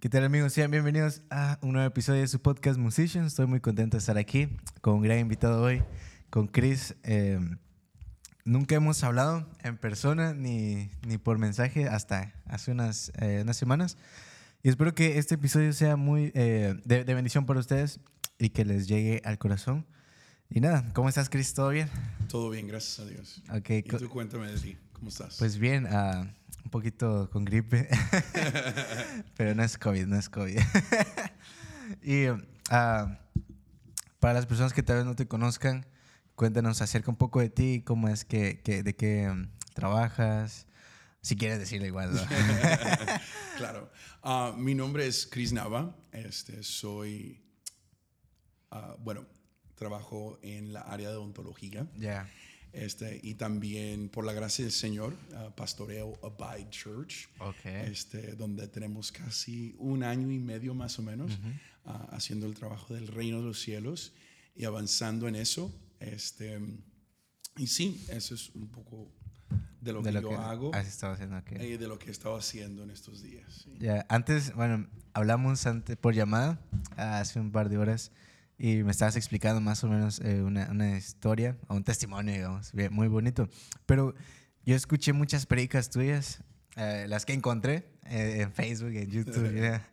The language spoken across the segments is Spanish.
¿Qué tal amigos? Sean bienvenidos a un nuevo episodio de su podcast Musician. Estoy muy contento de estar aquí con un gran invitado hoy, con Chris. Eh, nunca hemos hablado en persona ni, ni por mensaje hasta hace unas, eh, unas semanas. Y espero que este episodio sea muy eh, de, de bendición para ustedes y que les llegue al corazón. Y nada, ¿cómo estás, Chris? ¿Todo bien? Todo bien, gracias a Dios. Okay, y tú cuéntame de ti, ¿cómo estás? Pues bien, uh, un poquito con gripe, pero no es COVID, no es COVID. y uh, para las personas que tal vez no te conozcan, cuéntanos acerca un poco de ti, cómo es que, que de qué um, trabajas, si quieres decirlo igual. ¿no? claro. Uh, mi nombre es Chris Nava, este, soy, bueno, trabajo en la área de odontología. Yeah. Este, y también, por la gracia del Señor, uh, pastoreo Abide Church, Okay. este, donde tenemos casi un año y medio más o menos uh, haciendo el trabajo del reino de los cielos y avanzando en eso. Este, y sí, eso es un poco de lo de que lo yo que hago has estado haciendo. ok. y de lo que he estado haciendo en estos días. sí. Ya, Antes, bueno, hablamos antes por llamada hace un par de horas y me estabas explicando más o menos eh, una, una historia o un testimonio, digamos, bien, muy bonito. Pero yo escuché muchas predicas tuyas, eh, las que encontré eh, en Facebook, en YouTube, ya,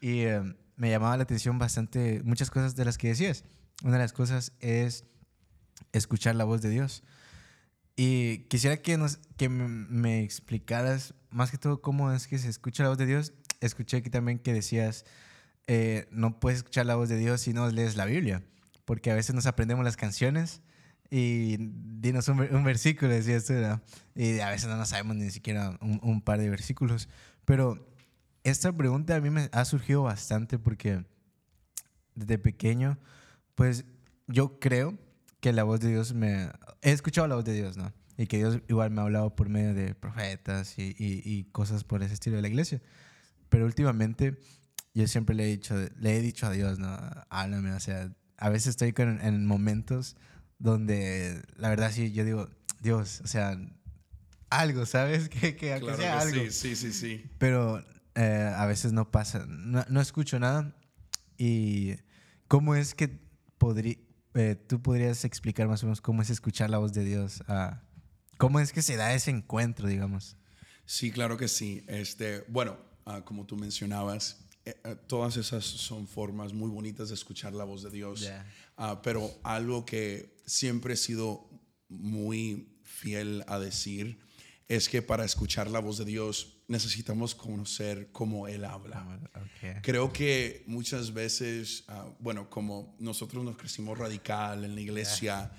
y eh, me llamaba la atención bastante muchas cosas de las que decías. Una de las cosas es escuchar la voz de Dios. Y quisiera que, nos, que me explicaras más que todo cómo es que se escucha la voz de Dios. Escuché aquí también que decías, eh, no puedes escuchar la voz de Dios si no lees la Biblia, porque a veces nos aprendemos las canciones y dinos un, un versículo, decías tú, y a veces no nos sabemos ni siquiera un, par de versículos. Pero esta pregunta a mí me ha surgido bastante porque desde pequeño, pues yo creo que la voz de Dios me... He escuchado la voz de Dios, ¿no? Y que Dios igual me ha hablado por medio de profetas y cosas por ese estilo de la iglesia. Pero últimamente yo siempre le he dicho, le he dicho a Dios, ¿no? Háblame, o sea, a veces estoy con- en momentos donde la verdad sí, yo digo, Dios, o sea, algo, ¿sabes? Que, que, Claro sea que algo. sí, sí, sí, sí. Pero eh, a veces no pasa, no, no escucho nada. ¿Y cómo es que podrí- eh, tú podrías explicar más o menos cómo es escuchar la voz de Dios? Ah, ¿Cómo es que se da ese encuentro, digamos? Sí, claro que sí. Este, bueno, ah, como tú mencionabas, todas esas son formas muy bonitas de escuchar la voz de Dios. Ya. Ah, pero algo que siempre he sido muy fiel a decir es que para escuchar la voz de Dios necesitamos conocer cómo Él habla. Creo que muchas veces, ah, bueno, como nosotros nos crecimos radical en la iglesia,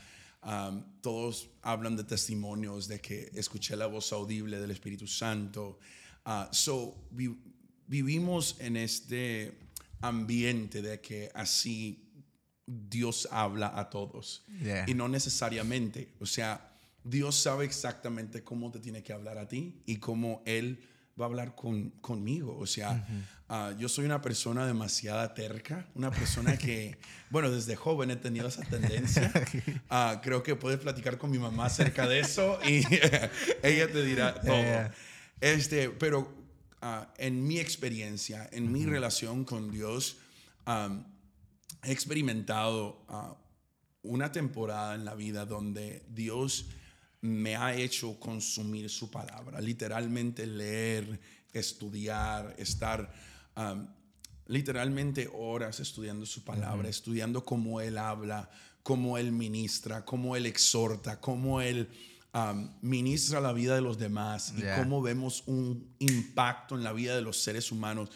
ah, todos hablan de testimonios de que escuché la voz audible del Espíritu Santo. So, vi- vivimos en este ambiente de que así Dios habla a todos. Yeah. Y no necesariamente. O sea, Dios sabe exactamente cómo te tiene que hablar a ti y cómo Él va a hablar con, conmigo. O sea, ah, yo soy una persona demasiada terca, una persona que, bueno, desde joven he tenido esa tendencia. Ah, creo que puedes platicar con mi mamá acerca de eso y ella te dirá todo. Yeah. Este, pero ah, en mi experiencia, en mi relación con Dios, he experimentado ah, una temporada en la vida donde Dios me ha hecho consumir su palabra, literalmente leer, estudiar, estar literalmente horas estudiando su palabra, estudiando cómo Él habla, cómo Él ministra, cómo Él exhorta, cómo Él am, ministra la vida de los demás y cómo vemos un impacto en la vida de los seres humanos.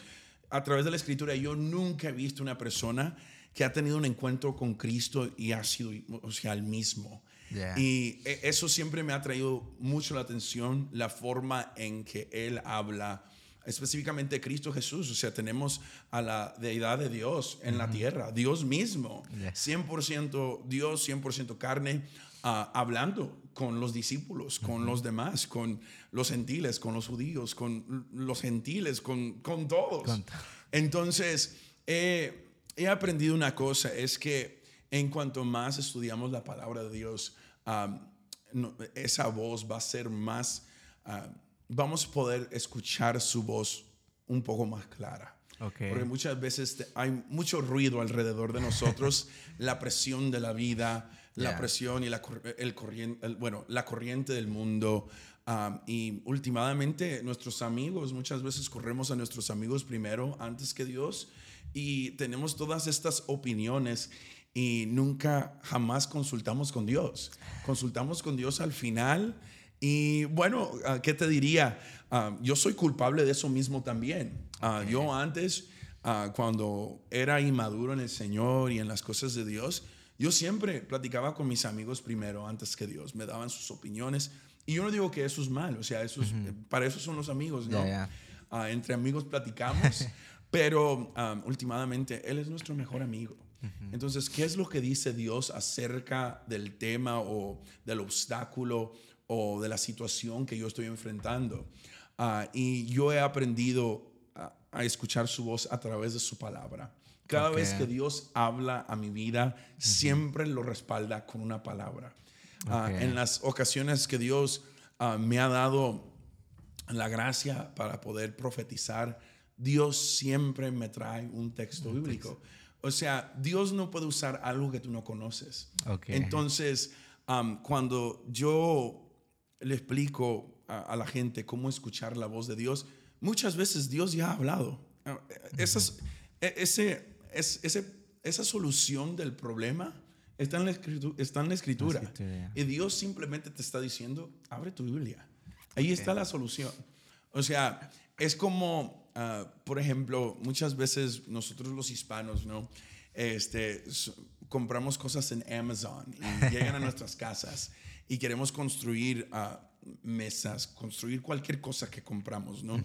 A través de la escritura, yo nunca he visto una persona que ha tenido un encuentro con Cristo y ha sido, o sea, el mismo. Yeah. Y e- eso siempre me ha traído mucho la atención, la forma en que Él habla, específicamente Cristo Jesús. O sea, tenemos a la deidad de Dios en la tierra, Dios mismo, Yeah. 100% Dios, 100% carne, ah, hablando con los discípulos, con los demás, con los gentiles, con los judíos, con los gentiles, con, con todos. Entonces, eh, he aprendido una cosa, es que en cuanto más estudiamos la palabra de Dios, um, no- esa voz va a ser más, uh, vamos a poder escuchar su voz un poco más clara. Okay. Porque muchas veces hay mucho ruido alrededor de nosotros, la presión de la vida, la Yeah. presión y la, el corriente, el- bueno, la corriente del mundo. um, y últimamente nuestros amigos, muchas veces corremos a nuestros amigos primero antes que Dios y tenemos todas estas opiniones y nunca jamás consultamos con Dios. Consultamos con Dios al final y bueno, ah, ¿qué te diría? Ah, yo soy culpable de eso mismo también. Ah, Yo antes, cuando era inmaduro en el Señor y en las cosas de Dios, yo siempre platicaba con mis amigos primero antes que Dios. Me daban sus opiniones. Y yo no digo que eso es mal, o sea, eso es- para eso son los amigos, ¿no? Ah, entre amigos platicamos, pero ah, últimamente Él es nuestro mejor amigo. Entonces, ¿qué es lo que dice Dios acerca del tema o del obstáculo o de la situación que yo estoy enfrentando? Ah, y yo he aprendido a, a escuchar su voz a través de su palabra. Cada vez que Dios habla a mi vida, siempre lo respalda con una palabra. Ah, en las ocasiones que Dios ah, me ha dado la gracia para poder profetizar, Dios siempre me trae un texto bíblico. O sea, Dios no puede usar algo que tú no conoces. Entonces, cuando yo le explico a, a la gente cómo escuchar la voz de Dios, muchas veces Dios ya ha hablado. Ah, Esas, e- ese, es- ese- esa solución del problema está en la escritu- está en la escritura. La escritura, Y Dios simplemente te está diciendo, abre tu Biblia. Ahí está la solución. O sea, es como, ah, por ejemplo, muchas veces nosotros los hispanos, ¿no? Este, s- compramos cosas en Amazon y llegan a nuestras casas y queremos construir ah, mesas, construir cualquier cosa que compramos, ¿no?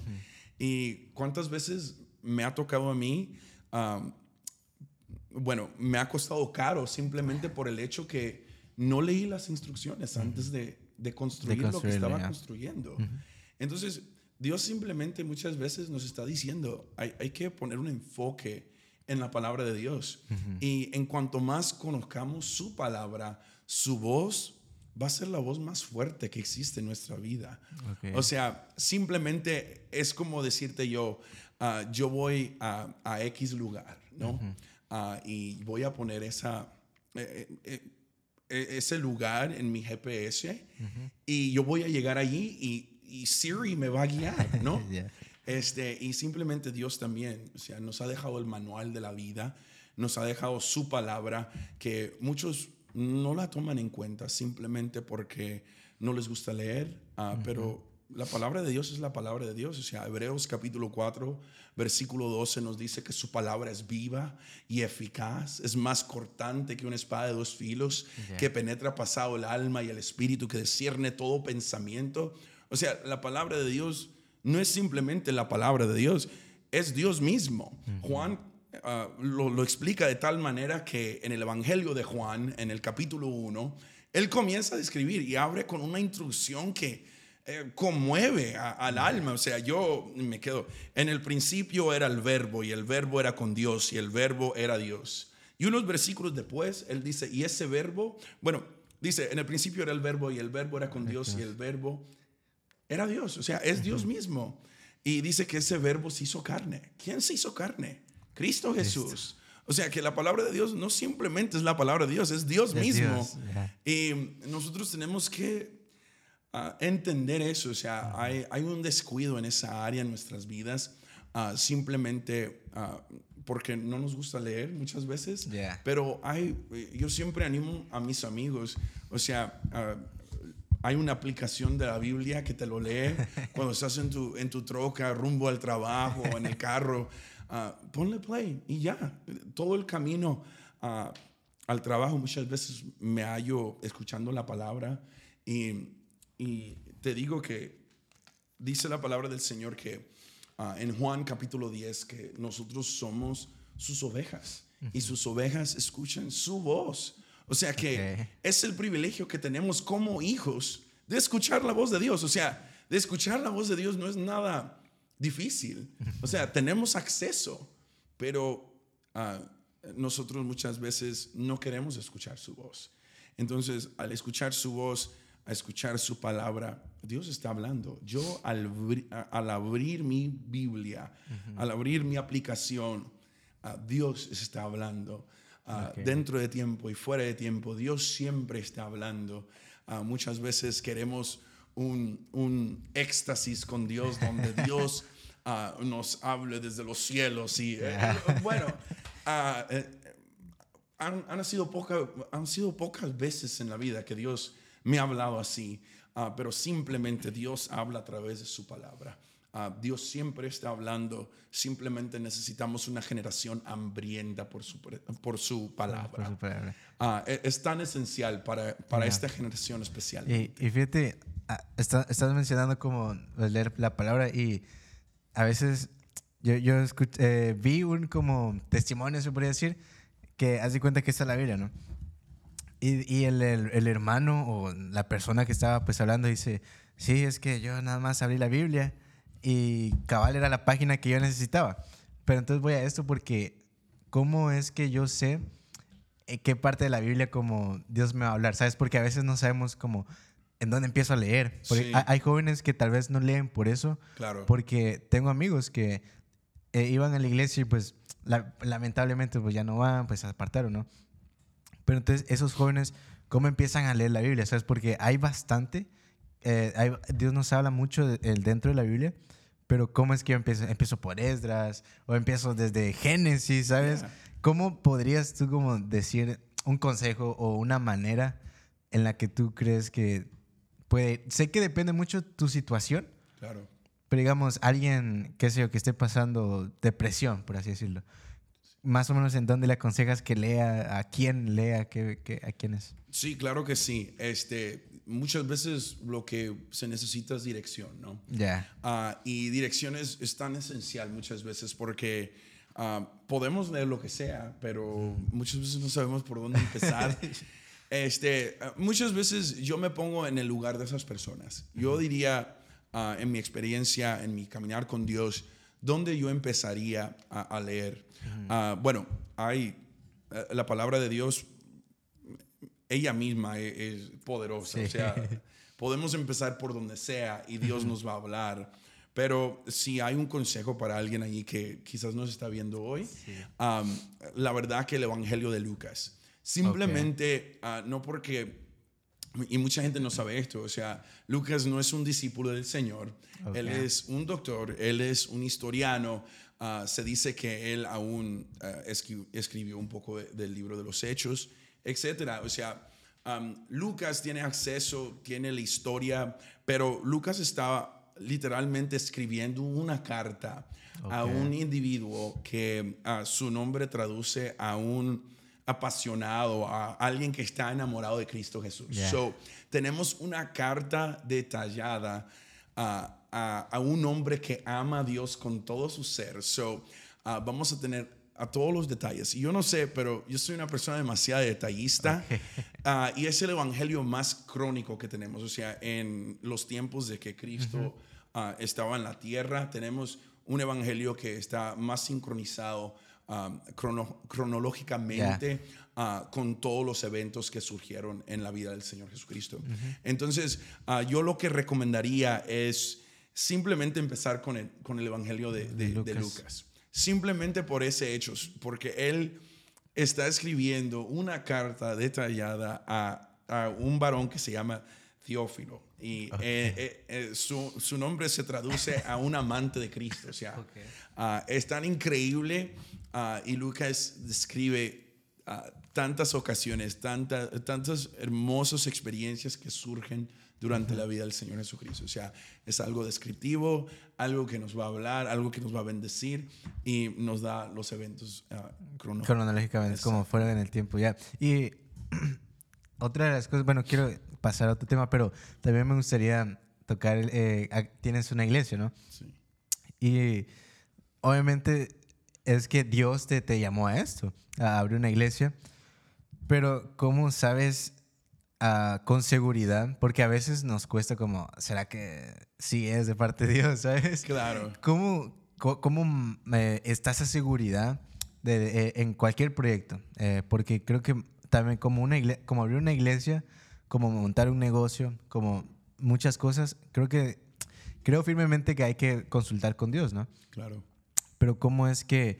Y cuántas veces me ha tocado a mí, ah, bueno, me ha costado caro simplemente por el hecho que no leí las instrucciones antes de, de construir lo que estaba construyendo. Entonces, Dios simplemente muchas veces nos está diciendo, hay, hay que poner un enfoque en la palabra de Dios. Y en cuanto más conozcamos su palabra, su voz va a ser la voz más fuerte que existe en nuestra vida. O sea, simplemente es como decirte yo, ah, yo voy a, a X lugar, ¿no? Ah, y voy a poner esa, eh, eh, eh, ese lugar en mi GPS y yo voy a llegar allí y, y Siri me va a guiar, ¿no? Este, y simplemente Dios también, o sea, nos ha dejado el manual de la vida, nos ha dejado su palabra, que muchos no la toman en cuenta simplemente porque no les gusta leer, ah, pero la palabra de Dios es la palabra de Dios, o sea, Hebreos capítulo 4, versículo 12 nos dice que su palabra es viva y eficaz, es más cortante que una espada de dos filos, que penetra pasado el alma y el espíritu, que discierne todo pensamiento. O sea, la palabra de Dios no es simplemente la palabra de Dios, es Dios mismo. Juan ah, lo, lo explica de tal manera que en el Evangelio de Juan, en el capítulo 1, él comienza a describir y abre con una instrucción que eh, conmueve a- al alma. O sea, yo me quedo, en el principio era el verbo y el verbo era con Dios y el verbo era Dios. Y unos versículos después, él dice, y ese verbo, bueno, dice, en el principio era el verbo y el verbo era con Dios y el verbo era Dios, o sea, es Dios mismo. Y dice que ese verbo se hizo carne. ¿Quién se hizo carne? Cristo Jesús. O sea, que la palabra de Dios no simplemente es la palabra de Dios, es Dios mismo. Y nosotros tenemos que ah, entender eso. O sea, hay, hay un descuido en esa área en nuestras vidas, ah, simplemente ah, porque no nos gusta leer muchas veces. Ya. Pero hay, yo siempre animo a mis amigos, o sea, ah, hay una aplicación de la Biblia que te lo lee cuando estás en tu, en tu troca, rumbo al trabajo en el carro. ah, ponle play y ya. Todo el camino ah, al trabajo muchas veces me hallo escuchando la palabra y, y te digo que dice la palabra del Señor que ah, en Juan capítulo 10 que nosotros somos sus ovejas y sus ovejas escuchan su voz. O sea que es el privilegio que tenemos como hijos de escuchar la voz de Dios. O sea, de escuchar la voz de Dios no es nada difícil. O sea, tenemos acceso, pero ah, nosotros muchas veces no queremos escuchar su voz. Entonces, al escuchar su voz, a escuchar su palabra, Dios está hablando. Yo al, abrir mi Biblia, al abrir mi aplicación, ah, Dios está hablando. Ah, dentro de tiempo y fuera de tiempo, Dios siempre está hablando. Ah, muchas veces queremos un, un, éxtasis con Dios donde Dios nos hable desde los cielos. Y eh, bueno, eh, han, han, sido han sido pocas veces en la vida que Dios me ha hablado así, ah, pero simplemente Dios habla a través de su palabra. Ah, Dios siempre está hablando, simplemente necesitamos una generación hambrienta por su, por su palabra. Ah, e, es, tan esencial para, para esta generación especial. Y, fíjate, estás mencionando como leer la palabra y a veces yo, yo eh, vi un como testimonio, se podría decir, que haz de cuenta que está la Biblia, ¿no? Y, y el, el, hermano o la persona que estaba pues hablando dice, sí, es que yo nada más abrí la Biblia y cabal era la página que yo necesitaba. Pero entonces voy a esto porque, ¿cómo es que yo sé eh, qué parte de la Biblia como Dios me va a hablar? ¿Sabes? Porque a veces no sabemos cómo en dónde empiezo a leer. Porque hay, jóvenes que tal vez no leen por eso. Claro. Porque tengo amigos que eh, iban a la iglesia y pues lamentablemente pues ya no van, pues se apartaron, ¿no? Pero entonces esos jóvenes, ¿cómo empiezan a leer la Biblia? ¿Sabes? Porque hay bastante, eh, Dios nos habla mucho dentro de la Biblia, pero ¿cómo es que yo empiezo? Empiezo por Esdras o empiezo desde Génesis, ¿sabes? ¿Cómo podrías tú como decir un consejo o una manera en la que tú crees que puede, sé que depende mucho tu situación, claro pero digamos, alguien, qué sé yo, que esté pasando depresión, por así decirlo, más o menos en dónde le aconsejas que lea, a quién lea, qué, a quién es. Sí, claro que sí. Este, muchas veces lo que se necesita es dirección, ¿no? Ya. Ah, y dirección es, tan esencial muchas veces porque ah, podemos leer lo que sea, pero muchas veces no sabemos por dónde empezar. este, ah, muchas veces yo me pongo en el lugar de esas personas. Yo diría Ah, en mi experiencia, en mi caminar con Dios, ¿dónde yo empezaría a, leer? Ah, bueno, hay eh, la palabra de Dios, ella misma e, es, poderosa, o sea, podemos empezar por donde sea y Dios nos va a hablar. Pero si hay un consejo para alguien allí que quizás nos está viendo hoy, la verdad que el Evangelio de Lucas, simplemente ah, no porque y mucha gente no sabe esto, o sea, Lucas no es un discípulo del Señor, él es un doctor, él es un historiano, ah, se dice que él aún ah, escribió un poco del libro de los hechos, etc. O sea, Lucas tiene acceso, tiene la historia, pero Lucas estaba literalmente escribiendo una carta a un individuo que ah, su nombre traduce a un apasionado, a alguien que está enamorado de Cristo Jesús. So, tenemos una carta detallada a, a, un hombre que ama a Dios con todo su ser. So, uh, vamos a tener a todos los detalles. Y yo no sé, pero yo soy una persona demasiado detallista uh, y es el evangelio más crónico que tenemos. O sea, en los tiempos de que Cristo uh, estaba en la tierra, tenemos un evangelio que está más sincronizado Um, cronológicamente uh, con todos los eventos que surgieron en la vida del Señor Jesucristo. Entonces, uh, yo lo que recomendaría es simplemente empezar con el, con el Evangelio de, Lucas. Simplemente por ese hecho, porque él está escribiendo una carta detallada a, a un varón que se llama Teófilo. Y eh, eh, eh, su, su, nombre se traduce a un amante de Cristo. O sea, uh, es tan increíble Ah, y Lucas describe ah, tantas ocasiones, tantas tantas hermosas experiencias que surgen durante la vida del Señor Jesucristo. O sea, es algo descriptivo, algo que nos va a hablar, algo que nos va a bendecir y nos da los eventos uh, cronológicamente, como fuera en el tiempo ya. Y otra de las cosas, bueno, quiero pasar a otro tema, pero también me gustaría tocar, eh, tienes una iglesia, ¿no? Sí. Y obviamente es que Dios te, te llamó a esto, a abrir una iglesia. Pero ¿cómo sabes uh, con seguridad? Porque a veces nos cuesta como, ¿será que sí es de parte de Dios? ¿Sabes? Claro. ¿Cómo, cómo eh, está esa seguridad de, en cualquier proyecto? Eh, porque creo que también como, una como abrir una iglesia como montar un negocio, como muchas cosas, creo que creo firmemente que hay que consultar con Dios, ¿no? Claro. Pero cómo es que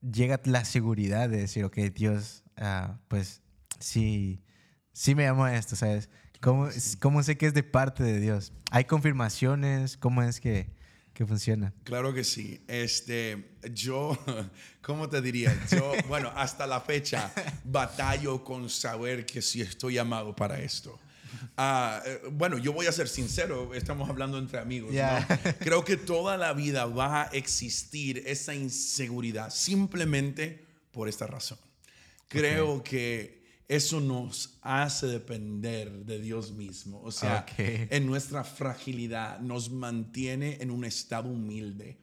llega la seguridad de decir, ok, Dios, ah, pues sí, sí me llamo a esto, ¿sabes? ¿Cómo, ¿Cómo sé que es de parte de Dios? ¿Hay confirmaciones? ¿Cómo es que, que funciona? Claro que sí. Este, yo, ¿cómo te diría? Yo, bueno, hasta la fecha batallo con saber que si estoy llamado para esto. Ah, eh, bueno, yo voy a ser sincero, estamos hablando entre amigos. Creo que toda la vida va a existir esa inseguridad simplemente por esta razón. Creo que eso nos hace depender de Dios mismo. O sea, Ok. en nuestra fragilidad nos mantiene en un estado humilde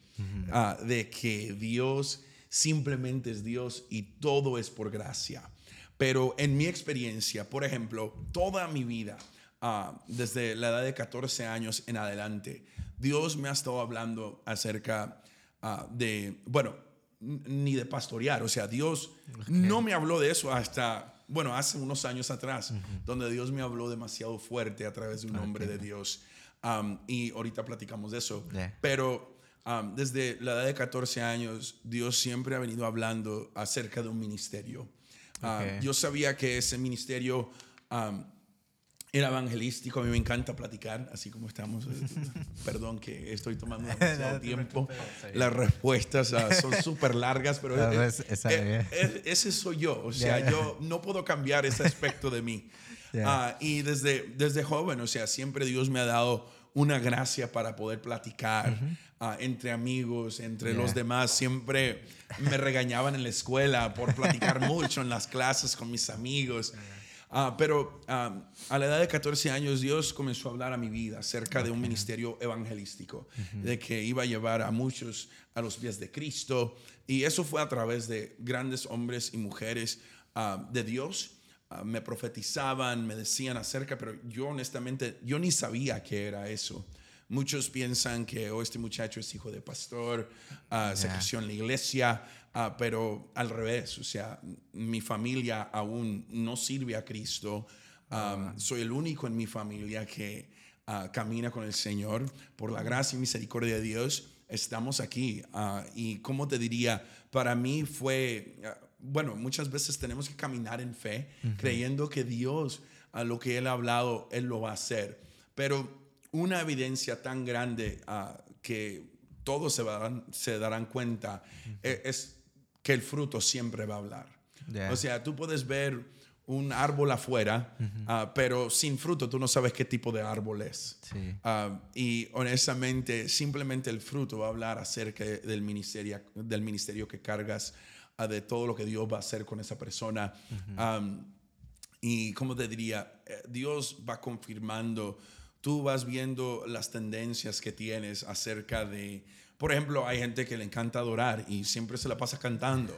ah, de que Dios simplemente es Dios y todo es por gracia. Pero en mi experiencia, por ejemplo, toda mi vida, ah, desde la edad de 14 años en adelante, Dios me ha estado hablando acerca ah, de, bueno, ni de pastorear, o sea, Dios no me habló de eso hasta, bueno, hace unos años atrás, donde Dios me habló demasiado fuerte a través de un hombre de Dios. Am, y ahorita platicamos de eso. Yeah. Pero um, desde la edad de 14 años, Dios siempre ha venido hablando acerca de un ministerio. Ah, Ok. Yo sabía que ese ministerio um, era evangelístico. A mí me encanta platicar, así como estamos. Eh, Perdón que estoy tomando demasiado tiempo. Las respuestas ah, son súper largas, pero No, eh, bien. eh, ese soy yo. O sea, Ya. yo no puedo cambiar ese aspecto de mí. Ya. Ah, y desde, desde joven, o sea, siempre Dios me ha dado una gracia para poder platicar ah, entre amigos, entre los demás. Siempre me regañaban en la escuela por platicar mucho en las clases con mis amigos. Ah, pero ah, a la edad de 14 años Dios comenzó a hablar a mi vida acerca de un ministerio evangelístico, de que iba a llevar a muchos a los pies de Cristo. Y eso fue a través de grandes hombres y mujeres de Dios. Me profetizaban, me decían acerca, pero yo honestamente, yo ni sabía qué era eso. Muchos piensan que oh, este muchacho es hijo de pastor, ah, se creció en la iglesia, ah, pero al revés, o sea, mi familia aún no sirve a Cristo. Ah, Soy el único en mi familia que camina con el Señor. Por la gracia y misericordia de Dios, estamos aquí. Y como te diría, para mí fue, bueno, muchas veces tenemos que caminar en fe, creyendo que Dios, a lo que Él ha hablado, Él lo va a hacer. Pero una evidencia tan grande ah, que todos se, darán, se darán cuenta eh, es que el fruto siempre va a hablar. Ya. O sea, tú puedes ver un árbol afuera, ah, pero sin fruto tú no sabes qué tipo de árbol es. Sí. Ah, y honestamente, simplemente el fruto va a hablar acerca del ministerio, del ministerio que cargas, de todo lo que Dios va a hacer con esa persona. Am, y como te diría, Eh, Dios va confirmando, tú vas viendo las tendencias que tienes acerca de, por ejemplo, hay gente que le encanta adorar y siempre se la pasa cantando.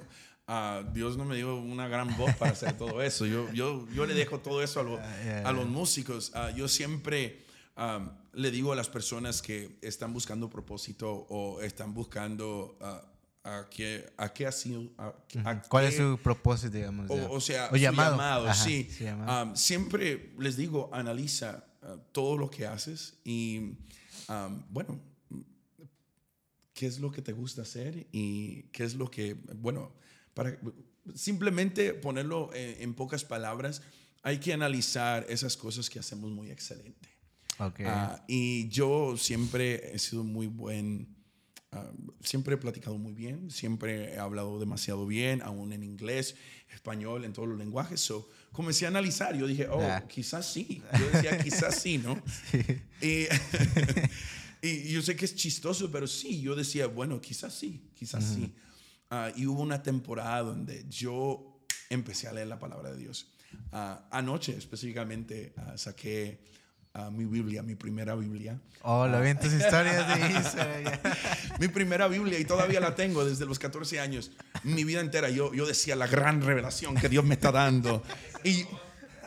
Ah, Dios no me dio una gran voz para hacer todo eso. Yo, yo, yo le dejo todo eso a, lo- Ah, a los músicos. Ah, yo siempre um, le digo a las personas que están buscando propósito o están buscando ah, a, qué, a qué ha sido. a- a ¿Cuál qué- es su propósito, digamos? o, o sea, O su llamado. llamado, Ajá, sí. su llamado. Um, siempre les digo, analiza uh, todo lo que haces y, um, bueno, qué es lo que te gusta hacer y qué es lo que, bueno, para simplemente ponerlo en, en pocas palabras, hay que analizar esas cosas que hacemos muy excelente. Ok. Ah, y yo siempre he sido muy buen, ah, siempre he platicado muy bien, siempre he hablado demasiado bien, aún en inglés, español, en todos los lenguajes. So, comencé a analizar, yo dije, oh, Ya. quizás sí. Yo decía, quizás sí, ¿no? Y, y yo sé que es chistoso, pero sí, yo decía, bueno, quizás sí, quizás sí. Ah, y hubo una temporada donde yo empecé a leer la palabra de Dios. Ah, anoche específicamente saqué ah, mi Biblia, mi primera Biblia. oh, lo vi en tus historias de Instagram. Mi primera Biblia y todavía la tengo desde los 14 años. Mi vida entera yo, yo decía la gran revelación que Dios me está dando. Y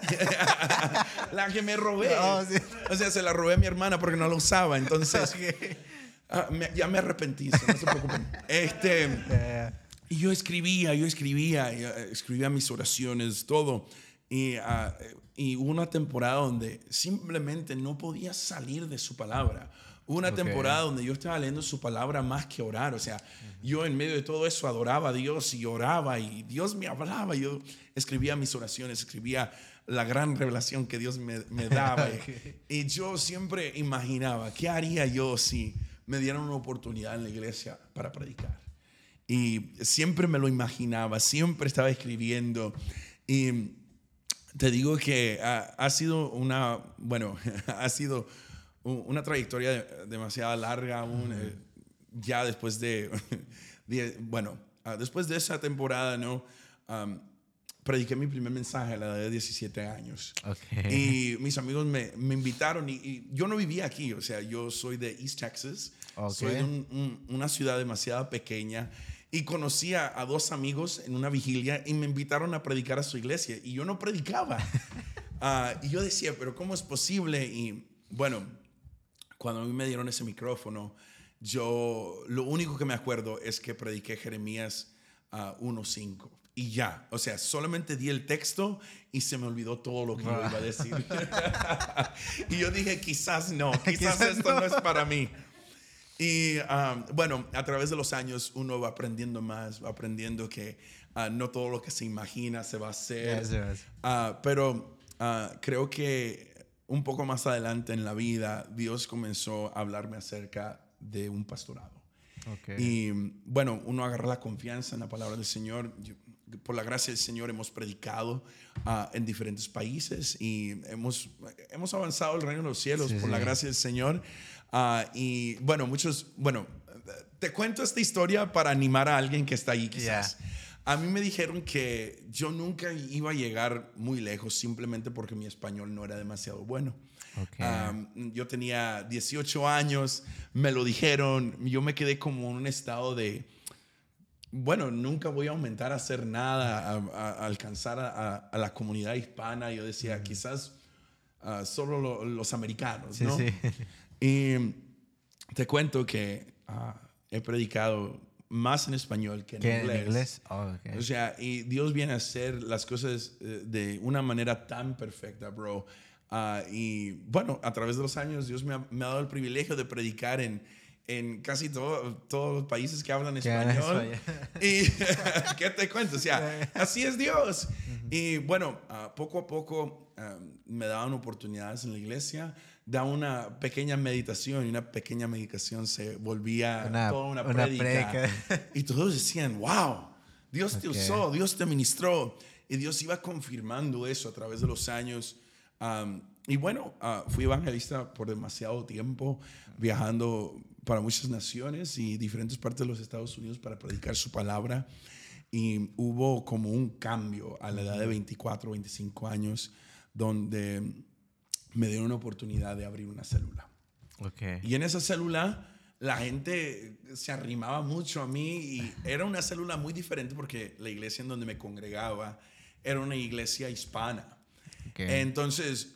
la que me robé. Oh, sí. O sea, se la robé a mi hermana porque no la usaba. Entonces, ah, me- ya me arrepentí, no se preocupen. Este, Ya, y yo escribía, yo escribía, eh, escribía mis oraciones, todo. Y, ah, y hubo una temporada donde simplemente no podía salir de su palabra. Hubo una temporada donde yo estaba leyendo su palabra más que orar. O sea, yo en medio de todo eso adoraba a Dios y oraba y Dios me hablaba. Yo escribía mis oraciones, escribía la gran revelación que Dios me, me daba. y yo siempre imaginaba, ¿qué haría yo si me dieran una oportunidad en la iglesia para predicar? Y siempre me lo imaginaba, siempre estaba escribiendo. Y te digo que ha, ha sido una, bueno, ha sido una trayectoria de- demasiado larga aún, eh, ya después de, de- bueno, ah, después de esa temporada, ¿no? Am, prediqué mi primer mensaje a la edad de 17 años. Ok. Y mis amigos me, me invitaron y, y yo no vivía aquí, o sea, yo soy de East Texas, Ok. soy de un- un- una ciudad demasiado pequeña y conocí a, dos amigos en una vigilia y me invitaron a predicar a su iglesia y yo no predicaba. Ah, y yo decía, pero ¿cómo es posible? Y bueno, cuando a mí me dieron ese micrófono, yo lo único que me acuerdo es que prediqué Jeremías ah, 1.5 y ya, o sea, solamente di el texto y se me olvidó todo lo que yo iba a decir. y yo dije, quizás no, quizás, Quizás esto no. no. es para mí. Y um, bueno, a través de los años uno va aprendiendo más, va aprendiendo que ah, no todo lo que se imagina se va a hacer. Ah, pero ah, creo que un poco más adelante en la vida, Dios comenzó a hablarme acerca de un pastorado. Ok. Y bueno, uno agarra la confianza en la palabra del Señor. Yo- por la gracia del Señor hemos predicado en diferentes países y hemos, hemos avanzado el reino de los cielos por la gracia del Señor. Ah, y bueno, muchos, bueno, te cuento esta historia para animar a alguien que está ahí quizás. A mí me dijeron que yo nunca iba a llegar muy lejos simplemente porque mi español no era demasiado bueno. Ok. Um, yo tenía 18 años, me lo dijeron, yo me quedé como en un estado de, bueno, nunca voy a aumentar a hacer nada, a, a- alcanzar a, a- la comunidad hispana. Yo decía, quizás ah, solo lo- los americanos, Sí, ¿no? sí. Y te cuento que ah, he predicado más en español que en ¿Qué, inglés. ¿En inglés? Oh, ok. O sea, y Dios viene a hacer las cosas eh, de una manera tan perfecta, bro. Ah, y bueno, a través de los años, Dios me ha, me ha dado el privilegio de predicar en, en casi todo- todos los países que hablan español. Y qué te cuento, o sea, así es Dios. Y bueno, ah, poco a poco ah, me daban oportunidades en la iglesia, da una pequeña meditación y una pequeña meditación se volvía Una- toda una, una. Y todos decían, wow, Dios te usó, Dios te ministró. Y Dios iba confirmando eso a través de los años. Y bueno, ah, fui evangelista por demasiado tiempo, viajando para muchas naciones y diferentes partes de los Estados Unidos para predicar su palabra. Y hubo como un cambio a la edad de 24, 25 años, donde me dieron una oportunidad de abrir una célula. Ok. Y en esa célula la gente se arrimaba mucho a mí y era una célula muy diferente porque la iglesia en donde me congregaba era una iglesia hispana. ok. Entonces,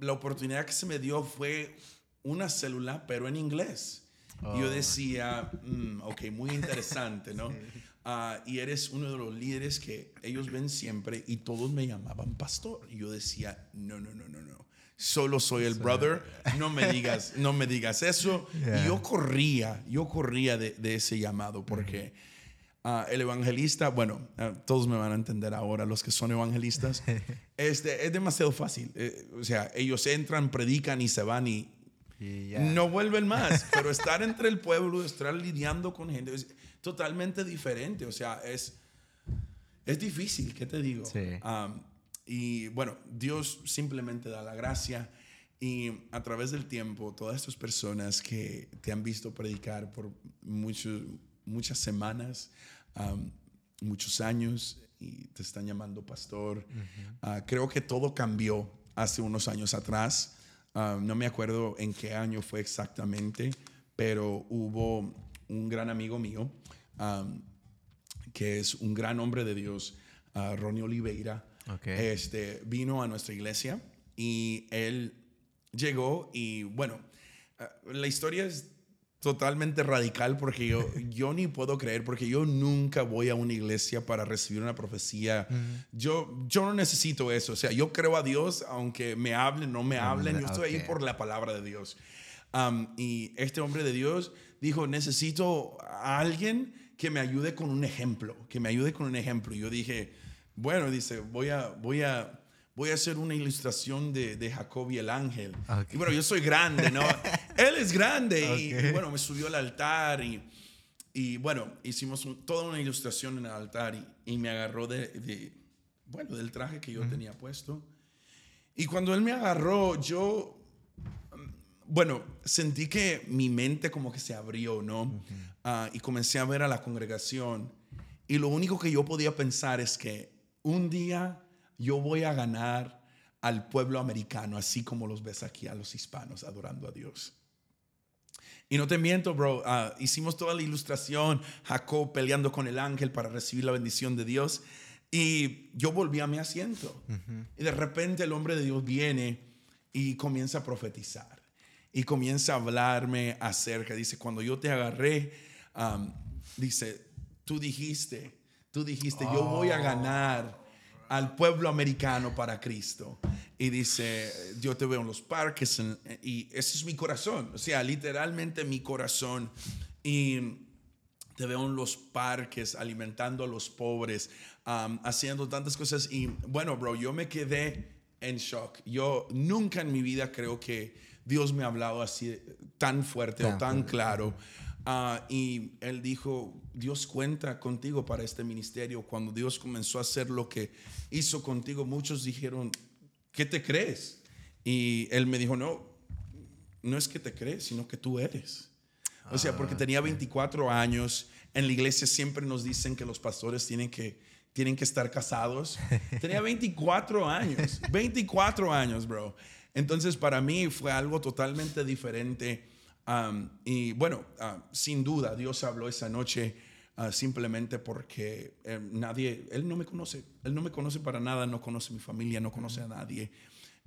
la oportunidad que se me dio fue una célula, pero en inglés. Yo Oh. decía, "Mm, ok, muy interesante, ¿no? Ah, y eres uno de los líderes que ellos ven siempre y todos me llamaban pastor. Y yo decía, no, no, no, no, no. Solo soy el brother, no me digas, no me digas eso. Yeah. Y yo corría, yo corría de, de ese llamado porque ah, el evangelista, bueno, ah, todos me van a entender ahora, los que son evangelistas, este, es demasiado fácil. Eh, o sea, ellos entran, predican y se van y no vuelven más. Pero estar entre el pueblo, estar lidiando con gente es totalmente diferente. O sea, es, es difícil, ¿qué te digo? Sí. Y bueno, Dios simplemente da la gracia. Y a través del tiempo, todas estas personas que te han visto predicar por mucho- muchas semanas, muchos años, y te están llamando pastor, ah, creo que todo cambió hace unos años atrás. No me acuerdo en qué año fue exactamente, pero hubo un gran amigo mío que es un gran hombre de Dios, ah, Ronnie Oliveira. Ok. Este, vino a nuestra iglesia y él llegó y bueno, ah, la historia es totalmente radical porque yo, yo ni puedo creer, porque yo nunca voy a una iglesia para recibir una profecía. yo, yo no necesito eso. O sea, yo creo a Dios, aunque me hablen, no me hablen, yo estoy ahí por la palabra de Dios. y este hombre de Dios dijo, necesito a alguien que me ayude con un ejemplo, que me ayude con un ejemplo. Y yo dije, bueno, dice, voy a, voy a, voy a hacer una ilustración de, de Jacob y el ángel. Y bueno, yo soy grande, ¿no? Él es grande. Y, bueno, me subió al altar y, y bueno, hicimos toda una ilustración en el altar y, y me agarró de, de, bueno, del traje que yo tenía puesto. Y cuando él me agarró, yo, bueno, sentí que mi mente como que se abrió, ¿no? Ah, y comencé a ver a la congregación. Y lo único que yo podía pensar es que un día yo voy a ganar al pueblo americano, así como los ves aquí a los hispanos adorando a Dios. Y no te miento, bro, ah, hicimos toda la ilustración, Jacob peleando con el ángel para recibir la bendición de Dios. Y yo volví a mi asiento. Y de repente el hombre de Dios viene y comienza a profetizar. Y comienza a hablarme acerca. Dice, cuando yo te agarré, dice, tú dijiste, tú dijiste, yo voy a ganar al pueblo americano para Cristo. Y dice, yo te veo en los parques y ese es mi corazón, o sea, literalmente mi corazón. Y te veo en los parques alimentando a los pobres, haciendo tantas cosas. Y bueno, bro, yo me quedé en shock. Yo nunca en mi vida creo que Dios me ha hablado así tan fuerte o tan claro. Ah, y él dijo, Dios cuenta contigo para este ministerio. Cuando Dios comenzó a hacer lo que hizo contigo, muchos dijeron, ¿qué te crees? Y él me dijo, no, no es que te crees, sino que tú eres. O sea, porque ah, tenía 24 años. En la iglesia siempre nos dicen que los pastores tienen que, tienen que estar casados. Tenía 24 años, 24 años, bro. Entonces, para mí fue algo totalmente diferente y bueno, sin duda, Dios habló esa noche ah, simplemente porque eh, nadie, Él no me conoce, Él no me conoce para nada, no conoce mi familia, no conoce a nadie.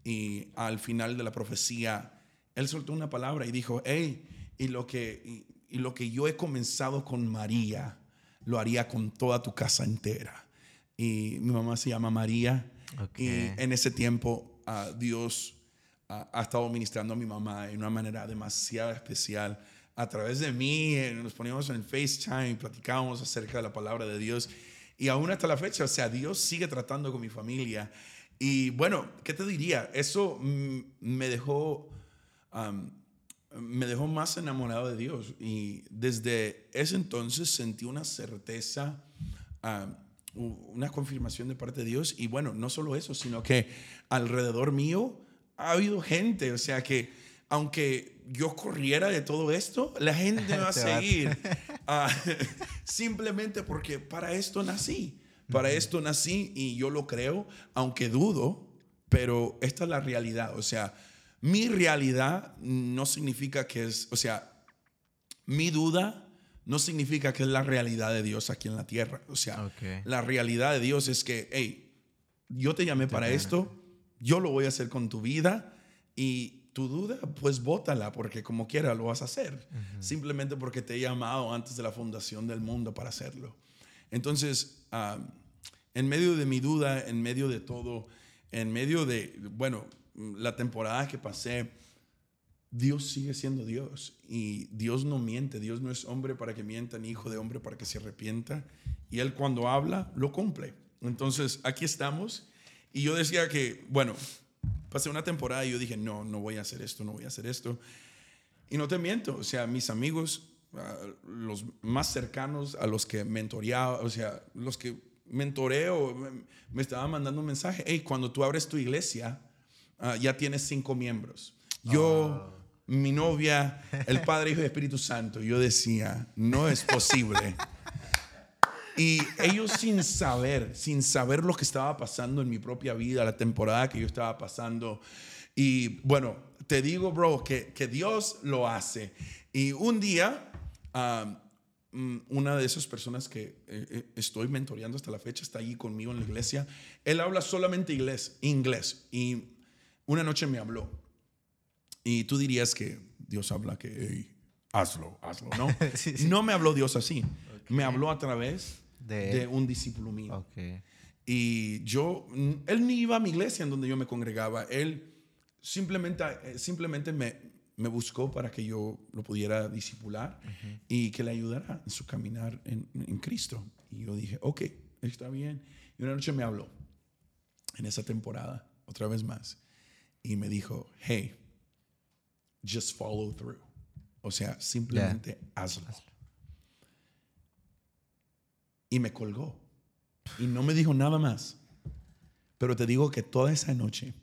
Y al final de la profecía, Él soltó una palabra y dijo, hey, y lo que, y, lo que yo he comenzado con María, lo haría con toda tu casa entera. Y mi mamá se llama María. Y en ese tiempo uh, Dios ha, estado ministrando a mi mamá de una manera demasiado especial. A través de mí, eh, nos poníamos en FaceTime, platicábamos acerca de la palabra de Dios. Y aún hasta la fecha, o sea, Dios sigue tratando con mi familia. Y bueno, ¿qué te diría? Eso me dejó, me dejó más enamorado de Dios. Y desde ese entonces sentí una certeza, una confirmación de parte de Dios. Y bueno, no solo eso, sino que alrededor mío ha habido gente, o sea que aunque yo corriera de todo esto, la gente va a seguir. Ah, simplemente porque para esto nací. Para esto nací y yo lo creo, aunque dudo, pero esta es la realidad. O sea, mi realidad no significa que es, o sea, mi duda no significa que es la realidad de Dios aquí en la tierra. O sea, la realidad de Dios es que, hey, yo te llamé para esto, yo lo voy a hacer con tu vida y tu duda, pues bótala porque como quiera lo vas a hacer. Simplemente porque te he llamado antes de la fundación del mundo para hacerlo. Entonces, en medio de mi duda, en medio de todo, en medio de, bueno, la temporada que pasé, Dios sigue siendo Dios y Dios no miente, Dios no es hombre para que mienta ni hijo de hombre para que se arrepienta y Él cuando habla lo cumple. Entonces aquí estamos y yo decía que, bueno, pasé una temporada y yo dije, no, no voy a hacer esto, no voy a hacer esto. Y no te miento, o sea, mis amigos, ah, los más cercanos a los que mentoreaba, o sea, los que mentoreo, me estaban mandando un mensaje, hey, cuando tú abres tu iglesia, ah, ya tienes cinco miembros. Yo, ah. mi novia, el Padre, Hijo y Espíritu Santo, yo decía, no es posible. Y ellos sin saber, sin saber lo que estaba pasando en mi propia vida, la temporada que yo estaba pasando. Y bueno, te digo, bro, que, que Dios lo hace. Y un día, mm, una de esas personas que eh, eh, estoy mentoreando hasta la fecha está allí conmigo en la iglesia. Él habla solamente inglés, inglés. Y una noche me habló. Y tú dirías que Dios habla que hazlo, hazlo, ¿no? Sí, sí. No me habló Dios así. Me habló a través De- de, un discípulo mío. Y yo, mm, él ni iba a mi iglesia en donde yo me congregaba. Él simplemente, eh, simplemente me, me buscó para que yo lo pudiera disipular y que le ayudara en su caminar en, en Cristo. Y yo dije, ok, está bien. Y una noche me habló en esa temporada, otra vez más, y me dijo, hey, just follow through. O sea, simplemente hazlo. Y me colgó. Y no me dijo nada más. Pero te digo que toda esa noche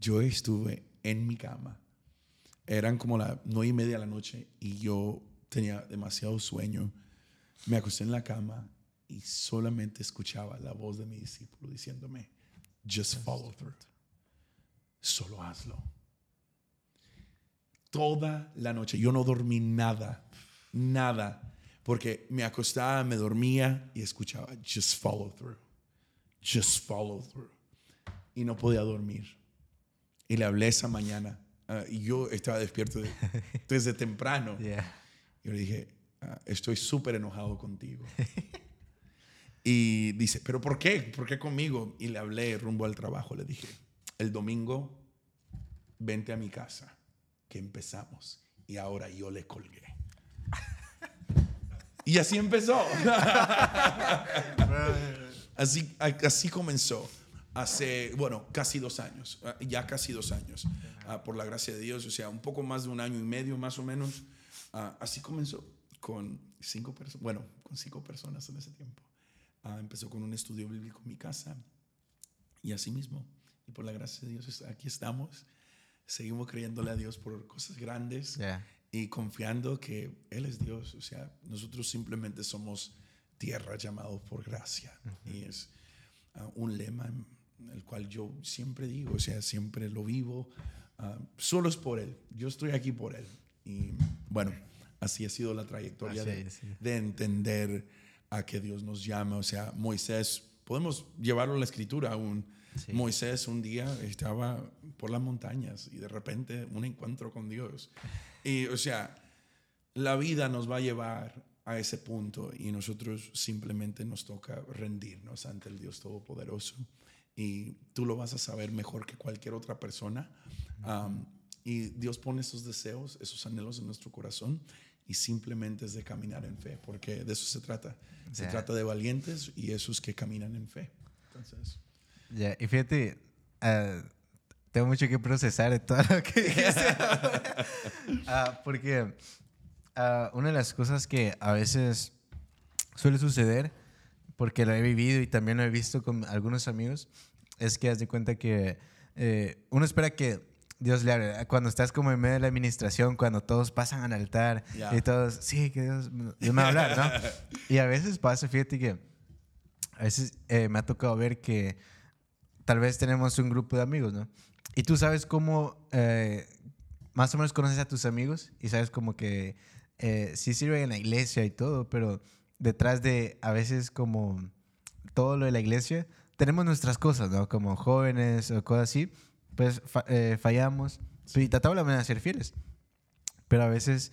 yo estuve en mi cama. Eran como las nueve y media de la noche y yo tenía demasiado sueño. Me acosté en la cama y solamente escuchaba la voz de mi discípulo diciéndome, just follow through. Solo hazlo. Toda la noche. Yo no dormí nada. Nada. Porque me acostaba, me dormía y escuchaba, just follow through. Just follow through. Y no podía dormir. Y le hablé esa mañana. ah, y yo estaba despierto de- desde temprano. Yeah. Yo le dije, "Ah, estoy súper enojado contigo. y dice, ¿pero por qué? ¿Por qué conmigo? Y le hablé rumbo al trabajo. Le dije, el domingo, vente a mi casa, que empezamos. Y ahora yo le colgué. Y así empezó. así, comenzó. Hace, bueno, casi dos años, ah, ya casi dos años, ah, por la gracia de Dios, o sea, un poco más de un año y medio más o menos. Ah, así comenzó con cinco personas, bueno, con cinco personas en ese tiempo. Empezó con un estudio bíblico en mi casa y así mismo. Y por la gracia de Dios, aquí estamos. Seguimos creyéndole a Dios por cosas grandes. Y confiando que Él es Dios. O sea, nosotros simplemente somos tierra llamados por gracia. Y es ah, un lema en el cual yo siempre digo, o sea, siempre lo vivo. ah, solo es por Él. Yo estoy aquí por Él. Y bueno, así ha sido la trayectoria Así de, sí. de entender a que Dios nos llama. O sea, Moisés, podemos llevarlo a la escritura aún. Sí. Moisés un día estaba por las montañas y de repente un encuentro con Dios. Y o sea, la vida nos va a llevar a ese punto y nosotros simplemente nos toca rendirnos ante el Dios Todopoderoso. Y tú lo vas a saber mejor que cualquier otra persona. Um, y Dios pone esos deseos, esos anhelos en nuestro corazón y simplemente es de caminar en fe, porque de eso se trata. Se Ya. trata de valientes y esos que caminan en fe. Entonces, Ya, Y fíjate, ah, tengo mucho que procesar de todo lo que dijiste. Ah, porque ah, una de las cosas que a veces suele suceder, porque lo he vivido y también lo he visto con algunos amigos, es que haz de cuenta que eh, uno espera que Dios le hable. Cuando estás como en medio de la administración, cuando todos pasan al altar Ya. y todos, sí, que Dios, Dios me va a hablar, ¿no? Y a veces pasa, fíjate que a veces eh, me ha tocado ver que tal vez tenemos un grupo de amigos, ¿no? Y tú sabes cómo, eh, más o menos conoces a tus amigos y sabes como que eh, sí sirven en la iglesia y todo, pero detrás de a veces como todo lo de la iglesia, tenemos nuestras cosas, ¿no? Como jóvenes o cosas así, pues fa- eh, fallamos y tratamos la manera de ser fieles. Pero a veces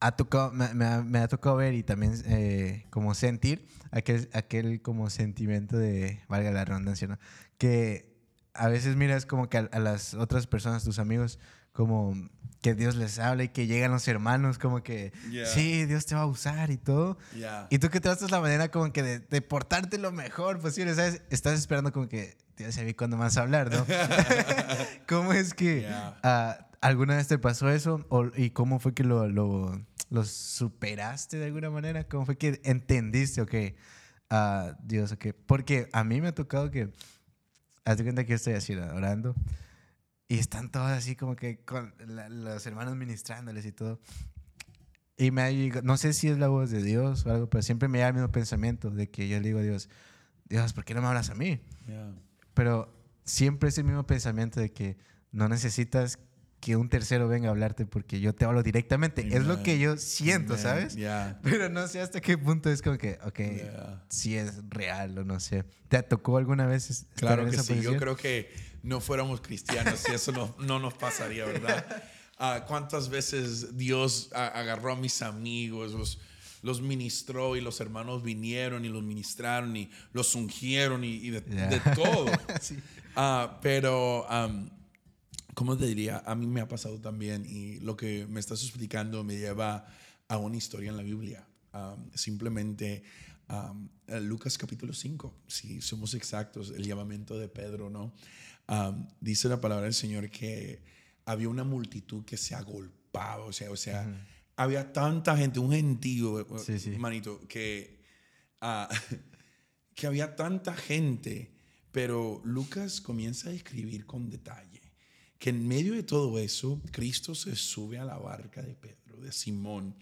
ha tocado, me, me ha, me ha tocado ver y también eh, como sentir aquel, aquel como sentimiento de, valga la redundancia, ¿no? Que a veces miras como que a, a las otras personas, tus amigos, como que Dios les habla y que llegan los hermanos, como que, Yeah. sí, Dios te va a usar y todo. ya. Y tú que tratas la manera como que de, de portarte lo mejor posible, ¿sabes? Estás esperando como que, Dios, a mí cuándo más hablar, ¿no? ¿Cómo es que Yeah. ah, alguna vez te pasó eso? O- ¿Y cómo fue que lo, lo, lo superaste de alguna manera? ¿Cómo fue que entendiste, ok, ah, Dios, ok? Porque a mí me ha tocado que, haz de cuenta que yo estoy así orando y están todos así como que con la- los hermanos ministrándoles y todo. Y me ha llegado- no sé si es la voz de Dios o algo, pero siempre me da el mismo pensamiento de que yo le digo a Dios, Dios, ¿por qué no me hablas a mí? ya. Pero siempre es el mismo pensamiento de que no necesitas que un tercero venga a hablarte porque yo te hablo directamente. Es lo que yo siento. ¿sabes? Ya. Pero no sé hasta qué punto es como que, ok, si es real o no sé. ¿Te tocó alguna vez estar Claro en que esa sí. Yo creo que no fuéramos cristianos si eso no, no nos pasaría, ¿verdad? ah, cuántas veces Dios agarró a mis amigos, los, los ministró y los hermanos vinieron y los ministraron y los ungieron y, y de, todo. Sí. Ah, pero, ¿cómo te diría? A mí me ha pasado también y lo que me estás explicando me lleva a una historia en la Biblia. Am, simplemente en Lucas capítulo 5, si somos exactos, el llamamiento de Pedro, ¿no? Am, dice la palabra del Señor que había una multitud que se agolpaba, o sea, o sea, había tanta gente, un gentío, Sí, sí. manito, que, ah, que había tanta gente, pero Lucas comienza a escribir con detalle que en medio de todo eso, Cristo se sube a la barca de Pedro, de Simón,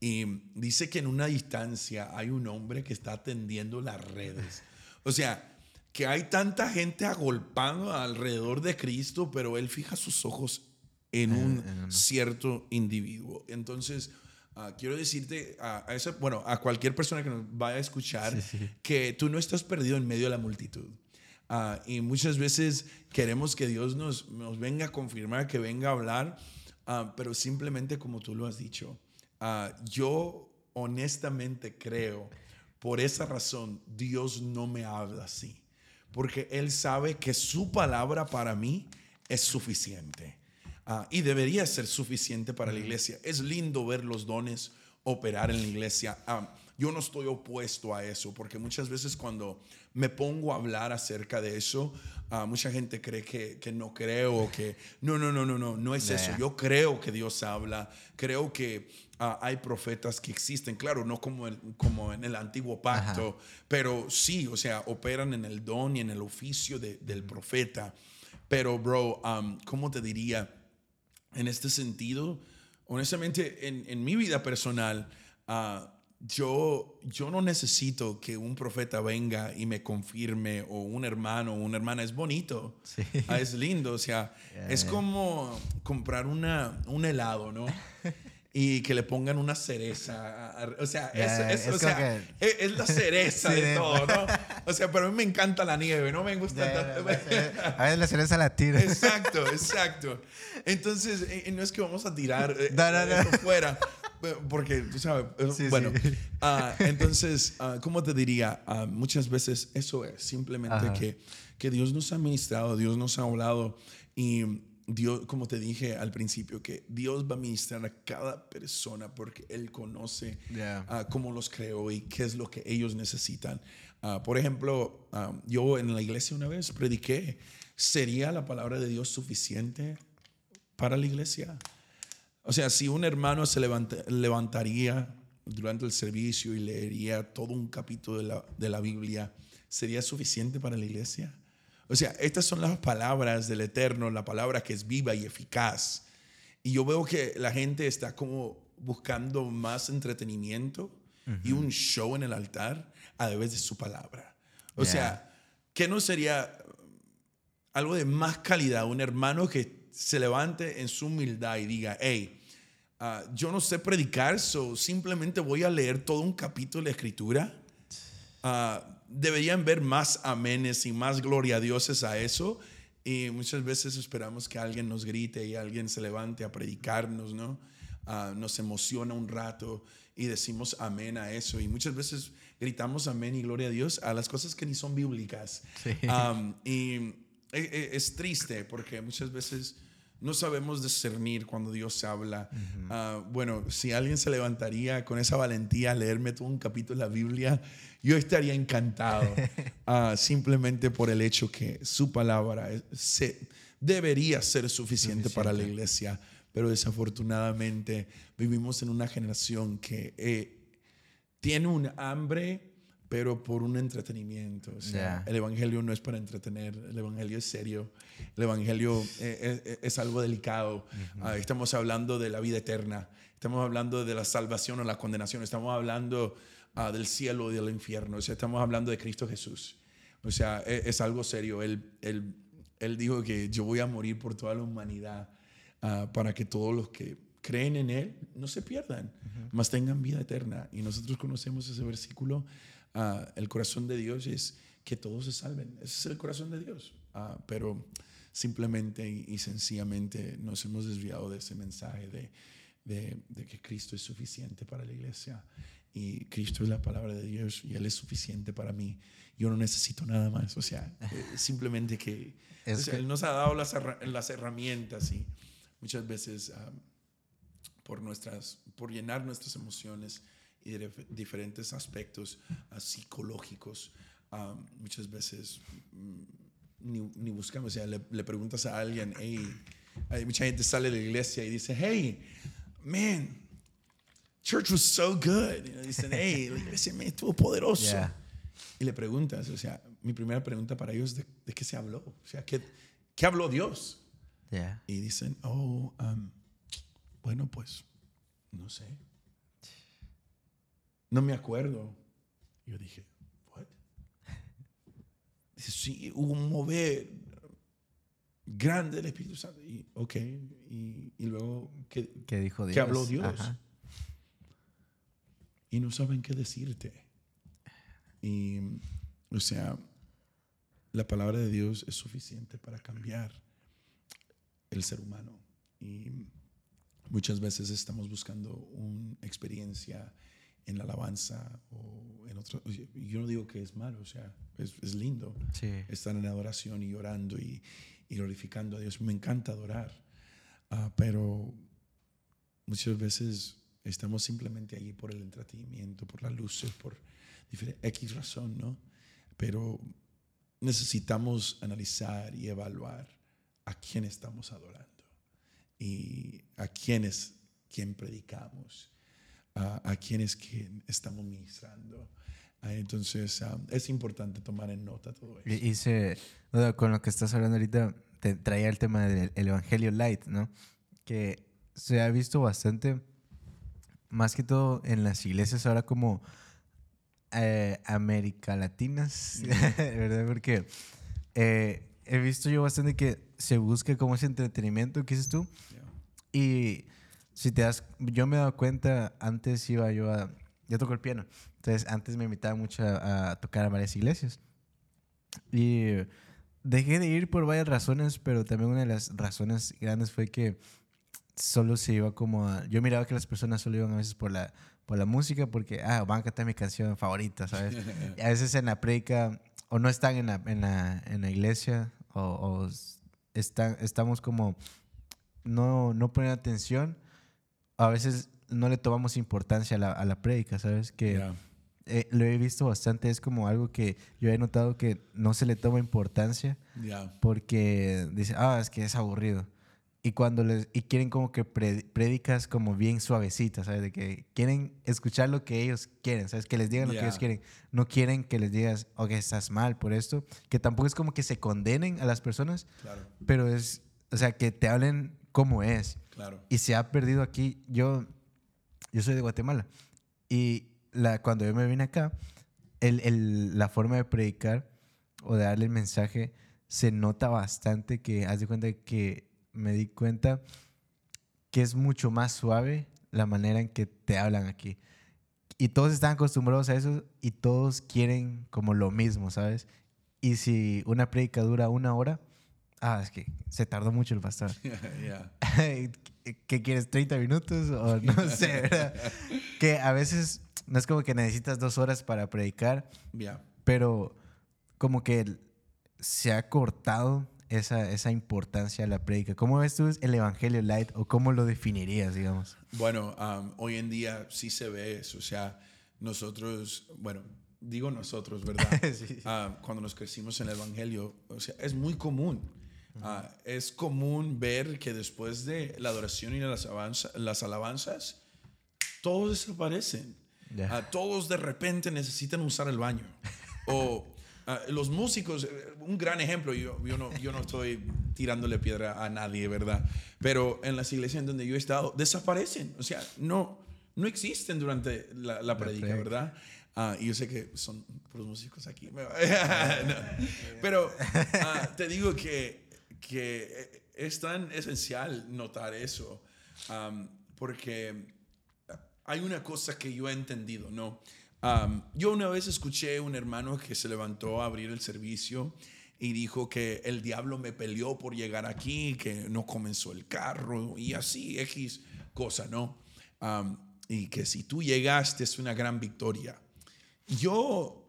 y dice que en una distancia hay un hombre que está atendiendo las redes. O sea, que hay tanta gente agolpando alrededor de Cristo, pero él fija sus ojos en un cierto individuo. Entonces, ah, quiero decirte a, a esa, bueno, a cualquier persona que nos vaya a escuchar, Sí, sí. que tú no estás perdido en medio de la multitud. Ah, y muchas veces queremos que Dios nos, nos venga a confirmar, que venga a hablar, ah, pero simplemente como tú lo has dicho, ah, yo honestamente creo, por esa razón, Dios no me habla así, porque Él sabe que su palabra para mí es suficiente. Y debería ser suficiente para la iglesia. Es lindo ver los dones operar en la iglesia. Yo no estoy opuesto a eso, porque muchas veces cuando me pongo a hablar acerca de eso, ah, mucha gente cree que, que no creo, que no, no, no, no, no, no es Ya, eso. Yo creo que Dios habla, creo que ah, hay profetas que existen, claro, no como, el- como en el antiguo pacto, pero sí, o sea, operan en el don y en el oficio de- del profeta. Pero, bro, um, ¿cómo te diría? En este sentido, honestamente, en, en mi vida personal, ah, yo, yo no necesito que un profeta venga y me confirme, o un hermano o una hermana. Es bonito, Sí. ah, es lindo. O sea, es como comprar una, un helado, ¿no? Y que le pongan una cereza. O sea, es, Ya, es- es o como sea, que- es, es la cereza Sí, de todo, ¿no? O sea, pero a mí me encanta la nieve, no me gusta Ya, tanto. A veces la cereza la tira. Exacto, exacto. Entonces, eh, no es que vamos a tirar eh, No, no, no. fuera, eh, porque tú sabes, eh, Sí, bueno, sí. ah, entonces, ah, ¿cómo te diría? Ah, muchas veces eso es simplemente que, que Dios nos ha ministrado, Dios nos ha hablado y Dios, como te dije al principio, que Dios va a ministrar a cada persona porque Él conoce Ya. ah, cómo los creó y qué es lo que ellos necesitan. Por ejemplo, ah, yo en la iglesia una vez prediqué, ¿sería la palabra de Dios suficiente para la iglesia? O sea, si un hermano se levanta- levantaría durante el servicio y leería todo un capítulo de la, de la Biblia, ¿sería suficiente para la iglesia? O sea, estas son las palabras del Eterno, la palabra que es viva y eficaz. Y yo veo que la gente está como buscando más entretenimiento y un show en el altar a través de su palabra. O sea, ¿qué no sería algo de más calidad? Un hermano que se levante en su humildad y diga, hey, ah, yo no sé predicar, so simplemente voy a leer todo un capítulo de escritura. Ah, deberían ver más amenes y más gloria a dioses a eso. Y muchas veces esperamos que alguien nos grite y alguien se levante a predicarnos, ¿no? Ah, nos emociona un rato y decimos amén a eso. Y muchas veces gritamos amén y gloria a Dios a las cosas que ni son bíblicas. Sí. Um, y e- e- es triste porque muchas veces no sabemos discernir cuando Dios habla. Ah, bueno, si alguien se levantaría con esa valentía a leerme todo un capítulo de la Biblia, yo estaría encantado. Ah, simplemente por el hecho que su palabra se- debería ser suficiente, para la iglesia. Pero desafortunadamente vivimos en una generación que eh, tiene un hambre, pero por un entretenimiento. O sea, Ya. el evangelio no es para entretener, el evangelio es serio, el evangelio eh, eh, es, algo delicado. Ah, estamos hablando de la vida eterna, estamos hablando de la salvación o la condenación, estamos hablando ah, del cielo y del infierno, o sea, estamos hablando de Cristo Jesús. O sea, e- es, algo serio. Él, él, él dijo que yo voy a morir por toda la humanidad ah, para que todos los que creen en Él no se pierdan, mas tengan vida eterna. Y nosotros conocemos ese versículo. Ah, el corazón de Dios es que todos se salven. Ese es el corazón de Dios. Ah, pero simplemente y, sencillamente nos hemos desviado de ese mensaje de, de, de, que Cristo es suficiente para la iglesia y Cristo es la palabra de Dios y Él es suficiente para mí. Yo no necesito nada más. O sea, eh, simplemente que, Él nos ha dado las, las herramientas y muchas veces por, nuestras, por llenar nuestras emociones y de diferentes aspectos uh, psicológicos, muchas veces mm, ni, ni, buscamos. O sea, le, le, preguntas a alguien, hey, hay mucha gente sale de la iglesia y dice, hey, man, church was so good. Y dicen, hey, la iglesia me estuvo poderoso. Y le preguntas, o sea, mi primera pregunta para ellos es, ¿de, de qué se habló? O sea, ¿qué, qué habló Dios? Y dicen, oh, um, bueno, pues, no sé. No me acuerdo. Yo dije, ¿what? Dice, sí, hubo un mover grande del Espíritu Santo. Y, ok, y, y luego, ¿qué, ¿qué dijo Dios? ¿Qué habló Dios? Y no saben qué decirte. Y, o sea, la palabra de Dios es suficiente para cambiar el ser humano. Y muchas veces estamos buscando una experiencia en la alabanza o en otro. Yo no digo que es malo, o sea, es, es lindo estar en adoración y orando y, y, glorificando a Dios. Me encanta adorar, uh, pero muchas veces estamos simplemente allí por el entretenimiento, por las luces, por X razón, ¿no? Pero necesitamos analizar y evaluar a quién estamos adorando y a quién es quien predicamos, a, a quién es quien estamos ministrando. Ah, entonces ah, es importante tomar en nota todo eso. Y, se, con lo que estás hablando ahorita, te traía el tema del Evangelio Light, ¿no? Que se ha visto bastante, más que todo en las iglesias ahora como eh, América Latinas, ¿verdad? Porque eh, he visto yo bastante que se busque como ese entretenimiento que dices tú. Y si te das, yo me he dado cuenta, antes iba yo a, yo toco el piano, entonces antes me invitaba mucho a, tocar a varias iglesias. Y dejé de ir por varias razones, pero también una de las razones grandes fue que solo se iba como a, yo miraba que las personas solo iban a veces por la, por la música, porque, ah, van a cantar mi canción favorita, ¿sabes? y a veces en la predica, o no están en la, en la, en la iglesia, o, estamos como no, no ponen atención, a veces no le tomamos importancia a la, a la prédica, ¿sabes? Que eh, lo he visto bastante, es como algo que yo he notado que no se le toma importancia porque dice, ah, es que es aburrido y cuando les y quieren como que predicas como bien suavecita, ¿sabes? De que quieren escuchar lo que ellos quieren, ¿sabes? Que les digan lo que ellos quieren. No quieren que les digas, ok, estás mal por esto. Que tampoco es como que se condenen a las personas, claro. pero es, o sea, que te hablen como es. Y se ha perdido aquí. Yo, yo soy de Guatemala y la, cuando yo me vine acá, el, el, la forma de predicar o de darle el mensaje se nota bastante que, haz de cuenta que me di cuenta que es mucho más suave la manera en que te hablan aquí. Y todos están acostumbrados a eso y todos quieren como lo mismo, ¿sabes? Y si una predica dura una hora, ah, es que se tardó mucho el pastor. ¿Qué quieres? ¿30 minutos? O no sé, ¿verdad? que a veces no es como que necesitas dos horas para predicar, pero como que se ha cortado esa, esa importancia a la prédica. ¿Cómo ves tú el Evangelio Light o cómo lo definirías, digamos? Bueno, um, hoy en día sí se ve eso. O sea, nosotros, bueno, digo nosotros, ¿verdad? Um, cuando nos crecimos en el Evangelio, o sea, es muy común. Uh, es común ver que después de la adoración y las, las alabanzas, todos desaparecen. Uh, todos de repente necesitan usar el baño. o Ah, los músicos, un gran ejemplo, yo, yo, no, yo no estoy tirándole piedra a nadie, ¿verdad? Pero en las iglesias donde yo he estado, desaparecen, o sea, no, no existen durante la, la predica, ¿verdad? Ah, y yo sé que son los músicos aquí. Pero ah, te digo que, que es tan esencial notar eso, porque hay una cosa que yo he entendido, ¿no? yo una vez escuché un hermano que se levantó a abrir el servicio y dijo que el diablo me peleó por llegar aquí, que no comenzó el carro y así, X cosa, ¿no? Y que si tú llegaste es una gran victoria. Yo,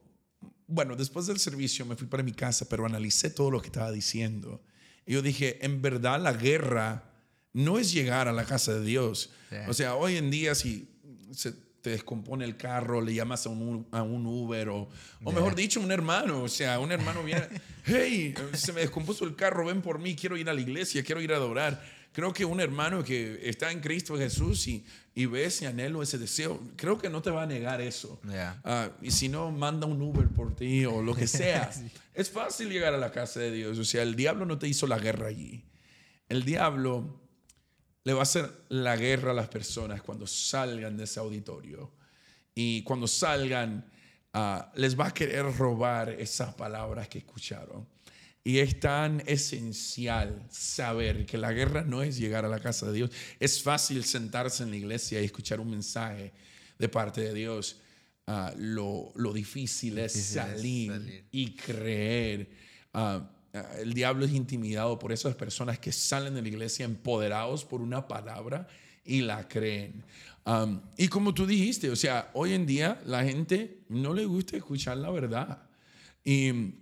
bueno, después del servicio me fui para mi casa, pero analicé todo lo que estaba diciendo. Y yo dije, en verdad la guerra no es llegar a la casa de Dios. O sea, hoy en día si se te descompone el carro, le llamas a un, a un Uber o, o mejor dicho, un hermano. O sea, un hermano viene, hey, se me descompuso el carro, ven por mí, quiero ir a la iglesia, quiero ir a adorar. Creo que un hermano que está en Cristo Jesús y, y ve ese anhelo, ese deseo, creo que no te va a negar eso. Ah, y si no, manda un Uber por ti o lo que sea. Es fácil llegar a la casa de Dios. O sea, el diablo no te hizo la guerra allí. El diablo le va a hacer la guerra a las personas cuando salgan de ese auditorio. Y cuando salgan, ah, les va a querer robar esas palabras que escucharon. Y es tan esencial saber que la guerra no es llegar a la casa de Dios. Es fácil sentarse en la iglesia y escuchar un mensaje de parte de Dios. Ah, lo, lo, difícil, es, salir y creer. Uh, el diablo es intimidado por esas personas que salen de la iglesia empoderados por una palabra y la creen. Um, y como tú dijiste, o sea, hoy en día la gente no le gusta escuchar la verdad. Y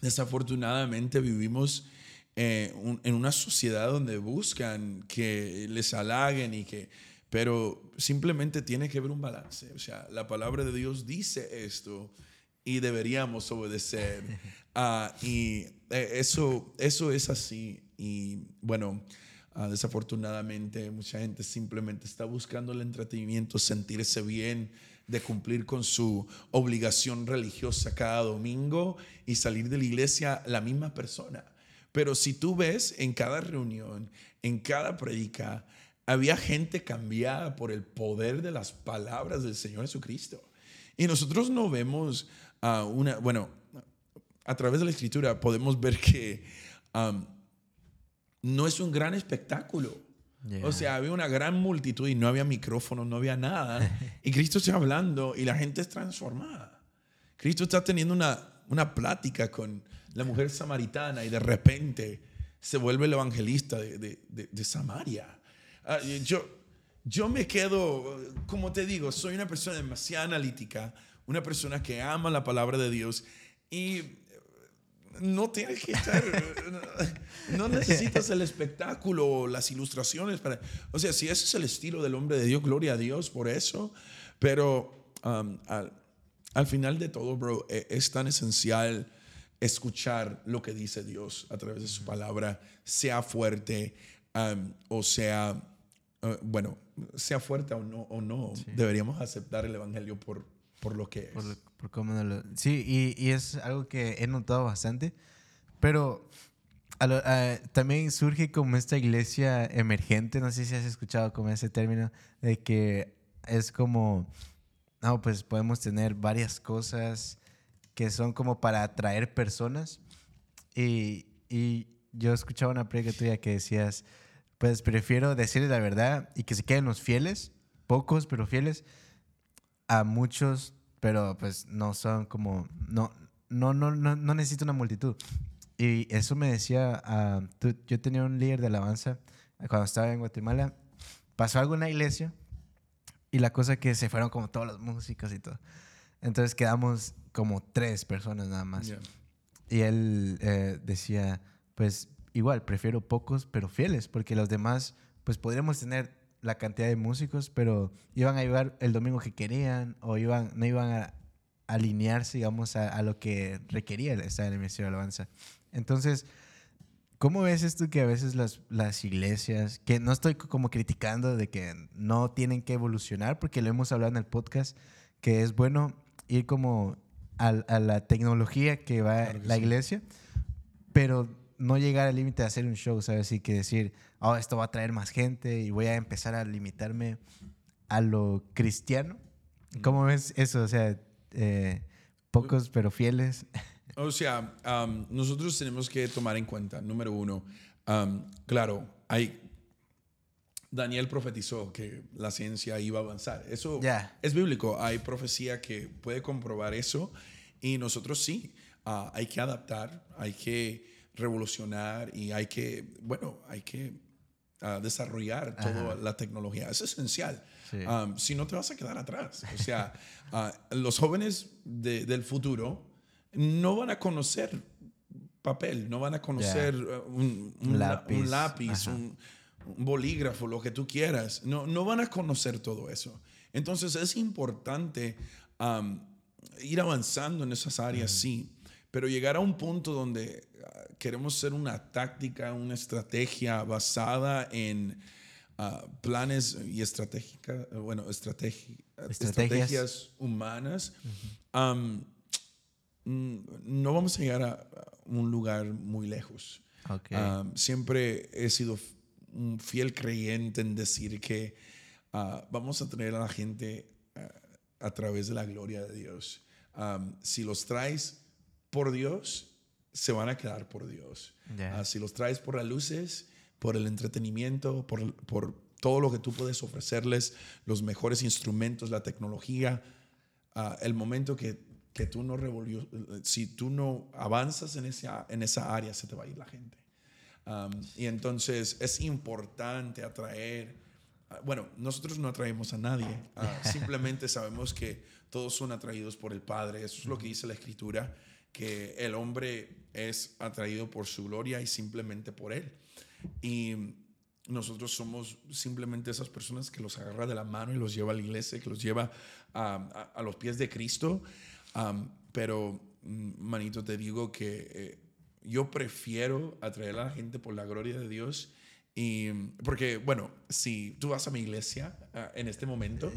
desafortunadamente vivimos eh, en una sociedad donde buscan que les halaguen y que... Pero simplemente tiene que haber un balance. O sea, la palabra de Dios dice esto y deberíamos obedecer. Ah, y eh, eso, eso es así. Y bueno, ah, desafortunadamente mucha gente simplemente está buscando el entretenimiento, sentirse bien, de cumplir con su obligación religiosa cada domingo y salir de la iglesia la misma persona. Pero si tú ves en cada reunión, en cada predica, había gente cambiada por el poder de las palabras del Señor Jesucristo. Y nosotros no vemos a una, bueno, a través de la escritura podemos ver que um, no es un gran espectáculo. O sea, había una gran multitud y no había micrófono, no había nada. Y Cristo está hablando y la gente es transformada. Cristo está teniendo una, una plática con la mujer samaritana y de repente se vuelve el evangelista de, de, de, Samaria. Ah, yo, yo me quedo, como te digo, soy una persona demasiado analítica, una persona que ama la palabra de Dios y no tienes que estar, no necesitas el espectáculo, las ilustraciones para, o sea, si ese es el estilo del hombre de Dios, gloria a Dios por eso, pero um, al, final de todo, bro, e, es tan esencial escuchar lo que dice Dios a través de su palabra, sea fuerte um, o sea, uh, bueno, sea fuerte o no, o no deberíamos aceptar el Evangelio por, por lo que es. sí, y, y, es algo que he notado bastante, pero también surge como esta iglesia emergente, no sé si has escuchado como ese término, de que es como, no, pues podemos tener varias cosas que son como para atraer personas. Y, y yo escuchaba una prega tuya que decías, pues prefiero decirles la verdad y que se queden los fieles, pocos pero fieles, a muchos, pero pues no son como, no, no, no, no, no necesito una multitud. Y eso me decía, uh, yo tenía un líder de alabanza cuando estaba en Guatemala, pasó algo en la iglesia y la cosa que se fueron como todos los músicos y todo. Entonces quedamos como tres personas nada más. Y él eh, decía, pues igual, prefiero pocos pero fieles, porque los demás, pues podríamos tener la cantidad de músicos, pero iban a llegar el domingo que querían o iban, no iban a alinearse, digamos, a, lo que requería estar en el Ministerio de Alabanza. Entonces, ¿cómo ves esto que a veces las, las iglesias, que no estoy como criticando de que no tienen que evolucionar, porque lo hemos hablado en el podcast, que es bueno ir como a, la tecnología que va la iglesia, pero no llegar al límite de hacer un show, ¿sabes? Y que decir, oh, esto va a traer más gente y voy a empezar a limitarme a lo cristiano. ¿Cómo ves eso? O sea, eh, pocos pero fieles. O sea, nosotros tenemos que tomar en cuenta, número uno, claro, hay, Daniel profetizó que la ciencia iba a avanzar. Eso es bíblico. Hay profecía que puede comprobar eso y nosotros sí. ah, hay que adaptar, hay que revolucionar y hay que, bueno, hay que ah, desarrollar toda la tecnología. Es esencial. Um, si no te vas a quedar atrás. O sea, ah, los jóvenes del futuro no van a conocer papel, no van a conocer un, lápiz, un, bolígrafo, lo que tú quieras. No, no van a conocer todo eso. Entonces es importante um, ir avanzando en esas áreas, sí, pero llegar a un punto donde ah, queremos ser una táctica, una estrategia basada en ah, planes y estratégicas, bueno, estrategias. humanas, um, mm, no vamos a llegar a un lugar muy lejos. Um, siempre he sido un fiel creyente en decir que Ah, vamos a tener a la gente a través de la gloria de Dios. si los traes por Dios, se van a quedar por Dios. Ah, si los traes por las luces, por el entretenimiento, por, por, todo lo que tú puedes ofrecerles, los mejores instrumentos, la tecnología, el momento que, que tú no revolvió, si tú no avanzas en esa, en esa área, se te va a ir la gente. y entonces es importante atraer Ah, bueno, nosotros no atraemos a nadie, ah, simplemente sabemos que todos son atraídos por el Padre, eso es lo que dice la Escritura, que el hombre es atraído por su gloria y simplemente por Él. Y nosotros somos simplemente esas personas que los agarra de la mano y los lleva a la iglesia, que los lleva a, los pies de Cristo. pero, mm, manito, te digo que eh, yo prefiero atraer a la gente por la gloria de Dios y porque, bueno, si tú vas a mi iglesia ah, en este momento,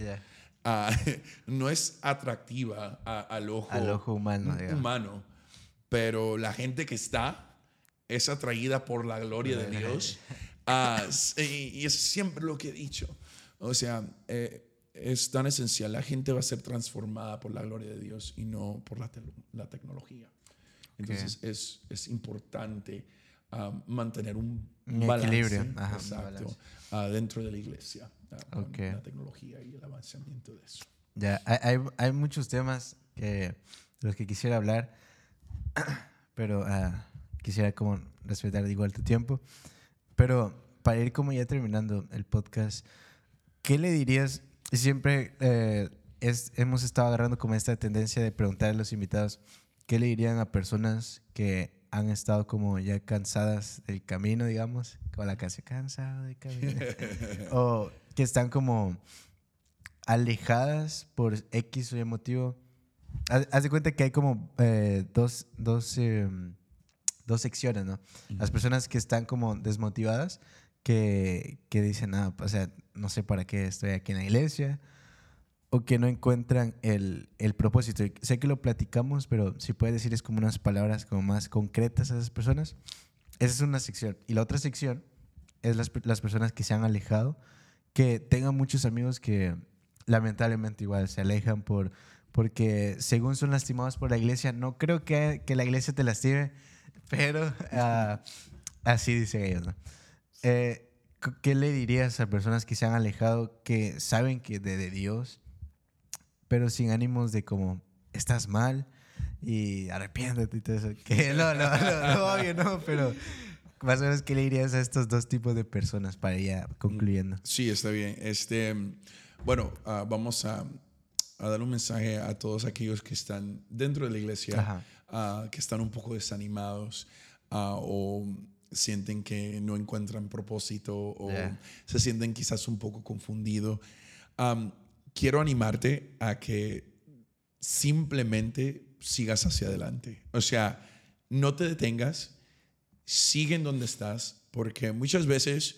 no es atractiva al ojo, al ojo humano, humano, pero la gente que está es atraída por la gloria de Dios. Ah, y, es siempre lo que he dicho. O sea, eh, es tan esencial. La gente va a ser transformada por la gloria de Dios y no por la, la tecnología. Entonces es, es importante mantener un, equilibrio dentro de la iglesia, la tecnología y el avanzamiento de eso. Ya, hay, hay muchos temas que, de los que quisiera hablar, pero ah, quisiera como respetar igual tu tiempo. Pero para ir como ya terminando el podcast, ¿qué le dirías? Siempre eh, es, hemos estado agarrando como esta tendencia de preguntar a los invitados, ¿qué le dirían a personas que han estado como ya cansadas del camino, digamos, como la casa cansada del camino, o que están como alejadas por X o Y motivo. Haz, de cuenta que hay como eh, dos, dos, em, dos secciones, ¿no? Las personas que están como desmotivadas, que, que dicen, ah, o sea, no sé para qué estoy aquí en la iglesia, o que no encuentran el, el, propósito. Sé que lo platicamos, pero si puedes decir es como unas palabras como más concretas a esas personas. Esa es una sección. Y la otra sección es las, las personas que se han alejado, que tengan muchos amigos que lamentablemente igual se alejan por, porque según son lastimados por la iglesia, no creo que, que la iglesia te lastime, pero uh, así dicen ellos. ¿no? Eh, ¿Qué le dirías a personas que se han alejado, que saben que de, de Dios, pero sin ánimos de como, estás mal y arrepiéntete y todo eso. Que no, no, no, obvio, no, pero más o menos, ¿qué le dirías a estos dos tipos de personas para ya concluyendo? Sí, está bien. Este, bueno, ah, vamos a, a, dar un mensaje a todos aquellos que están dentro de la iglesia, uh, que están un poco desanimados uh, o sienten que no encuentran propósito o se sienten quizás un poco confundidos. Um, quiero animarte a que simplemente sigas hacia adelante. O sea, no te detengas, sigue en donde estás, porque muchas veces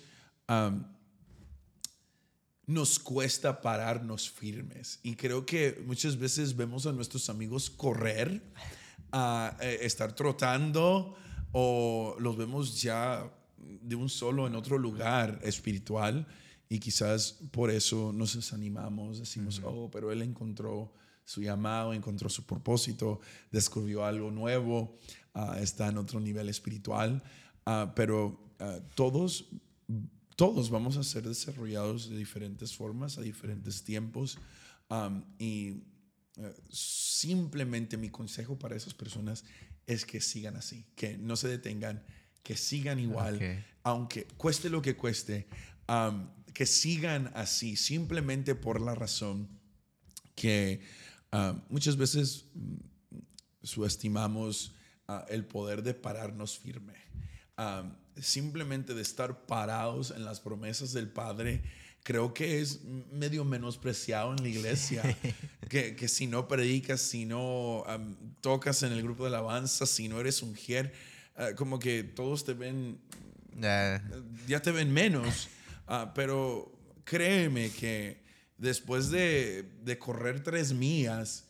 nos cuesta pararnos firmes. Y creo que muchas veces vemos a nuestros amigos correr, a eh, estar trotando, o los vemos ya de un solo en otro lugar espiritual y quizás por eso nos desanimamos, decimos, oh, pero él encontró su llamado, encontró su propósito, descubrió algo nuevo, ah, está en otro nivel espiritual, ah, pero ah, todos, todos vamos a ser desarrollados de diferentes formas, a diferentes tiempos, y eh, simplemente mi consejo para esas personas es que sigan así, que no se detengan, que sigan igual, Ok. aunque cueste lo que cueste, am, que sigan así, simplemente por la razón que am, muchas veces mm, subestimamos ah, el poder de pararnos firme. Am, simplemente de estar parados en las promesas del Padre, creo que es medio menospreciado en la iglesia. que, que si no predicas, si no tocas en el grupo de alabanza, si no eres un gier, ah, como que todos te ven ya te ven menos. Ah, pero créeme que después de, de correr tres millas,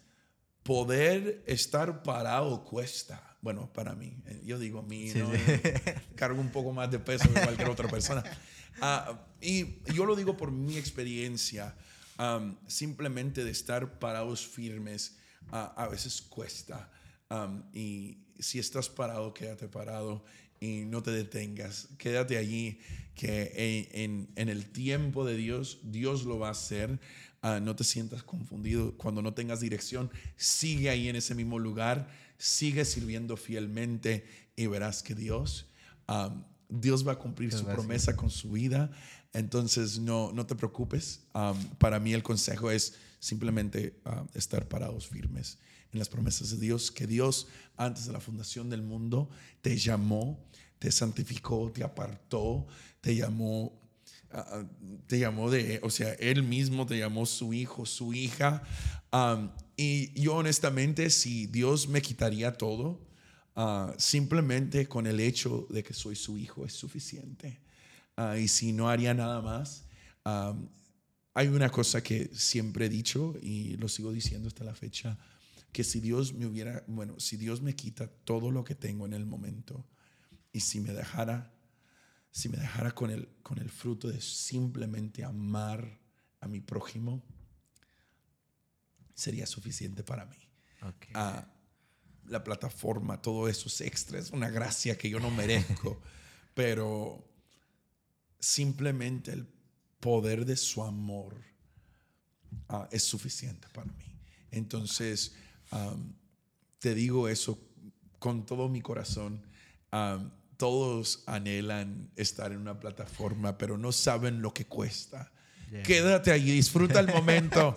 poder estar parado cuesta. Bueno, para mí. Eh, Yo digo mí, Sí, ¿no? sí. Eh, cargo un poco más de peso que cualquier otra persona. Ah, y yo lo digo por mi experiencia. Am, simplemente de estar parados firmes ah, a veces cuesta. Am, y si estás parado, quédate parado y no te detengas. Quédate allí, que en, en- el tiempo de Dios, Dios lo va a hacer. Ah, no te sientas confundido. Cuando no tengas dirección, sigue ahí en ese mismo lugar, sigue sirviendo fielmente y verás que Dios, am, Dios va a cumplir su promesa con su vida. Entonces, no, no te preocupes. Am, para mí el consejo es simplemente ah, estar parados firmes en las promesas de Dios, que Dios antes de la fundación del mundo te llamó, te santificó, te apartó, te llamó, ah, te llamó de, o sea, Él mismo te llamó su hijo, su hija. Am, y yo honestamente, si Dios me quitaría todo, ah, simplemente con el hecho de que soy su hijo es suficiente. Ah, y si no haría nada más, am, hay una cosa que siempre he dicho y lo sigo diciendo hasta la fecha, que si Dios me hubiera, bueno, si Dios me quita todo lo que tengo en el momento y si me dejara, si me dejara con el, con el fruto de simplemente amar a mi prójimo, sería suficiente para mí. Ah, la plataforma, todo eso es extra, es una gracia que yo no merezco, pero simplemente el poder de su amor ah, es suficiente para mí. Entonces, am, te digo eso con todo mi corazón. Am, todos anhelan estar en una plataforma, pero no saben lo que cuesta. Yeah. Quédate allí, disfruta el momento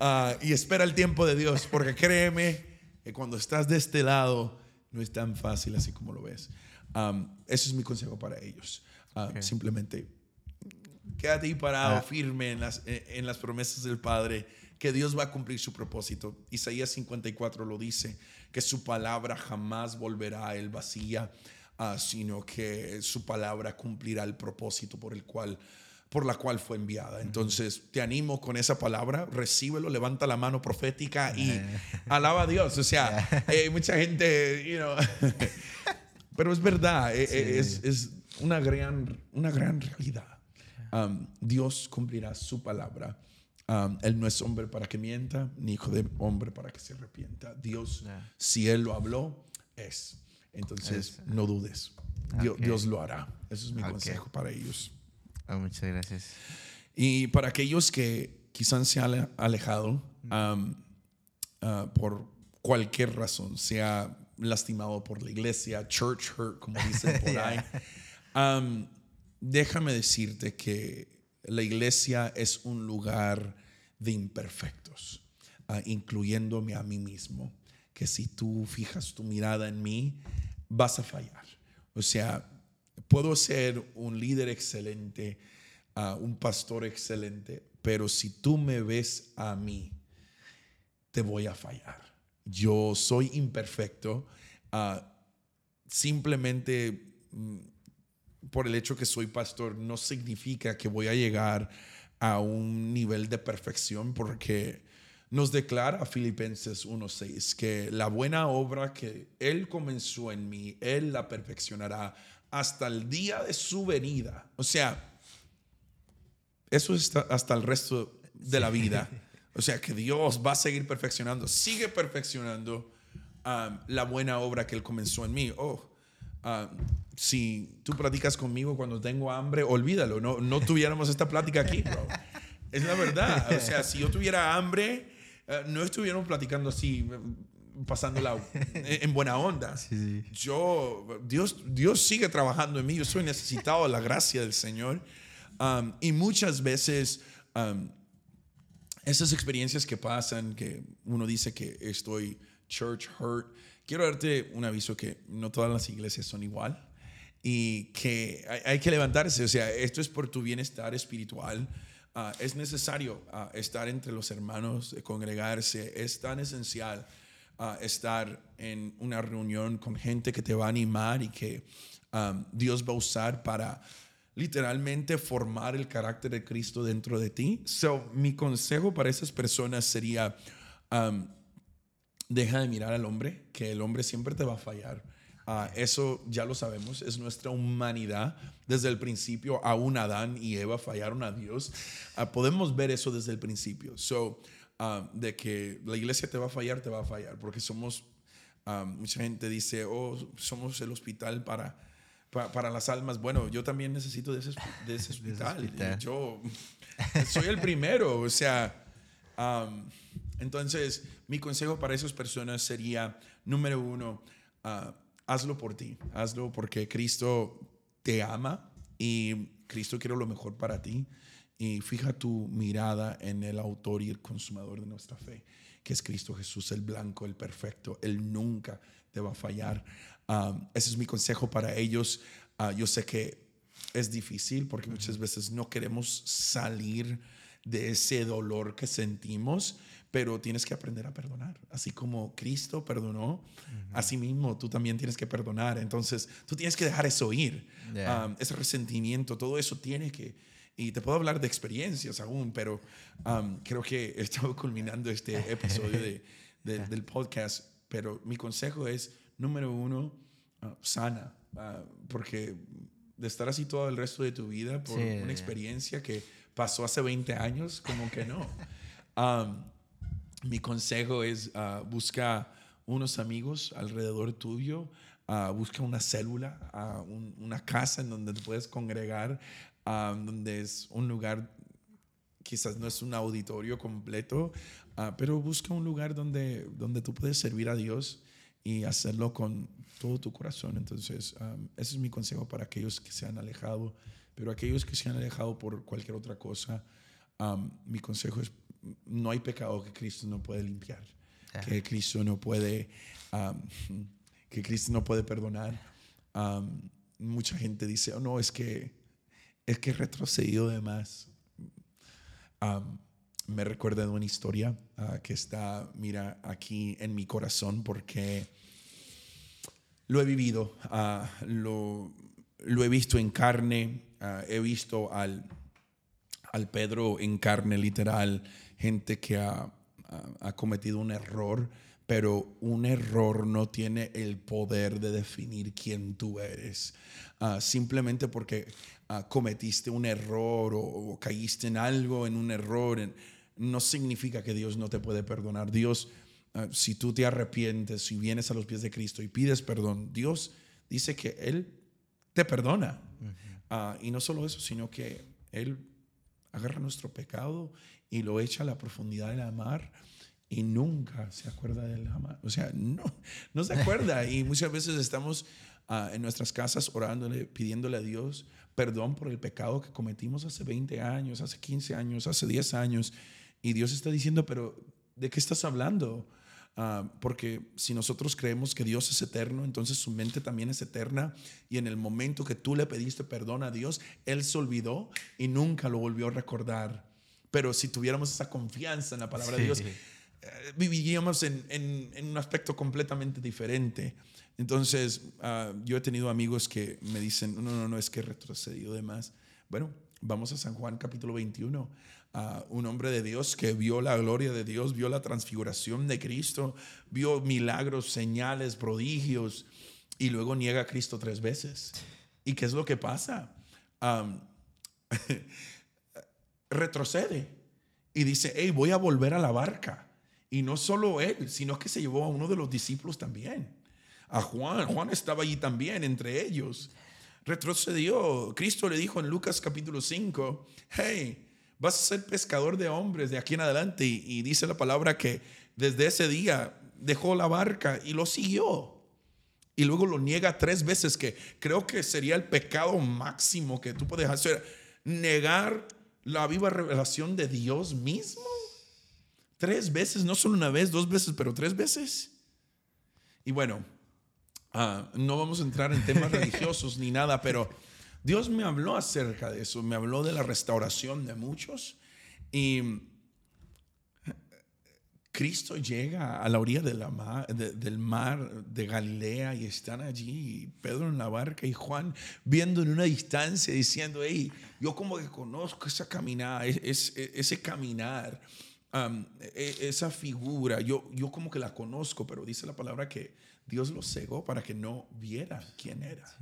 ah, y espera el tiempo de Dios, porque créeme que cuando estás de este lado no es tan fácil así como lo ves. Am, ese es mi consejo para ellos. Ah, Ok. Simplemente quédate ahí parado, Ah. firme en las, en las promesas del Padre, que Dios va a cumplir su propósito. Isaías 54 lo dice, que su palabra jamás volverá a él vacía, ah, sino que su palabra cumplirá el propósito por el cual por la cual fue enviada. Entonces, te animo con esa palabra, recíbelo, levanta la mano profética y alaba a Dios. O sea, eh, mucha gente, you know, pero es verdad, eh, eh, es, es una, gran, una gran realidad. Um, Dios cumplirá su palabra. Um, él no es hombre para que mienta, ni hijo de hombre para que se arrepienta. Dios, Ya. si Él lo habló, es. Entonces, Es. no dudes. Dios, Ok. Dios lo hará. Eso es mi Ok. consejo para ellos. Ah, muchas gracias. Y para aquellos que quizás se han ale- alejado um, ah, por cualquier razón, sea lastimado por la iglesia, church hurt, como dicen por ahí, um, déjame decirte que la iglesia es un lugar de imperfectos, ah, incluyéndome a mí mismo, que si tú fijas tu mirada en mí, vas a fallar. O sea, puedo ser un líder excelente, ah, un pastor excelente, pero si tú me ves a mí, te voy a fallar. Yo soy imperfecto, ah, simplemente mm, por el hecho que soy pastor no significa que voy a llegar a un nivel de perfección porque nos declara Filipenses 1.6 que la buena obra que Él comenzó en mí, Él la perfeccionará hasta el día de su venida. O sea, eso está hasta el resto de la vida. O sea, que Dios va a seguir perfeccionando, sigue perfeccionando um, la buena obra que Él comenzó en mí. Oh, um, si tú platicas conmigo cuando tengo hambre, olvídalo, no, no tuviéramos esta plática aquí, bro. Es la verdad. O sea, si yo tuviera hambre, eh, no estuviéramos platicando así. pasándola en buena onda. Sí, sí. Yo, Dios, Dios sigue trabajando en mí. Yo soy necesitado de la gracia del Señor. Um, y muchas veces um, esas experiencias que pasan, que uno dice que estoy church hurt, quiero darte un aviso que no todas las iglesias son igual y que hay, hay que levantarse. O sea, esto es por tu bienestar espiritual. Ah, es necesario ah, estar entre los hermanos, eh, congregarse. Es tan esencial ah, estar en una reunión con gente que te va a animar y que um, Dios va a usar para literalmente formar el carácter de Cristo dentro de ti. So, mi consejo para esas personas sería, um, deja de mirar al hombre, que el hombre siempre te va a fallar. Ah, eso ya lo sabemos, es nuestra humanidad. Desde el principio, aún Adán y Eva fallaron a Dios. Ah, podemos ver eso desde el principio. So, ah, de que la iglesia te va a fallar, te va a fallar, porque somos, mucha gente dice, oh, somos el hospital para, pa- para las almas. Bueno, yo también necesito de ese, de ese hospital. hospital. Yo soy el primero, o sea, um, entonces mi consejo para esas personas sería, número uno, hazlo por ti, hazlo porque Cristo te ama y Cristo quiere lo mejor para ti. Y fija tu mirada en el autor y el consumador de nuestra fe, que es Cristo Jesús, el blanco, el perfecto. Él nunca te va a fallar. Um, ese es mi consejo para ellos. Ah, yo sé que es difícil porque muchas veces no queremos salir de ese dolor que sentimos, pero tienes que aprender a perdonar. Así como Cristo perdonó, así mismo tú también tienes que perdonar. Entonces, tú tienes que dejar eso ir. Yeah. Um, ese resentimiento, todo eso tiene que... Y te puedo hablar de experiencias aún, pero um, creo que estamos culminando este episodio de- de- del podcast. Pero mi consejo es, número uno, uh, sana, uh, porque de estar así todo el resto de tu vida por Sí, una ya. experiencia que pasó hace 20 años, como que no. Um, mi consejo es uh, busca unos amigos alrededor tuyo, uh, busca una célula, un- una casa en donde te puedes congregar, donde es un lugar, quizás no es un auditorio completo, pero busca un lugar donde, donde tú puedes servir a Dios y hacerlo con todo tu corazón. Entonces, um, ese es mi consejo para aquellos que se han alejado, pero aquellos que se han alejado por cualquier otra cosa, mi consejo es, no hay pecado que Cristo no puede limpiar, que Cristo no puede, um, que Cristo no puede perdonar. Um, mucha gente dice, oh no, es que, es que he retrocedido de más. Um, me recuerda de una historia ah, que está, mira, aquí en mi corazón porque lo he vivido, ah, lo, lo he visto en carne, ah, he visto al, al Pedro en carne literal, gente que ha, ha- cometido un error, pero un error no tiene el poder de definir quién tú eres. Ah, simplemente porque ah, cometiste un error o, o caíste en algo, en un error, en- no significa que Dios no te puede perdonar. Dios, ah, si tú te arrepientes, si vienes a los pies de Cristo y pides perdón, Dios dice que Él te perdona. Y no solo eso, sino que Él agarra nuestro pecado y lo echa a la profundidad de la mar y nunca se acuerda del jamás. O sea, no, no se acuerda. y muchas veces estamos ah, en nuestras casas orándole, pidiéndole a Dios perdón por el pecado que cometimos hace 20 años, hace 15 años, hace 10 años. Y Dios está diciendo, pero ¿de qué estás hablando? Ah, porque si nosotros creemos que Dios es eterno, entonces su mente también es eterna. Y en el momento que tú le pediste perdón a Dios, Él se olvidó y nunca lo volvió a recordar. Pero si tuviéramos esa confianza en la palabra de. Dios, eh, viviríamos en, en- en un aspecto completamente diferente. Entonces, ah, yo he tenido amigos que me dicen, no, no, no, es que he retrocedido de más. Bueno, vamos a San Juan capítulo 21. Ah, un hombre de Dios que vio la gloria de Dios, vio la transfiguración de Cristo, vio milagros, señales, prodigios, y luego niega a Cristo tres veces. ¿Y qué es lo que pasa? Am, retrocede y dice, hey, voy a volver a la barca. Y no solo él, sino que se llevó a uno de los discípulos también. A Juan. Juan estaba allí también entre ellos. Retrocedió. Cristo le dijo en Lucas capítulo 5, hey, vas a ser pescador de hombres de aquí en adelante. Y, y dice la palabra que desde ese día dejó la barca y lo siguió. Y luego lo niega tres veces, que creo que sería el pecado máximo que tú puedes hacer. Negar la viva revelación de Dios mismo. Tres veces, no solo una vez, dos veces, pero tres veces. Y bueno, ah, no vamos a entrar en temas religiosos ni nada, pero Dios me habló acerca de eso, me habló de la restauración de muchos. Y Cristo llega a la orilla de la del mar de Galilea y están allí, Pedro en la barca y Juan viendo en una distancia diciendo, hey, yo como que conozco esa caminada, ese caminar, e, esa figura, yo, yo como que la conozco, pero dice la palabra que Dios lo cegó para que no viera quién era.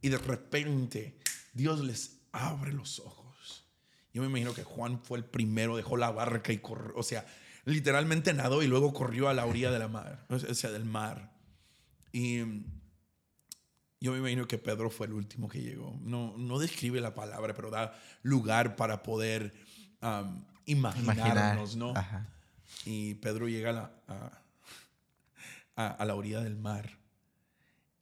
Y de repente Dios les abre los ojos. Yo me imagino que Juan fue el primero, dejó la barca y corrió, o sea, literalmente nadó y luego corrió a la orilla de la mar, o sea, del mar. Y yo me imagino que Pedro fue el último que llegó. No, no describe la palabra, pero da lugar para poder imaginarnos, ¿no? Y Pedro llega a la, a, a la orilla del mar.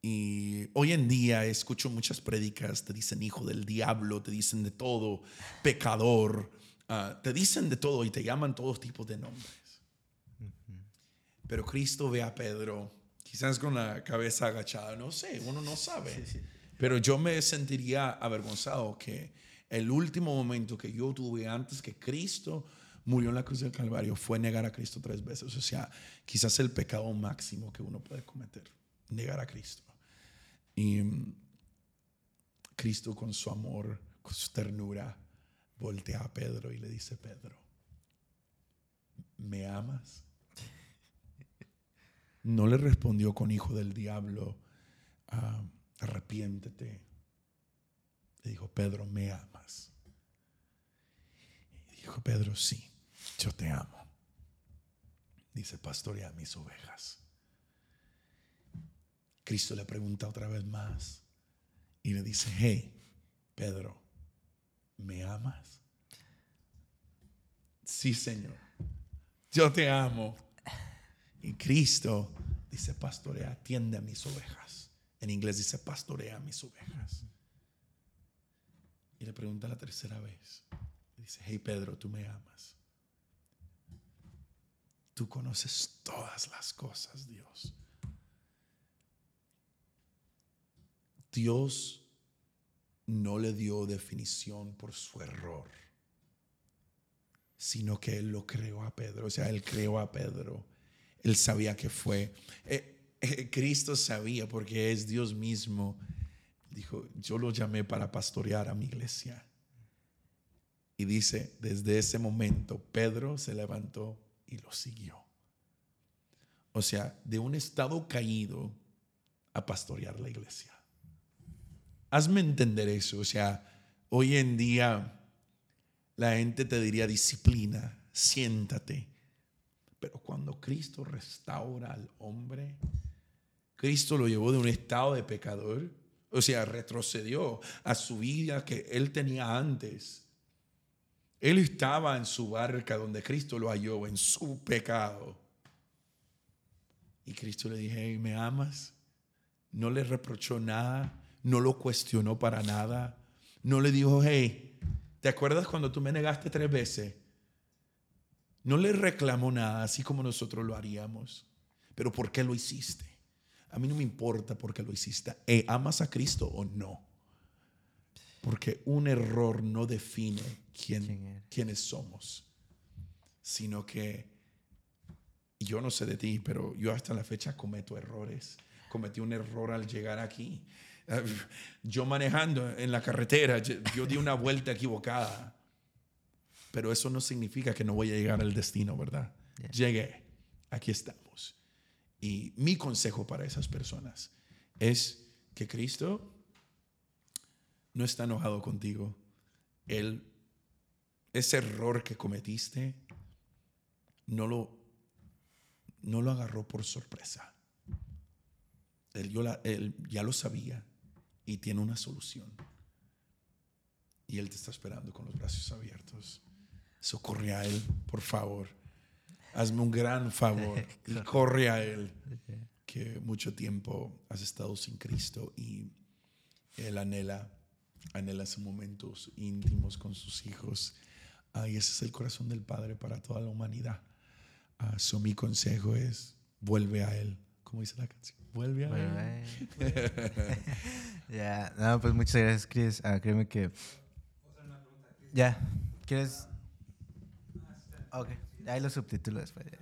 Y hoy en día escucho muchas prédicas, te dicen hijo del diablo, te dicen de todo, pecador. Ah, te dicen de todo y te llaman todos tipos de nombres. Pero Cristo ve a Pedro, quizás con la cabeza agachada, no sé, uno no sabe. Pero yo me sentiría avergonzado que el último momento que yo tuve antes que Cristo murió en la cruz del Calvario fue negar a Cristo tres veces. O sea, quizás el pecado máximo que uno puede cometer, negar a Cristo. Y mm, Cristo con su amor, con su ternura, voltea a Pedro y le dice, Pedro, ¿me amas? No le respondió con hijo del diablo, ah, arrepiéntete. Le dijo, Pedro, ¿me amas? Y dijo, Pedro, sí, yo te amo. Dice, pastorea mis ovejas. Cristo le pregunta otra vez más y le dice, hey, Pedro, ¿me amas? Sí, Señor. Yo te amo. Y Cristo dice, pastorea, atiende a mis ovejas. En inglés dice, pastorea a mis ovejas. Y le pregunta la tercera vez. Dice, hey Pedro, tú me amas. Tú conoces todas las cosas, Dios. Dios no le dio definición por su error, sino que Él lo creó a Pedro. O sea, Él creó a Pedro. Él sabía que fue. Eh, eh, Cristo sabía porque es Dios mismo. Dijo, yo lo llamé para pastorear a mi iglesia. Y dice, desde ese momento Pedro se levantó y lo siguió. O sea, de un estado caído a pastorear la iglesia. Hazme entender eso. O sea, hoy en día la gente te diría disciplina, siéntate. Pero cuando Cristo restaura al hombre, Cristo lo llevó de un estado de pecador, o sea, retrocedió a su vida que él tenía antes. Él estaba en su barca donde Cristo lo halló, en su pecado. Y Cristo le dije, ¿me amas? No le reprochó nada no lo cuestionó para nada, no le dijo, hey, ¿te acuerdas cuando tú me negaste tres veces? No le reclamó nada, así como nosotros lo haríamos. Pero ¿por qué lo hiciste? A mí no me importa por qué lo hiciste. ¿Amas a Cristo o no? Porque un error no define quién, quiénes somos, sino que yo no sé de ti, pero yo hasta la fecha cometo errores. Cometí un error al llegar aquí. Yo manejando en la carretera, yo di una vuelta equivocada. Pero eso no significa que no voy a llegar al destino, ¿verdad? Llegué, aquí estamos. Y mi consejo para esas personas es que Cristo no está enojado contigo. Él, ese error que cometiste, no lo, no lo agarró por sorpresa. Él, yo él ya lo sabía y tiene una solución. Y Él te está esperando con los brazos abiertos. Socorre a Él, por favor. hazme un gran favor y corre a Él, que mucho tiempo has estado sin Cristo y Él anhela, anhela sus momentos íntimos con sus hijos. Ah, y ese es el corazón del Padre para toda la humanidad. Ah, so mi consejo es, vuelve a Él. ¿Cómo dice la canción? Vuelve a eh, ya, no, pues muchas gracias, Chris. Ah, créeme que. Ya, ¿quieres? Ok, ahí los subtítulos después. ya.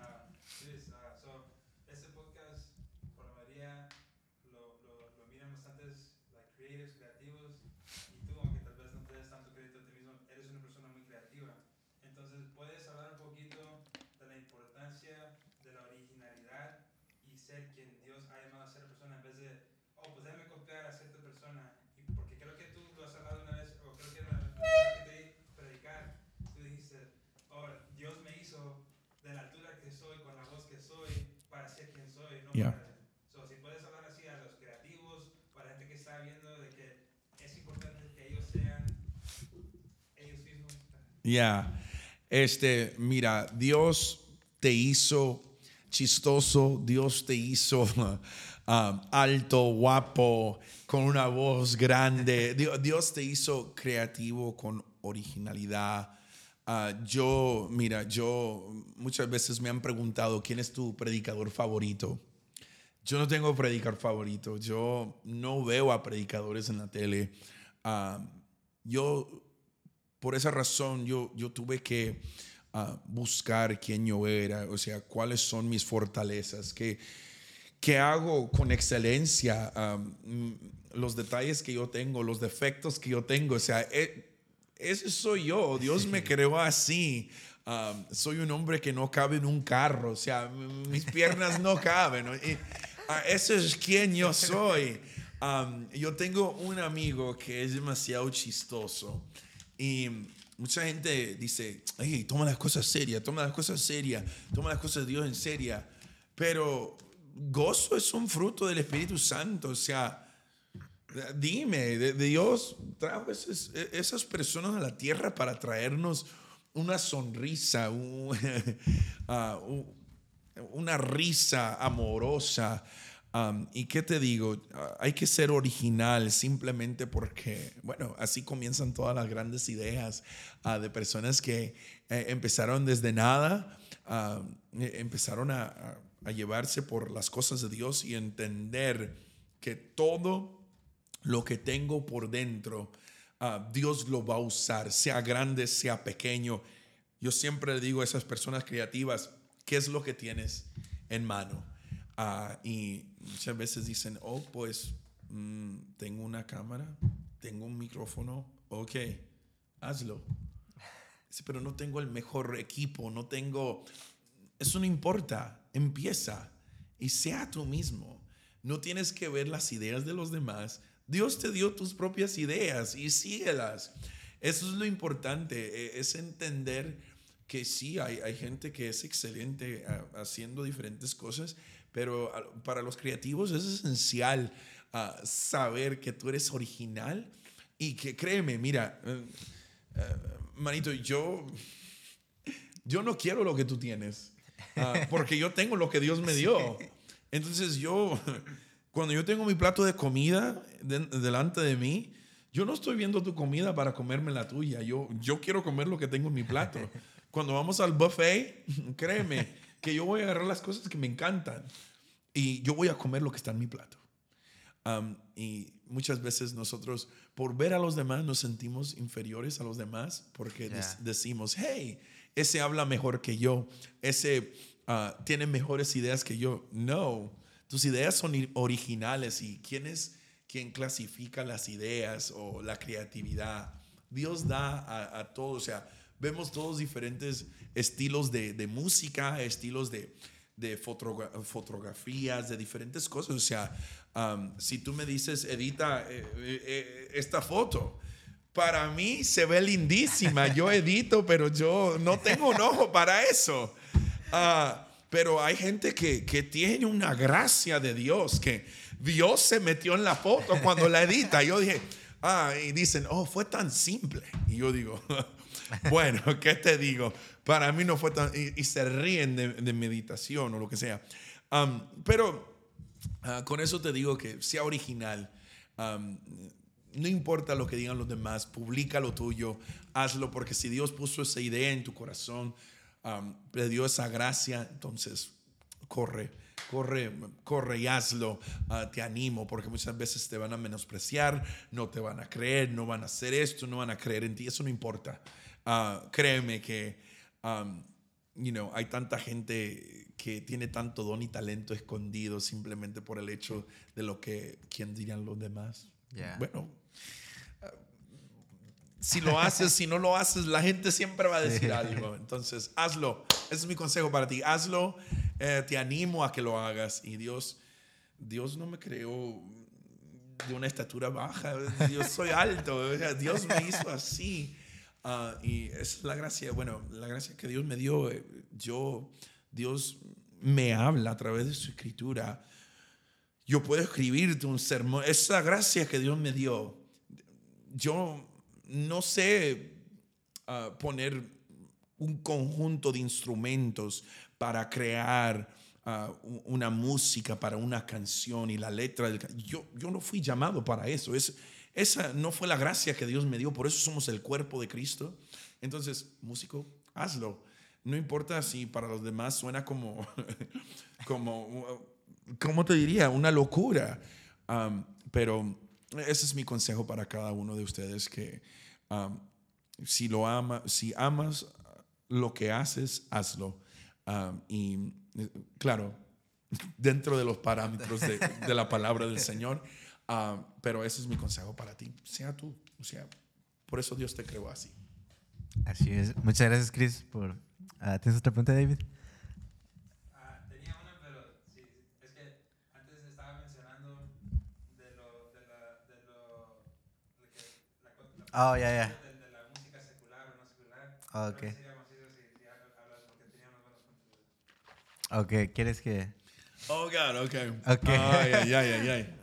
Ah, Luis, ah, so, este podcast, por la mayoría, lo, lo, lo miran bastantes like, creators, creativos, y tú, aunque tal vez no te des tanto crédito a ti mismo, eres una persona muy creativa. Entonces, ¿puedes hablar un poquito de la importancia de la originalidad y ser quien Dios ha llamado a ser persona en vez de, oh, pues déjame copiar a cierta persona? Y porque creo que tú lo has hablado una vez, o creo que la, la vez que te di predicar, tú dijiste, oh, Dios me hizo de la altura que soy, con la voz que soy, para ser quien soy, no Yeah. para... So, si puedes hablar así a los creativos, para la gente que está viendo, de que es importante que ellos sean ellos Ya, este, mira, Dios te hizo chistoso, Dios te hizo ah, alto, guapo, con una voz grande. Dios, Dios te hizo creativo con originalidad. Ah, yo, mira, yo muchas veces me han preguntado quién es tu predicador favorito. Yo no tengo predicador favorito. Yo no veo a predicadores en la tele. Ah, yo por esa razón yo, yo tuve que ah, buscar quién yo era, o sea, cuáles son mis fortalezas, qué, qué hago con excelencia, ah, mm, los detalles que yo tengo, los defectos que yo tengo, o sea, e- ese soy yo, Dios me creó así. Ah, soy un hombre que no cabe en un carro, o sea, mis piernas no caben. Y, eso es quien yo soy. Um, yo tengo un amigo que es demasiado chistoso y mucha gente dice, hey, toma las cosas serias, toma las cosas serias, toma las cosas de Dios en seria. Pero gozo es un fruto del Espíritu Santo, o sea, dime, de, de Dios trajo esas, esas personas a la tierra para traernos una sonrisa, un- un- una risa amorosa. Um, ¿Y qué te digo? Ah, hay que ser original simplemente porque, bueno, así comienzan todas las grandes ideas ah, de personas que eh, empezaron desde nada, eh, empezaron a, a- llevarse por las cosas de Dios y entender que todo lo que tengo por dentro, ah, Dios lo va a usar, sea grande, sea pequeño. Yo siempre le digo a esas personas creativas, ¿qué es lo que tienes en mano? Y muchas veces dicen, oh, pues mm, tengo una cámara, tengo un micrófono, ok, hazlo. Pero no tengo el mejor equipo, no tengo... Eso no importa, empieza y sea tú mismo. No tienes que ver las ideas de los demás. Dios te dio tus propias ideas y síguelas. Eso es lo importante, eh, es entender que sí, hay, hay gente que es excelente ah, haciendo diferentes cosas, pero ah, para los creativos es esencial ah, saber que tú eres original y que créeme, mira, eh, eh, manito, yo, yo no quiero lo que tú tienes, ah, porque yo tengo lo que Dios me dio. Entonces yo, cuando yo tengo mi plato de comida de- delante de mí, yo no estoy viendo tu comida para comerme la tuya. Yo, yo quiero comer lo que tengo en mi plato. Cuando vamos al buffet, créeme que yo voy a agarrar las cosas que me encantan y yo voy a comer lo que está en mi plato. Um, y muchas veces nosotros, por ver a los demás, nos sentimos inferiores a los demás porque decimos, hey, ese habla mejor que yo, ese ah, tiene mejores ideas que yo. No, tus ideas son originales y quién es quien clasifica las ideas o la creatividad. Dios da a, a todos, o sea, vemos todos diferentes estilos de, de música, estilos de, de fotogra- fotografías, de diferentes cosas. O sea, um, si tú me dices, edita eh, eh, eh, esta foto, para mí se ve lindísima. Yo edito, pero yo no tengo un ojo para eso. Ah, pero hay gente que, que tiene una gracia de Dios, que Dios se metió en la foto cuando la edita. Yo dije, Ah, y dicen, oh, fue tan simple. Y yo digo, bueno, ¿qué te digo? Para mí no fue tan... Y, se ríen de, meditación o lo que sea. Pero uh, con eso te digo que sea original. No importa lo que digan los demás, publica lo tuyo, hazlo, porque si Dios puso esa idea en tu corazón, le dio esa gracia, entonces corre, corre, corre y hazlo. Uh, te animo, porque muchas veces te van a menospreciar, no te van a creer, no van a hacer esto, no van a creer en ti, eso no importa. Uh, créeme que, um, you know, hay tanta gente que tiene tanto don y talento escondido simplemente por el hecho de lo que, ¿quién dirían los demás? Yeah. Bueno, si lo haces, si no lo haces, la gente siempre va a decir algo. Entonces, hazlo. Ese es mi consejo para ti. Hazlo. Eh, te animo a que lo hagas. Y Dios, Dios no me creó de una estatura baja. Yo soy alto. Dios me hizo así. Uh, y es la gracia, bueno, la gracia que Dios me dio. eh, Yo, Dios me habla a través de su escritura. Yo puedo escribirte un sermón. Esa gracia que Dios me dio. Yo no sé uh, poner un conjunto de instrumentos para crear uh, una música para una canción y la letra del yo, yo no fui llamado para eso. Es, esa no fue la gracia que Dios me dio, por eso somos el cuerpo de Cristo. Entonces, músico, hazlo. No importa si para los demás suena como, como ¿cómo te diría? Una locura. Pero ese es mi consejo para cada uno de ustedes que si lo ama, si amas lo que haces, hazlo. Y claro, dentro de los parámetros de la palabra del Señor. Uh, pero ese es mi consejo para ti. Sea tú. O sea, por eso Dios te creó así. Así es. Muchas gracias, Chris, por... Uh, ¿Tienes otra pregunta, David? Ah, tenía una, pero sí, es que antes estaba mencionando de lo, de la, de lo, de que, la, la Oh, ya, ya. De, de la música secular o no secular. Oh, ok. Si, hablas porque buenos. Ok, ¿quieres que...? Oh, God, okay. Okay. Oh, yeah, yeah, yeah, yeah.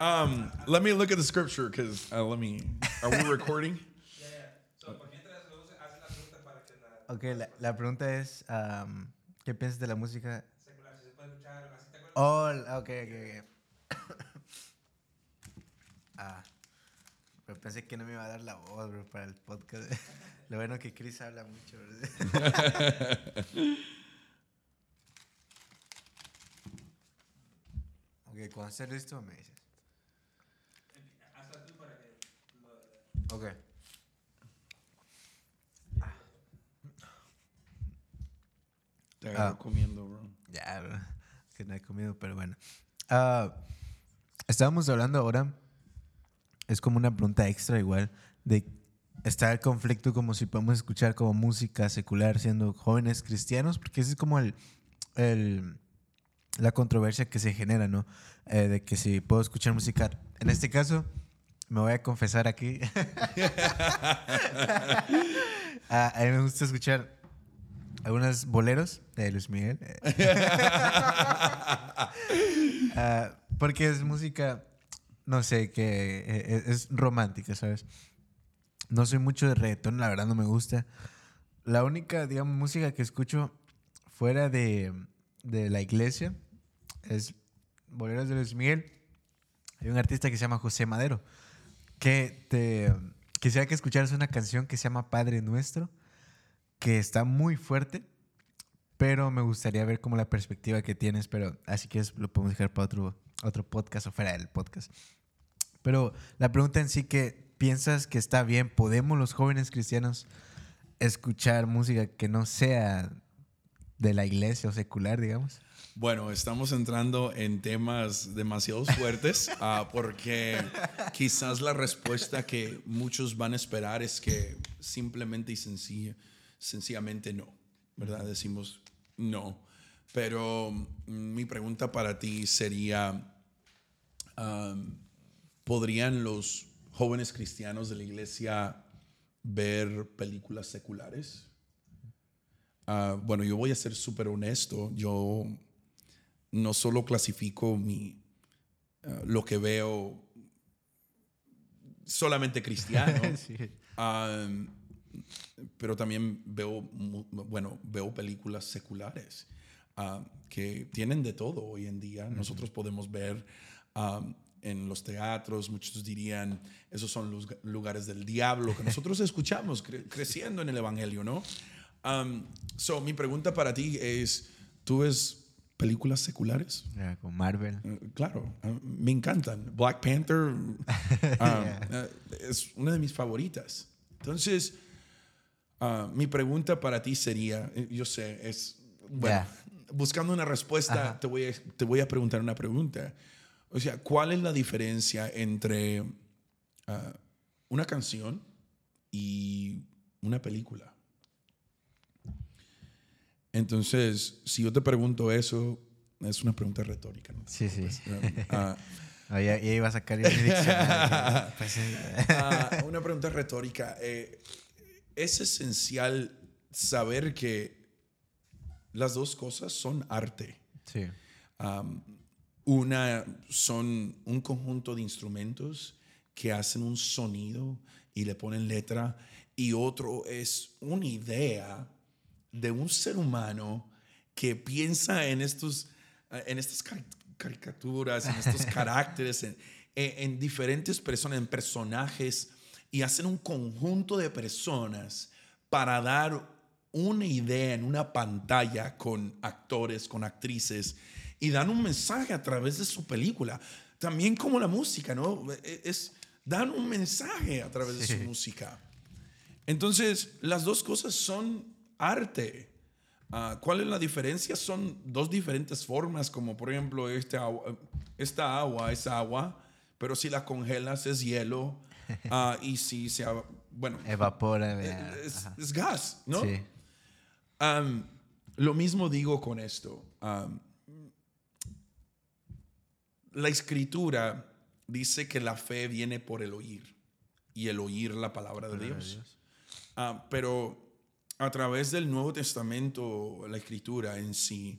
Um, let me look at the scripture because uh, let me. Are we recording? Ya, ya. So, por mientras lo usa, haz la pregunta para que la Ok, la, la pregunta es, um, ¿qué piensas de la música? secular, si se puede escuchar, así te acuerdas. Oh, ok, ok, ok. ah, pero pensé que no me iba a dar la voz, bro, para el podcast. Lo bueno que Chris habla mucho, bro. ok, cuando estés listo me dices. Hazla tú para que lo. Ok. Te Ah. comiendo, bro. Ya, bro, que no he comido, pero bueno. Ah, estábamos hablando ahora, es como una pregunta extra igual, de está el conflicto como si podemos escuchar como música secular siendo jóvenes cristianos, porque ese es como el, el- la controversia que se genera, ¿no? Eh, de que si puedo escuchar música, en este caso, me voy a confesar aquí. Ah, a mí me gusta escuchar algunos boleros de Luis Miguel. Ah, porque es música, no sé, que eh, es, es romántica, ¿sabes? No soy mucho de reggaetón, la verdad no me gusta. La única, digamos, música que escucho fuera de, de la iglesia es boleros de Luis Miguel. Hay un artista que se llama José Madero, que te quisiera que escucharas una canción que se llama Padre Nuestro, que está muy fuerte, pero me gustaría ver como la perspectiva que tienes, pero así que es- lo podemos dejar para otro, otro podcast o fuera del podcast. Pero la pregunta en sí que piensas que está bien, ¿podemos los jóvenes cristianos escuchar música que no sea de la iglesia o secular, digamos? Bueno, estamos entrando en temas demasiado fuertes ah, porque quizás la respuesta que muchos van a esperar es que simplemente y sencilla, sencillamente no, ¿verdad? Decimos no. Pero mm, mi pregunta para ti sería, ¿podrían los jóvenes cristianos de la iglesia ver películas seculares? Ah, bueno, yo voy a ser súper honesto. Yo no solo clasifico mi, ah, lo que veo solamente cristiano. Sí. Um, pero también veo, bueno, veo películas seculares que tienen de todo hoy en día. Nosotros podemos ver um, en los teatros, muchos dirían, esos son los lugares del diablo que nosotros escuchamos cre- creciendo en el Evangelio, ¿no? Um, so, mi pregunta para ti es, ¿tú ves películas seculares? Con Marvel. Eh, Claro, me encantan. Black Panther um, eh, es una de mis favoritas. Entonces, ah, mi pregunta para ti sería, eh, yo sé, es, bueno, buscando una respuesta, Ajá. te voy, a, te voy a preguntar una pregunta. O sea, ¿cuál es la diferencia entre ah, una canción y una película? Entonces, si yo te pregunto eso, es una pregunta retórica. ¿no? Sí, sí. Ah, Ah, ya, ya iba a sacar el diccionario. Pues, sí. Ah, una pregunta retórica. Eh, es esencial saber que las dos cosas son arte. Sí. Um, una son un conjunto de instrumentos que hacen un sonido y le ponen letra y otro es una idea de un ser humano que piensa en estos eh, en estas cari- caricaturas, en estos caracteres, en, en- en diferentes personas, en personajes y hacen un conjunto de personas para dar una idea en una pantalla con actores, con actrices y dan un mensaje a través de su película. También como la música, ¿no? E- Es, dan un mensaje a través de su música. Entonces, las dos cosas son arte. Ah, ¿Cuál es la diferencia? Son dos diferentes formas, como por ejemplo este agua, esta agua es agua, pero si la congelas es hielo ah, y si se... Bueno, Evapora. es, Ajá. es gas, ¿no? Sí. Lo mismo digo con esto. La escritura dice que la fe viene por el oír y el oír la palabra de. Dios. Ah, pero a través del Nuevo Testamento, la escritura en sí,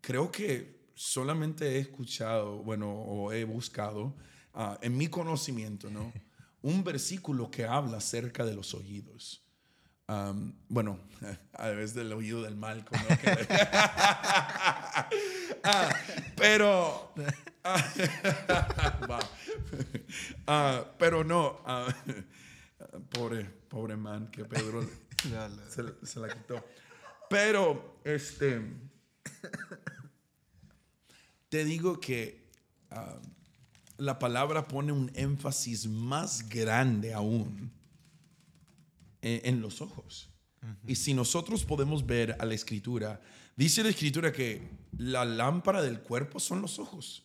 creo que solamente he escuchado, bueno, o he buscado ah, en mi conocimiento, ¿no? Un versículo que habla acerca de los oídos. Am, bueno, a través del oído del mal. ¿no? Ah, pero, ah, va. Ah, pero no, ah, pobre, pobre man que Pedro Se, se la quitó. Pero, este, te digo que ah, la palabra pone un énfasis más grande aún en, en los ojos. Y si nosotros podemos ver a la escritura, dice la escritura que la lámpara del cuerpo son los ojos.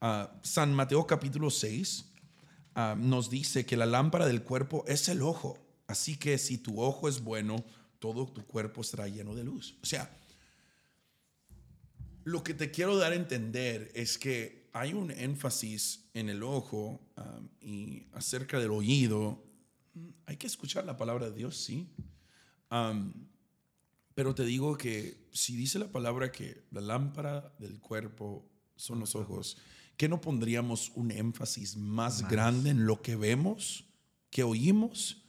Ah, San Mateo capítulo 6 ah, nos dice que la lámpara del cuerpo es el ojo. Así que si tu ojo es bueno, todo tu cuerpo estará lleno de luz. O sea, lo que te quiero dar a entender es que hay un énfasis en el ojo ah, y acerca del oído. Hay que escuchar la palabra de Dios, sí. Am, pero te digo que si dice la palabra que la lámpara del cuerpo son los ojos, ¿qué no pondríamos un énfasis más, Más. grande en lo que vemos, que oímos?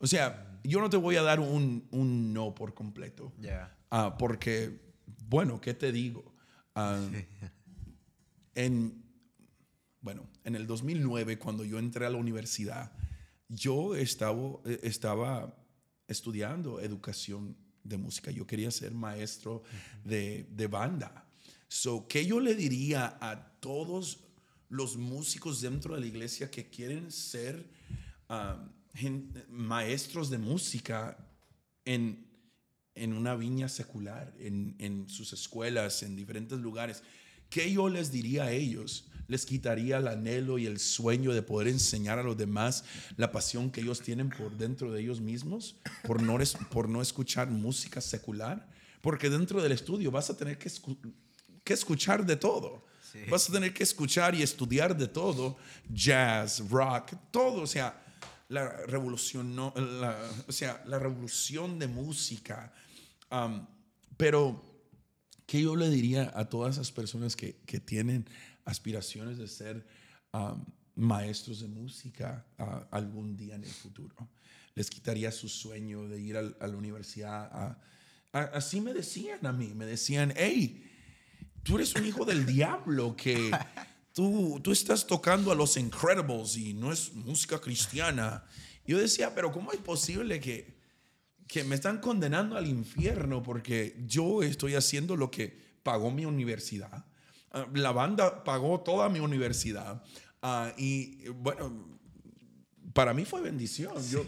O sea, yo no te voy a dar un, un no por completo. Ya. Ah, porque, bueno, ¿qué te digo? Ah, en, bueno, en el 2009, cuando yo entré a la universidad, yo estaba, eh, estaba estudiando educación de música. Yo quería ser maestro de, de banda. So, ¿Qué yo le diría a todos los músicos dentro de la iglesia que quieren ser ah, maestros de música en, en una viña secular, en, en sus escuelas, en diferentes lugares? ¿Qué yo les diría a ellos? ¿Les quitaría el anhelo y el sueño de poder enseñar a los demás la pasión que ellos tienen por dentro de ellos mismos, por no, es- por no escuchar música secular? Porque dentro del estudio vas a tener que, escu- que escuchar de todo. Sí. Vas a tener que escuchar y estudiar de todo, jazz, rock, todo, o sea, la revolución, no, o sea, la revolución de música. Pero, ¿qué yo le diría a todas esas personas que, que tienen aspiraciones de ser maestros de música algún día en el futuro. Les quitaría su sueño de ir al- a la universidad. así me decían a mí, me decían, hey, tú eres un hijo del diablo que tú, tú estás tocando a los Incredibles y no es música cristiana. Yo decía, pero ¿cómo es posible que, que me están condenando al infierno porque yo estoy haciendo lo que pagó mi universidad? Ah, La banda pagó toda mi universidad. Ah, y bueno, para mí fue bendición. Yo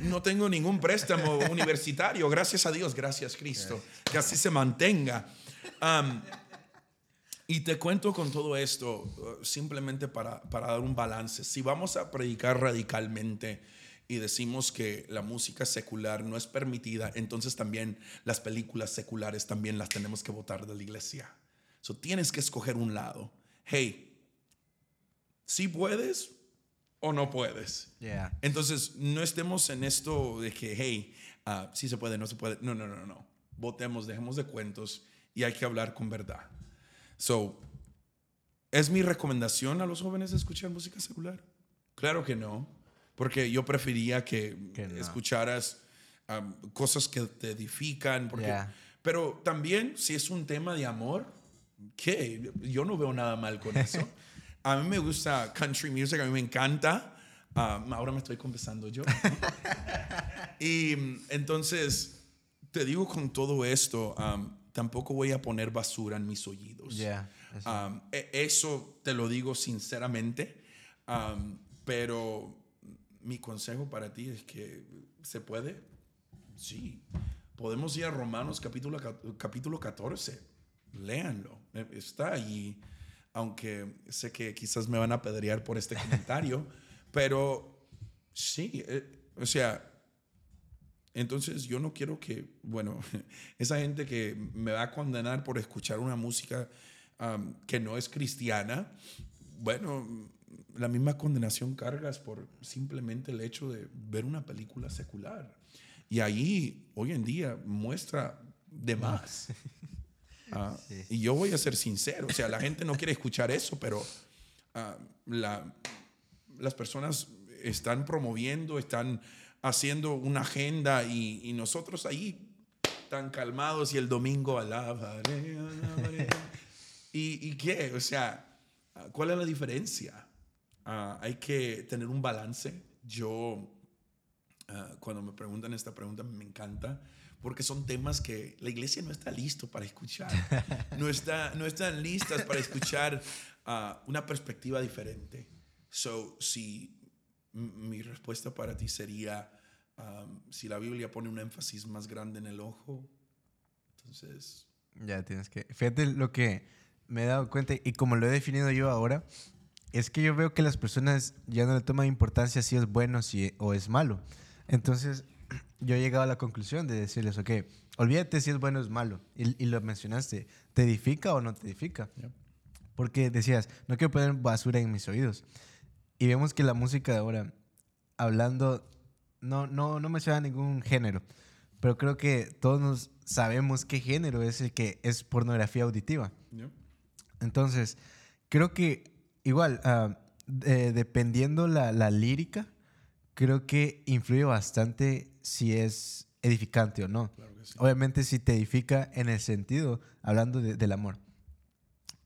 no tengo ningún préstamo universitario, gracias a Dios, gracias Cristo, que así se mantenga. Y te cuento con todo esto uh, simplemente para, para dar un balance. Si vamos a predicar radicalmente y decimos que la música secular no es permitida, entonces también las películas seculares también las tenemos que votar de la iglesia. So, tienes que escoger un lado. Hey, si puedes o no puedes. Yeah. Entonces, no estemos en esto de que, hey, ah, sí se puede, no se puede. No, no, no, no. Votemos, dejemos de cuentos y hay que hablar con verdad. So, ¿es mi recomendación a los jóvenes escuchar música secular? Claro que no, porque yo prefería que, Que no. escucharas am, cosas que te edifican. Porque, Yeah. Pero también, si es un tema de amor, ¿qué? Yo no veo nada mal con eso. A mí me gusta country music, a mí me encanta. Um, ahora me estoy confesando yo. y mm, entonces, te digo con todo esto, um, tampoco voy a poner basura en mis oídos. Yeah, eso. Um, e- eso te lo digo sinceramente, um, pero mi consejo para ti es que se puede, sí. Podemos ir a Romanos capítulo, ca- capítulo 14, léanlo, eh, está allí, aunque sé que quizás me van a apedrear por este comentario, pero sí, eh, o sea, entonces yo no quiero que, bueno, esa gente que me va a condenar por escuchar una música um, que no es cristiana, bueno, la misma condenación cargas por simplemente el hecho de ver una película secular. Y ahí, hoy en día, muestra de más. Ah, Y yo voy a ser sincero, o sea, la gente no quiere escuchar eso, pero ah, la, las personas están promoviendo, están haciendo una agenda y, nosotros ahí tan calmados y el domingo alabaré. ¿Y, ¿Y qué? O sea, ¿cuál es la diferencia? Ah, hay que tener un balance. Yo, ah, cuando me preguntan esta pregunta, me encanta porque son temas que la iglesia no está listo para escuchar. No, está, no están listas para escuchar ah, una perspectiva diferente. So, si mi respuesta para ti sería, um, si la Biblia pone un énfasis más grande en el ojo, entonces, Ya tienes que. Fíjate lo que me he dado cuenta y como lo he definido yo ahora, es que yo veo que las personas ya no le toman importancia si es bueno si, o es malo. Entonces, yo he llegado a la conclusión de decirles, ok, olvídate si es bueno o es malo. Y, y lo mencionaste, ¿te edifica o no te edifica? Porque decías, no quiero poner basura en mis oídos. Y vemos que la música de ahora, hablando, no, no, no menciona ningún género, pero creo que todos nos sabemos qué género es el que es pornografía auditiva. Entonces, creo que igual, ah, de- dependiendo la, la lírica, creo que influye bastante si es edificante o no. Claro que sí. Obviamente si te edifica en el sentido, hablando de- del amor,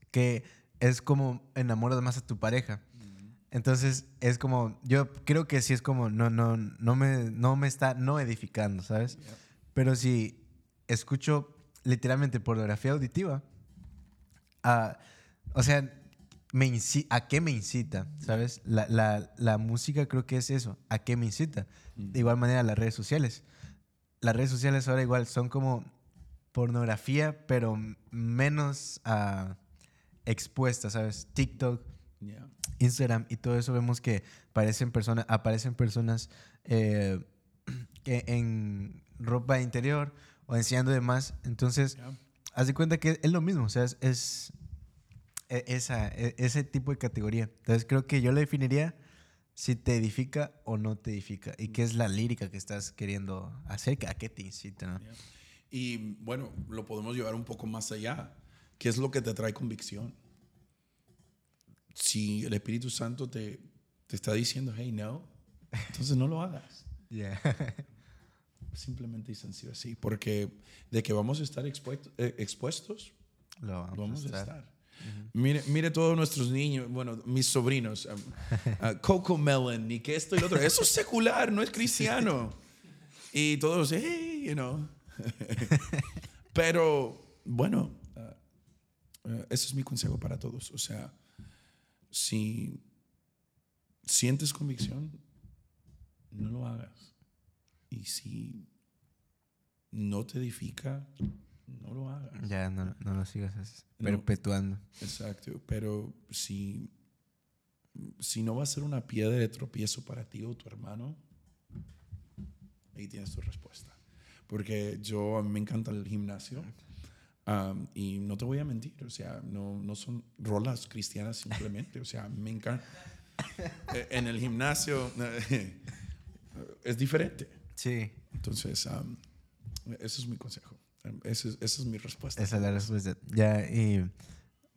que es como enamoras más a tu pareja. Entonces es como, yo creo que sí es como, no, no, no, me, no me está no edificando, ¿sabes? Pero si escucho literalmente pornografía auditiva, ah, o sea, me ¿a qué me incita? ¿Sabes? La, la- la música creo que es eso, ¿a qué me incita? De igual manera las redes sociales. Las redes sociales ahora igual son como pornografía, pero menos ah, expuesta, ¿sabes? TikTok, Yeah. Instagram y todo eso vemos que aparecen personas, aparecen personas eh, que en ropa interior o enseñando demás. Entonces, Yeah. haz de cuenta que es lo mismo, o sea, es, es e- esa, e- ese tipo de categoría. Entonces, creo que yo le definiría si te edifica o no te edifica y qué es la lírica que estás queriendo hacer, a qué te incita, ¿no? Yeah. Y bueno, lo podemos llevar un poco más allá. ¿Qué es lo que te trae convicción? Si el Espíritu Santo te, te está diciendo, hey, no, entonces no lo hagas. Yeah. Simplemente y sencillo así. Porque de que vamos a estar expuesto- eh, expuestos, Lo vamos, vamos a a estar. Mire, mire todos nuestros niños, bueno, mis sobrinos, um, uh, Coco Melon y que esto y lo otro. Eso es secular, no es cristiano. Y todos, hey, you know. Pero bueno, uh, uh, ese es mi consejo para todos. O sea, si sientes convicción, no lo hagas. Y si no te edifica, no lo hagas. Ya, no, no lo sigas así, No. perpetuando. Exacto, pero si, si no va a ser una piedra de tropiezo para ti o tu hermano, ahí tienes tu respuesta. Porque yo, a mí me encanta el gimnasio um, y no te voy a mentir, o sea, no, no son rolas cristianas simplemente, o sea, me encanta. Eh, En el gimnasio es diferente. Sí. Entonces, um, ese es mi consejo. Ese es- esa es mi respuesta. Esa es la respuesta. Ya, y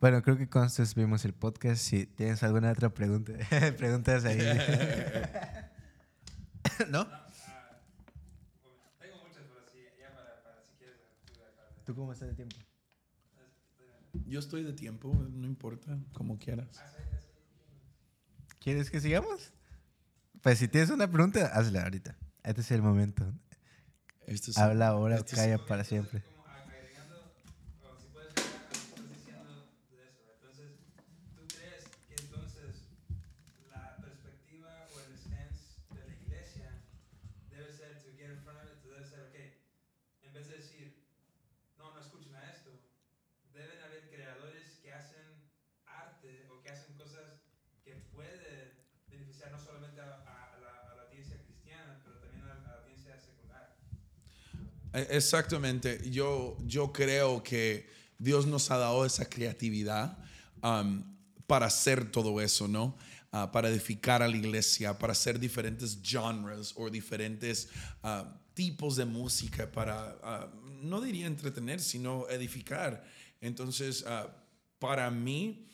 bueno, creo que con esto vimos el podcast. Si tienes alguna otra pregunta, preguntas ahí. ¿No? Ah, bueno, tengo muchas, pero sí, ya para, para si quieres, tú acá. ¿Tú cómo estás de tiempo? Yo estoy de tiempo, no importa, como quieras. ¿Quieres que sigamos? Pues si tienes una pregunta, hazla ahorita. Este es el momento. Este es- Habla ahora o este es- calla para siempre. Como agregando, o si puedes agregar a lo que estás diciendo de eso. Entonces, ¿tú crees que entonces la perspectiva o el stance de la iglesia debe ser to get in front of it, to debe ser, ok, en vez de decir, no, no escuchen a esto, deben haber creadores que hacen arte o que hacen cosas que pueden beneficiar no solamente a, a- a la, a la audiencia cristiana, pero también a, a la audiencia secular. Eh, Exactamente. Yo, yo creo que Dios nos ha dado esa creatividad um, para hacer todo eso, ¿no? Ah, para edificar a la iglesia, para hacer diferentes genres o diferentes ah, tipos de música, para, ah, no diría entretener, sino edificar. Entonces, para mí,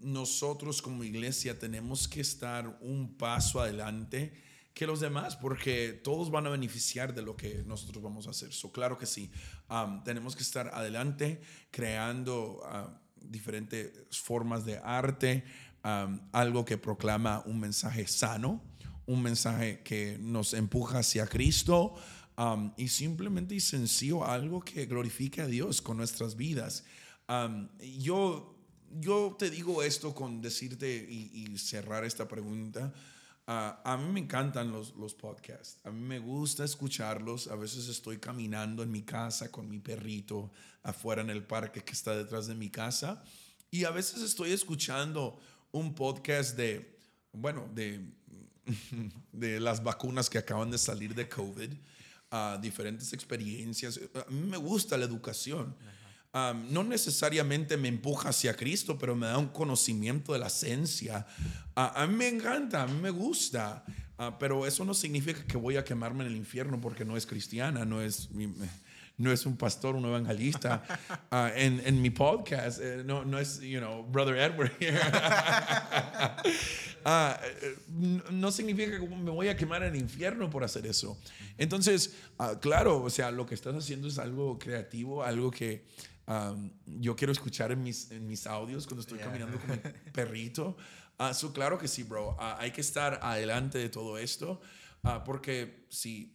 nosotros como iglesia tenemos que estar un paso adelante que los demás, porque todos van a beneficiar de lo que nosotros vamos a hacer. So, claro que sí, um, tenemos que estar adelante creando uh, diferentes formas de arte, um, algo que proclama un mensaje sano, un mensaje que nos empuja hacia Cristo um, y simplemente y sencillo algo que glorifique a Dios con nuestras vidas. Yo, yo te digo esto con decirte y, y cerrar esta pregunta. Ah, a mí me encantan los, los podcasts. A mí me gusta escucharlos. A veces estoy caminando en mi casa con mi perrito afuera en el parque que está detrás de mi casa. Y a veces estoy escuchando un podcast de, bueno, de, de las vacunas que acaban de salir de COVID, ah, diferentes experiencias. A mí me gusta la educación. Um, no necesariamente me empuja hacia Cristo, pero me da un conocimiento de la esencia. A mí me encanta, a mí me gusta, Ah, pero eso no significa que voy a quemarme en el infierno porque no es cristiana, no es, mi- no es un pastor, un evangelista. Ah, en, en mi podcast, eh, no, no es, you know, Brother Edward here. Ah, eh, no- significa que me voy a quemar en el infierno por hacer eso. Entonces, claro, o sea, lo que estás haciendo es algo creativo, algo que um, yo quiero escuchar en mis, en mis audios cuando estoy Yeah. caminando con mi perrito. Ah, so, claro que sí, bro. Ah, hay que estar adelante de todo esto, ah, porque si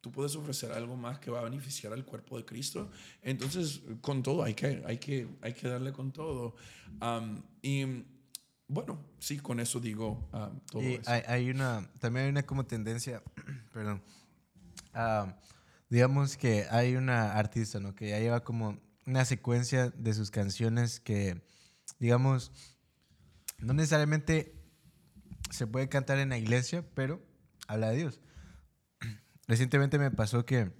tú puedes ofrecer algo más que va a beneficiar al cuerpo de Cristo, entonces con todo hay que, hay que, hay que darle con todo. Um, y bueno, sí, con eso digo todo Y eso. hay, hay una, también hay una como tendencia, perdón, digamos que hay una artista, ¿no? Que ya lleva como una secuencia de sus canciones que, digamos, no necesariamente se puede cantar en la iglesia, pero habla de Dios. Recientemente me pasó que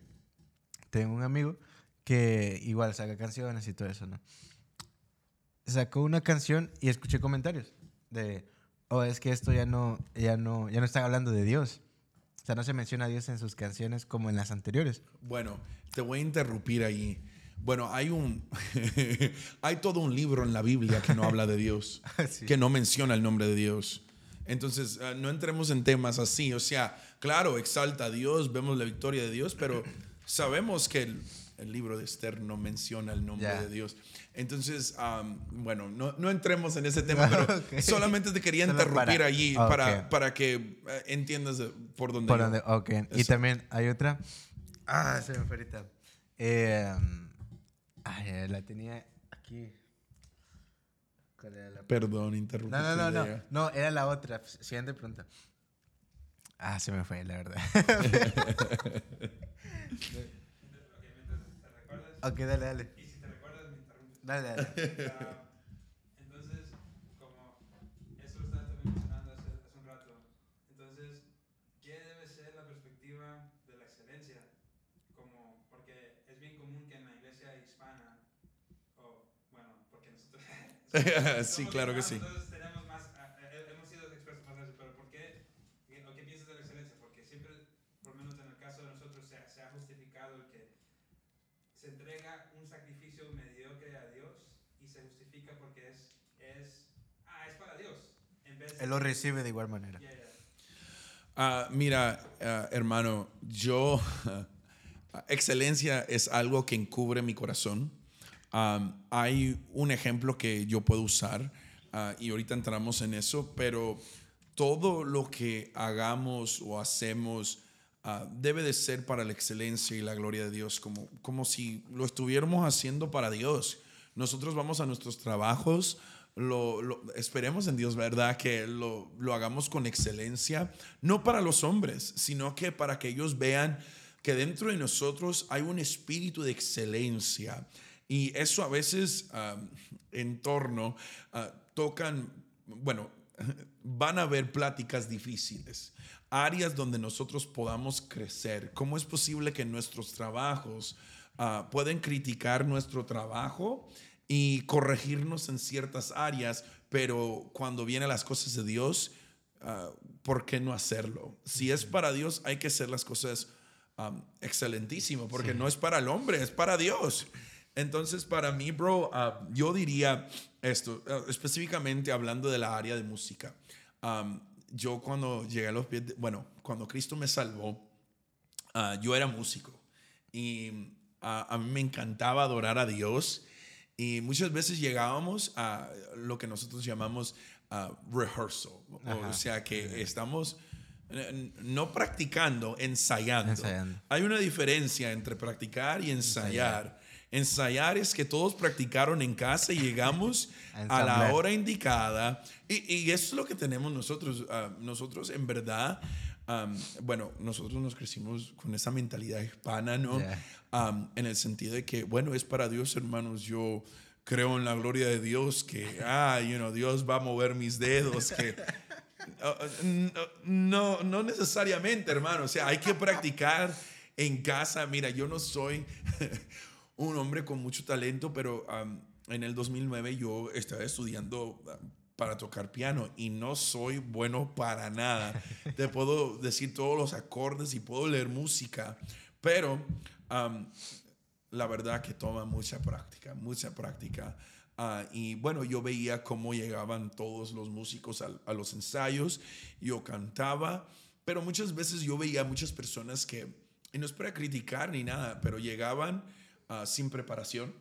tengo un amigo que igual saca canciones y todo eso, ¿no? Sacó una canción y escuché comentarios de, oh, es que esto ya no, ya no, ya no están hablando de Dios. O sea, no se menciona a Dios en sus canciones como en las anteriores. Bueno, te voy a interrumpir ahí. Bueno, hay un hay todo un libro en la Biblia que no habla de Dios, Sí. que no menciona el nombre de Dios. Entonces, ah, no entremos en temas así. O sea, claro, exalta a Dios, vemos la victoria de Dios, pero sabemos que el, el libro de Esther no menciona el nombre de Dios. Entonces, bueno, no, no entremos en ese tema, pero solamente te quería Solo interrumpir para- allí para, para que eh, entiendas por dónde. Por donde, ok. Y también hay otra. Ah, se me fue ahorita. Eh, ay, la tenía aquí. ¿Cuál era la Perdón, interrumpí. No, no, no, no. idea. No, era la otra. Siguiente pregunta. Ah, se me fue, la verdad. Ok, mientras te recuerdas. ok, dale, dale. Y si te recuerdas, me interrumpes. Dale, dale. Ah, entonces, como eso lo estabas también mencionando hace, hace un rato, entonces, ¿qué debe ser la perspectiva de la excelencia? Como, porque es bien común que en la iglesia hispana, o bueno, porque nosotros... sí, somos claro que sí. hispanos, Entonces tenemos más, ah, eh, hemos sido expertos más en eso, pero ¿por qué? ¿Qué- ¿O qué piensas de la excelencia? Porque siempre, por lo menos en el caso de nosotros, se, ha- se ha justificado el que se entrega un sacrificio mediocre a Dios y se justifica porque es, es, ah, es para Dios. En vez de, Él lo recibe de igual manera. Ah, mira, ah, hermano, yo, excelencia es algo que encubre mi corazón. Hay un ejemplo que yo puedo usar ah, y ahorita entramos en eso, pero todo lo que hagamos o hacemos ah, debe de ser para la excelencia y la gloria de Dios, como, como si lo estuviéramos haciendo para Dios. Nosotros vamos a nuestros trabajos, lo- esperemos en Dios, ¿verdad? Que lo, lo hagamos con excelencia, no para los hombres, sino que para que ellos vean que dentro de nosotros hay un espíritu de excelencia. Y eso a veces en torno ah, tocan, bueno, van a haber pláticas difíciles, áreas donde nosotros podamos crecer. ¿Cómo es posible que nuestros trabajos ah, pueden criticar nuestro trabajo y corregirnos en ciertas áreas, pero cuando vienen las cosas de Dios, ah, ¿por qué no hacerlo? Si es para Dios, hay que hacer las cosas um, excelentísimo, porque no es para el hombre, es para Dios. Entonces, para mí, bro, ah, yo diría esto, ah, específicamente hablando de la área de música. Um, yo cuando llegué a los pies, de- bueno, cuando Cristo me salvó, ah, yo era músico y ah, a mí me encantaba adorar a Dios y muchas veces llegábamos a lo que nosotros llamamos rehearsal, o- Ajá. o sea que estamos eh, no practicando, ensayando. Ensayando. Hay una diferencia entre practicar y ensayar. Ensayar es que todos practicaron en casa y llegamos A la hora indicada. Y, y eso es lo que tenemos nosotros. ah, nosotros, en verdad, am, bueno, nosotros nos crecimos con esa mentalidad hispana, ¿no? Yeah. Am, en el sentido de que, bueno, es para Dios, hermanos. Yo creo en la gloria de Dios, que, ah, you know, Dios va a mover mis dedos, que. Uh, uh, no, no necesariamente, hermano. O sea, hay que practicar en casa. Mira, yo no soy un hombre con mucho talento, pero um, en el 2009 yo estaba estudiando uh, para tocar piano y no soy bueno para nada. Te puedo decir todos los acordes y puedo leer música, pero um, la verdad que toma mucha práctica, mucha práctica. Ah, y bueno, yo veía cómo llegaban todos los músicos al- a, los ensayos, yo cantaba, pero muchas veces yo veía muchas personas que, y no es para criticar ni nada, pero llegaban ah, sin preparación,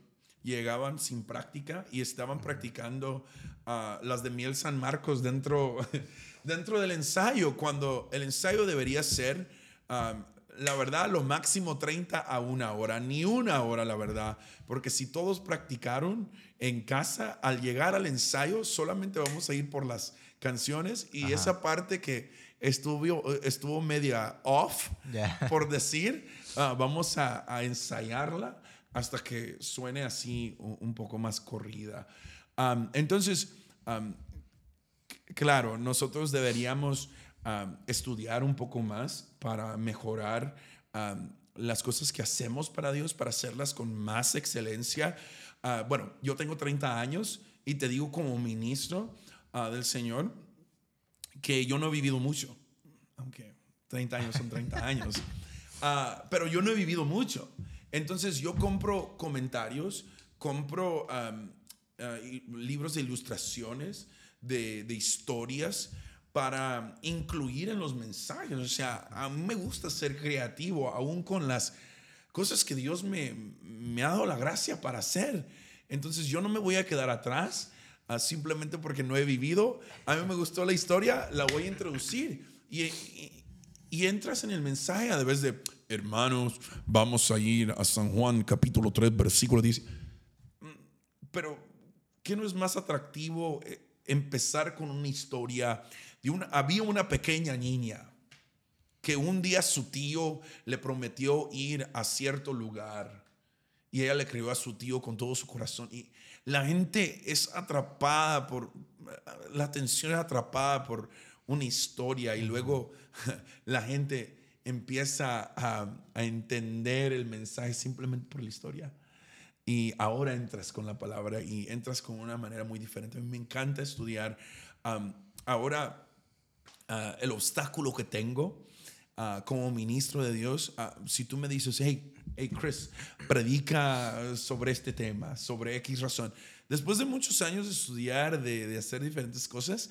llegaban sin práctica y estaban practicando ah, las de Miel San Marcos dentro, dentro del ensayo, cuando el ensayo debería ser ah, la verdad, lo máximo 30 a una hora, ni una hora, la verdad, porque si todos practicaron en casa, al llegar al ensayo, solamente vamos a ir por las canciones y Ajá. esa parte que estuvo, estuvo media off, Ya. por decir, ah, vamos a, a ensayarla hasta que suene así un, poco más corrida. Entonces, claro, nosotros deberíamos am, estudiar un poco más para mejorar las cosas que hacemos para Dios, para hacerlas con más excelencia. Ah, bueno, yo tengo 30 años y te digo como ministro ah, del Señor que yo no he vivido mucho, aunque 30 años son 30 años, Ah, pero yo no he vivido mucho. Entonces yo compro comentarios, compro ah, libros de ilustraciones, de, historias, para incluir en los mensajes. O sea, a mí me gusta ser creativo, aún con las cosas que Dios me, ha dado la gracia para hacer. Entonces yo no me voy a quedar atrás ah, simplemente porque no he vivido. A mí me gustó la historia, la voy a introducir. Y, y entras en el mensaje a través de, hermanos, vamos a ir a San Juan capítulo 3, versículo 10. Mm, Pero, ¿qué no es más atractivo eh, empezar con una historia de una, había una pequeña niña que un día su tío le prometió ir a cierto lugar y ella le escribió a su tío con todo su corazón y la gente es atrapada por la atención es atrapada por una historia y luego la gente empieza a, entender el mensaje simplemente por la historia y ahora entras con la palabra y entras con una manera muy diferente. A mí me encanta estudiar. Ahora, uh, el obstáculo que tengo uh, como ministro de Dios, uh, si tú me dices, hey, hey, Chris, predica sobre este tema, sobre X razón. Después de muchos años de estudiar, de hacer diferentes cosas,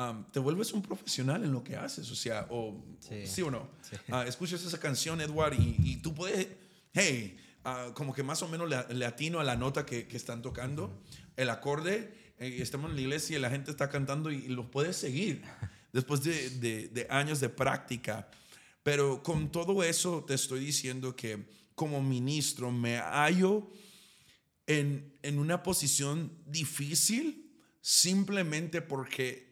um, te vuelves un profesional en lo que haces. O sea, o, sí, ¿sí o no? Sí. Uh, escuchas esa canción, Edward, y, y tú puedes, hey, uh, como que más o menos le, le atino a la nota que, que están tocando, el acorde, eh, estamos en la iglesia y la gente está cantando y, y los puedes seguir después de, de, de, años de práctica. Pero con todo eso te estoy diciendo que como ministro me hallo en, en una posición difícil simplemente porque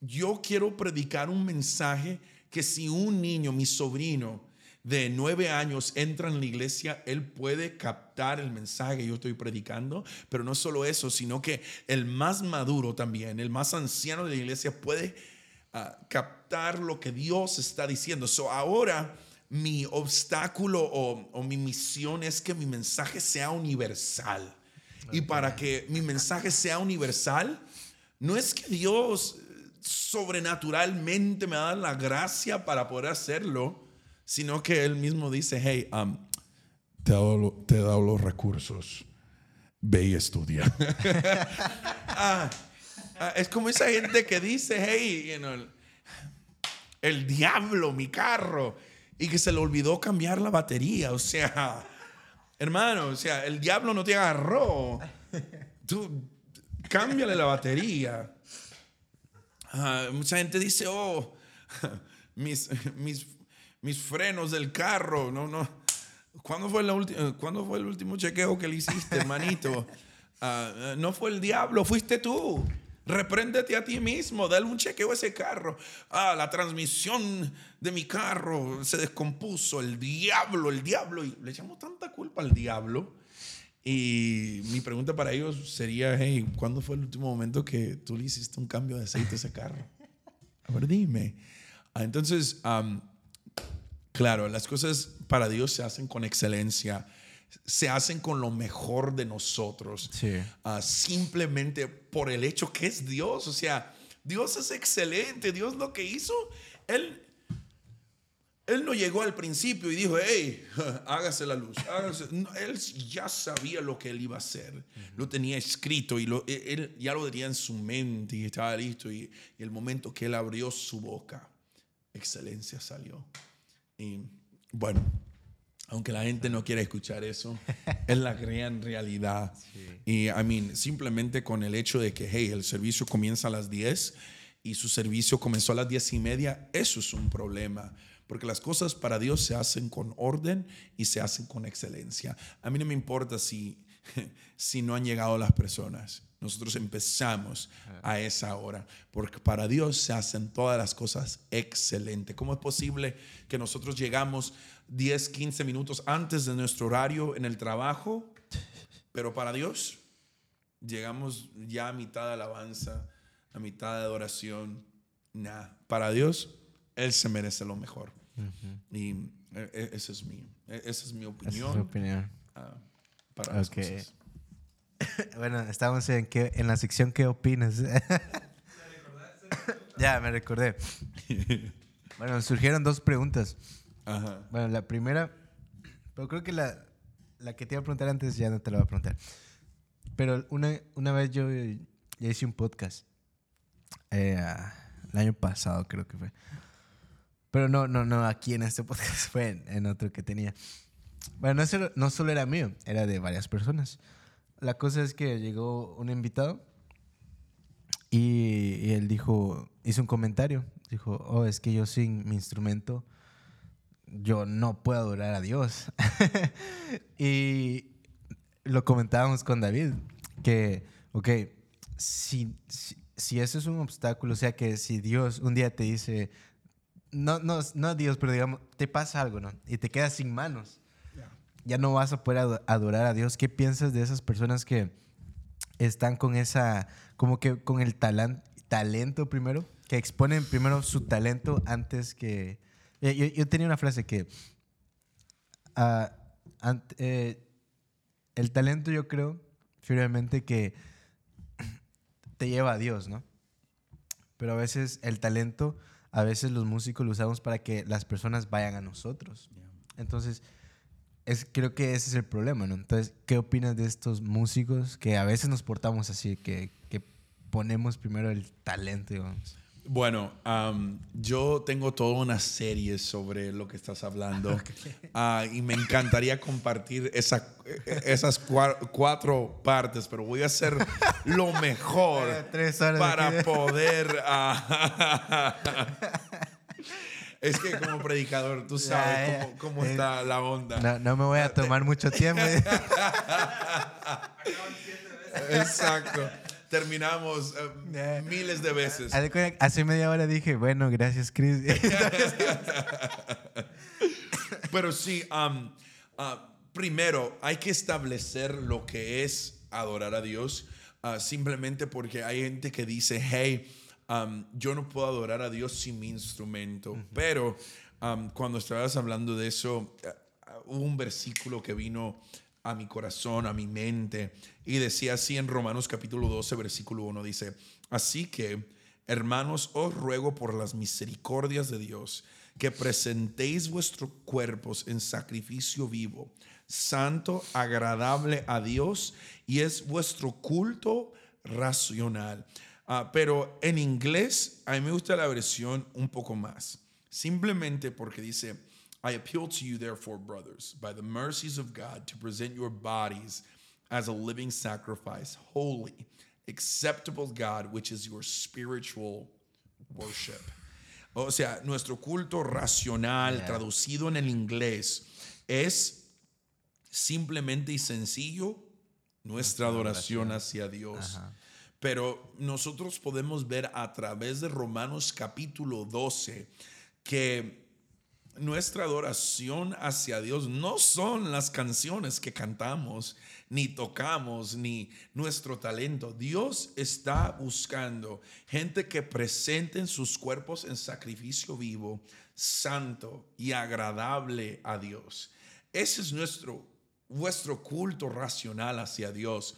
yo quiero predicar un mensaje que si un niño, mi sobrino, de nueve años entra en la iglesia, él puede captar el mensaje que yo estoy predicando, pero no solo eso, sino que el más maduro también, el más anciano de la iglesia puede uh, captar lo que Dios está diciendo. So ahora mi obstáculo o, o mi misión es que mi mensaje sea universal. Y para que mi mensaje sea universal, no es que Dios sobrenaturalmente me da la gracia para poder hacerlo, sino que él mismo dice, hey, um, te, he dado, los recursos, ve y estudia. ah, ah, es como esa gente que dice, hey, you know, el, el, diablo, mi carro, y que se le olvidó cambiar la batería, o sea, hermano, o sea, el diablo no te agarró, tú cámbiale la batería. Uh, mucha gente dice, oh, mis, mis mis frenos del carro. No, no. ¿Cuándo fue, la ¿Cuándo fue el último chequeo que le hiciste, hermanito? Uh, no fue el diablo, fuiste tú. Repréndete a ti mismo, dale un chequeo a ese carro. Ah, la transmisión de mi carro se descompuso. El diablo, el diablo. Y le echamos tanta culpa al diablo. Y mi pregunta para ellos sería, hey, ¿cuándo fue el último momento que tú le hiciste un cambio de aceite a ese carro? A ver, dime. Ah, entonces, um, Claro, las cosas para Dios se hacen con excelencia, se hacen con lo mejor de nosotros, sí. uh, simplemente por el hecho que es Dios. O sea, Dios es excelente, Dios lo que hizo, Él, él no llegó al principio y dijo, hey, hágase la luz. Hágase. No, él ya sabía lo que Él iba a hacer, uh -huh. lo tenía escrito y lo, Él ya lo tenía en su mente y estaba listo. Y, y el momento que Él abrió su boca, excelencia salió. Y bueno, aunque la gente no quiera escuchar eso, es la gran realidad. Sí. Y, I mean, simplemente con el hecho de que, hey, el servicio comienza a las 10 y su servicio comenzó a las 10 y media, eso es un problema. Porque las cosas para Dios se hacen con orden y se hacen con excelencia. A mí no me importa si, si no han llegado las personas. Nosotros empezamos a esa hora, porque para Dios se hacen todas las cosas excelentes. ¿Cómo es posible que nosotros llegamos 10, 15 minutos antes de nuestro horario en el trabajo, pero para Dios llegamos ya a mitad de alabanza, a mitad de adoración? Nah, para Dios, Él se merece lo mejor. Uh -huh. Y esa es mi, esa es mi opinión. Esa es opinión. Uh, para okay. las cosas. Bueno, estábamos en, qué, en la sección ¿Qué opinas? ya, me recordé. Bueno, surgieron dos preguntas. Ajá. Bueno, la primera, pero creo que la, la que te iba a preguntar antes ya no te la voy a preguntar. Pero una, una vez yo ya hice un podcast. Eh, El año pasado creo que fue. Pero no, no, no, aquí en este podcast fue en, en otro que tenía. Bueno, no solo, no solo era mío, era de varias personas. La cosa es que llegó un invitado y, y él dijo, hizo un comentario. Dijo, oh, es que yo sin mi instrumento, yo no puedo adorar a Dios. y lo comentábamos con David, que, ok, si, si, si eso es un obstáculo, o sea que si Dios un día te dice, no, no, no Dios, pero digamos, te pasa algo, ¿no? Y te quedas sin manos. Ya no vas a poder ado- adorar a Dios. ¿Qué piensas de esas personas que están con esa, como que con el talan- talento primero? Que exponen primero su talento antes que... Yo, yo- yo tenía una frase que... ah, ant- eh, el talento yo creo firmemente que te lleva a Dios, ¿no? Pero a veces el talento, a veces los músicos lo usamos para que las personas vayan a nosotros. Entonces, es, creo que ese es el problema, ¿no? Entonces, ¿qué opinas de estos músicos que a veces nos portamos así, que, que ponemos primero el talento, digamos? Bueno, am, yo tengo toda una serie sobre lo que estás hablando Ah, y me encantaría compartir esa- eh, esas cua- cuatro partes, pero voy a hacer lo mejor para poder... ah, es que como predicador, tú sabes cómo, cómo está la onda. No, no me voy a tomar mucho tiempo. Exacto. Terminamos eh, Ya. miles de veces. Hace media hora dije, bueno, gracias, Chris. Pero sí, um, ah, primero hay que establecer lo que es adorar a Dios, ah, simplemente porque hay gente que dice, hey, um, yo no puedo adorar a Dios sin mi instrumento. Pero um, cuando estabas hablando de eso, ah, hubo un versículo que vino a mi corazón, a mi mente, y decía así en Romanos capítulo 12, versículo 1, dice, así que, hermanos, os ruego por las misericordias de Dios, que presentéis vuestros cuerpos en sacrificio vivo, santo, agradable a Dios, y es vuestro culto racional. Ah, pero en inglés, a mí me gusta la versión un poco más, simplemente porque dice, I appeal to you, therefore, brothers, by the mercies of God, to present your bodies as a living sacrifice, holy, acceptable God, which is your spiritual worship. O sea, nuestro culto racional, Yeah. traducido en el inglés, es simplemente y sencillo nuestra adoración hacia Dios. Ajá. Pero nosotros podemos ver a través de Romanos capítulo 12 que nuestra adoración hacia Dios no son las canciones que cantamos, ni tocamos, ni nuestro talento. Dios está buscando gente que presenten sus cuerpos en sacrificio vivo, santo y agradable a Dios. Ese es nuestro, vuestro culto racional hacia Dios.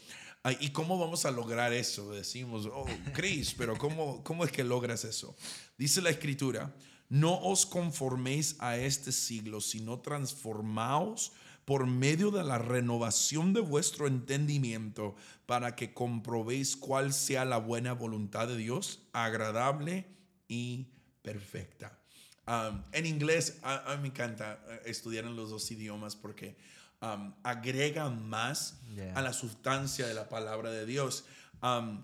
¿Y cómo vamos a lograr eso? Decimos, oh, Cris, pero ¿cómo, ¿cómo es que logras eso? Dice la escritura, no os conforméis a este siglo, sino transformaos por medio de la renovación de vuestro entendimiento para que comprobéis cuál sea la buena voluntad de Dios, agradable y perfecta. Um, en inglés, a, a mí me encanta eh, estudiar en los dos idiomas porque um, agrega más Yeah. a la sustancia de la palabra de Dios. Um,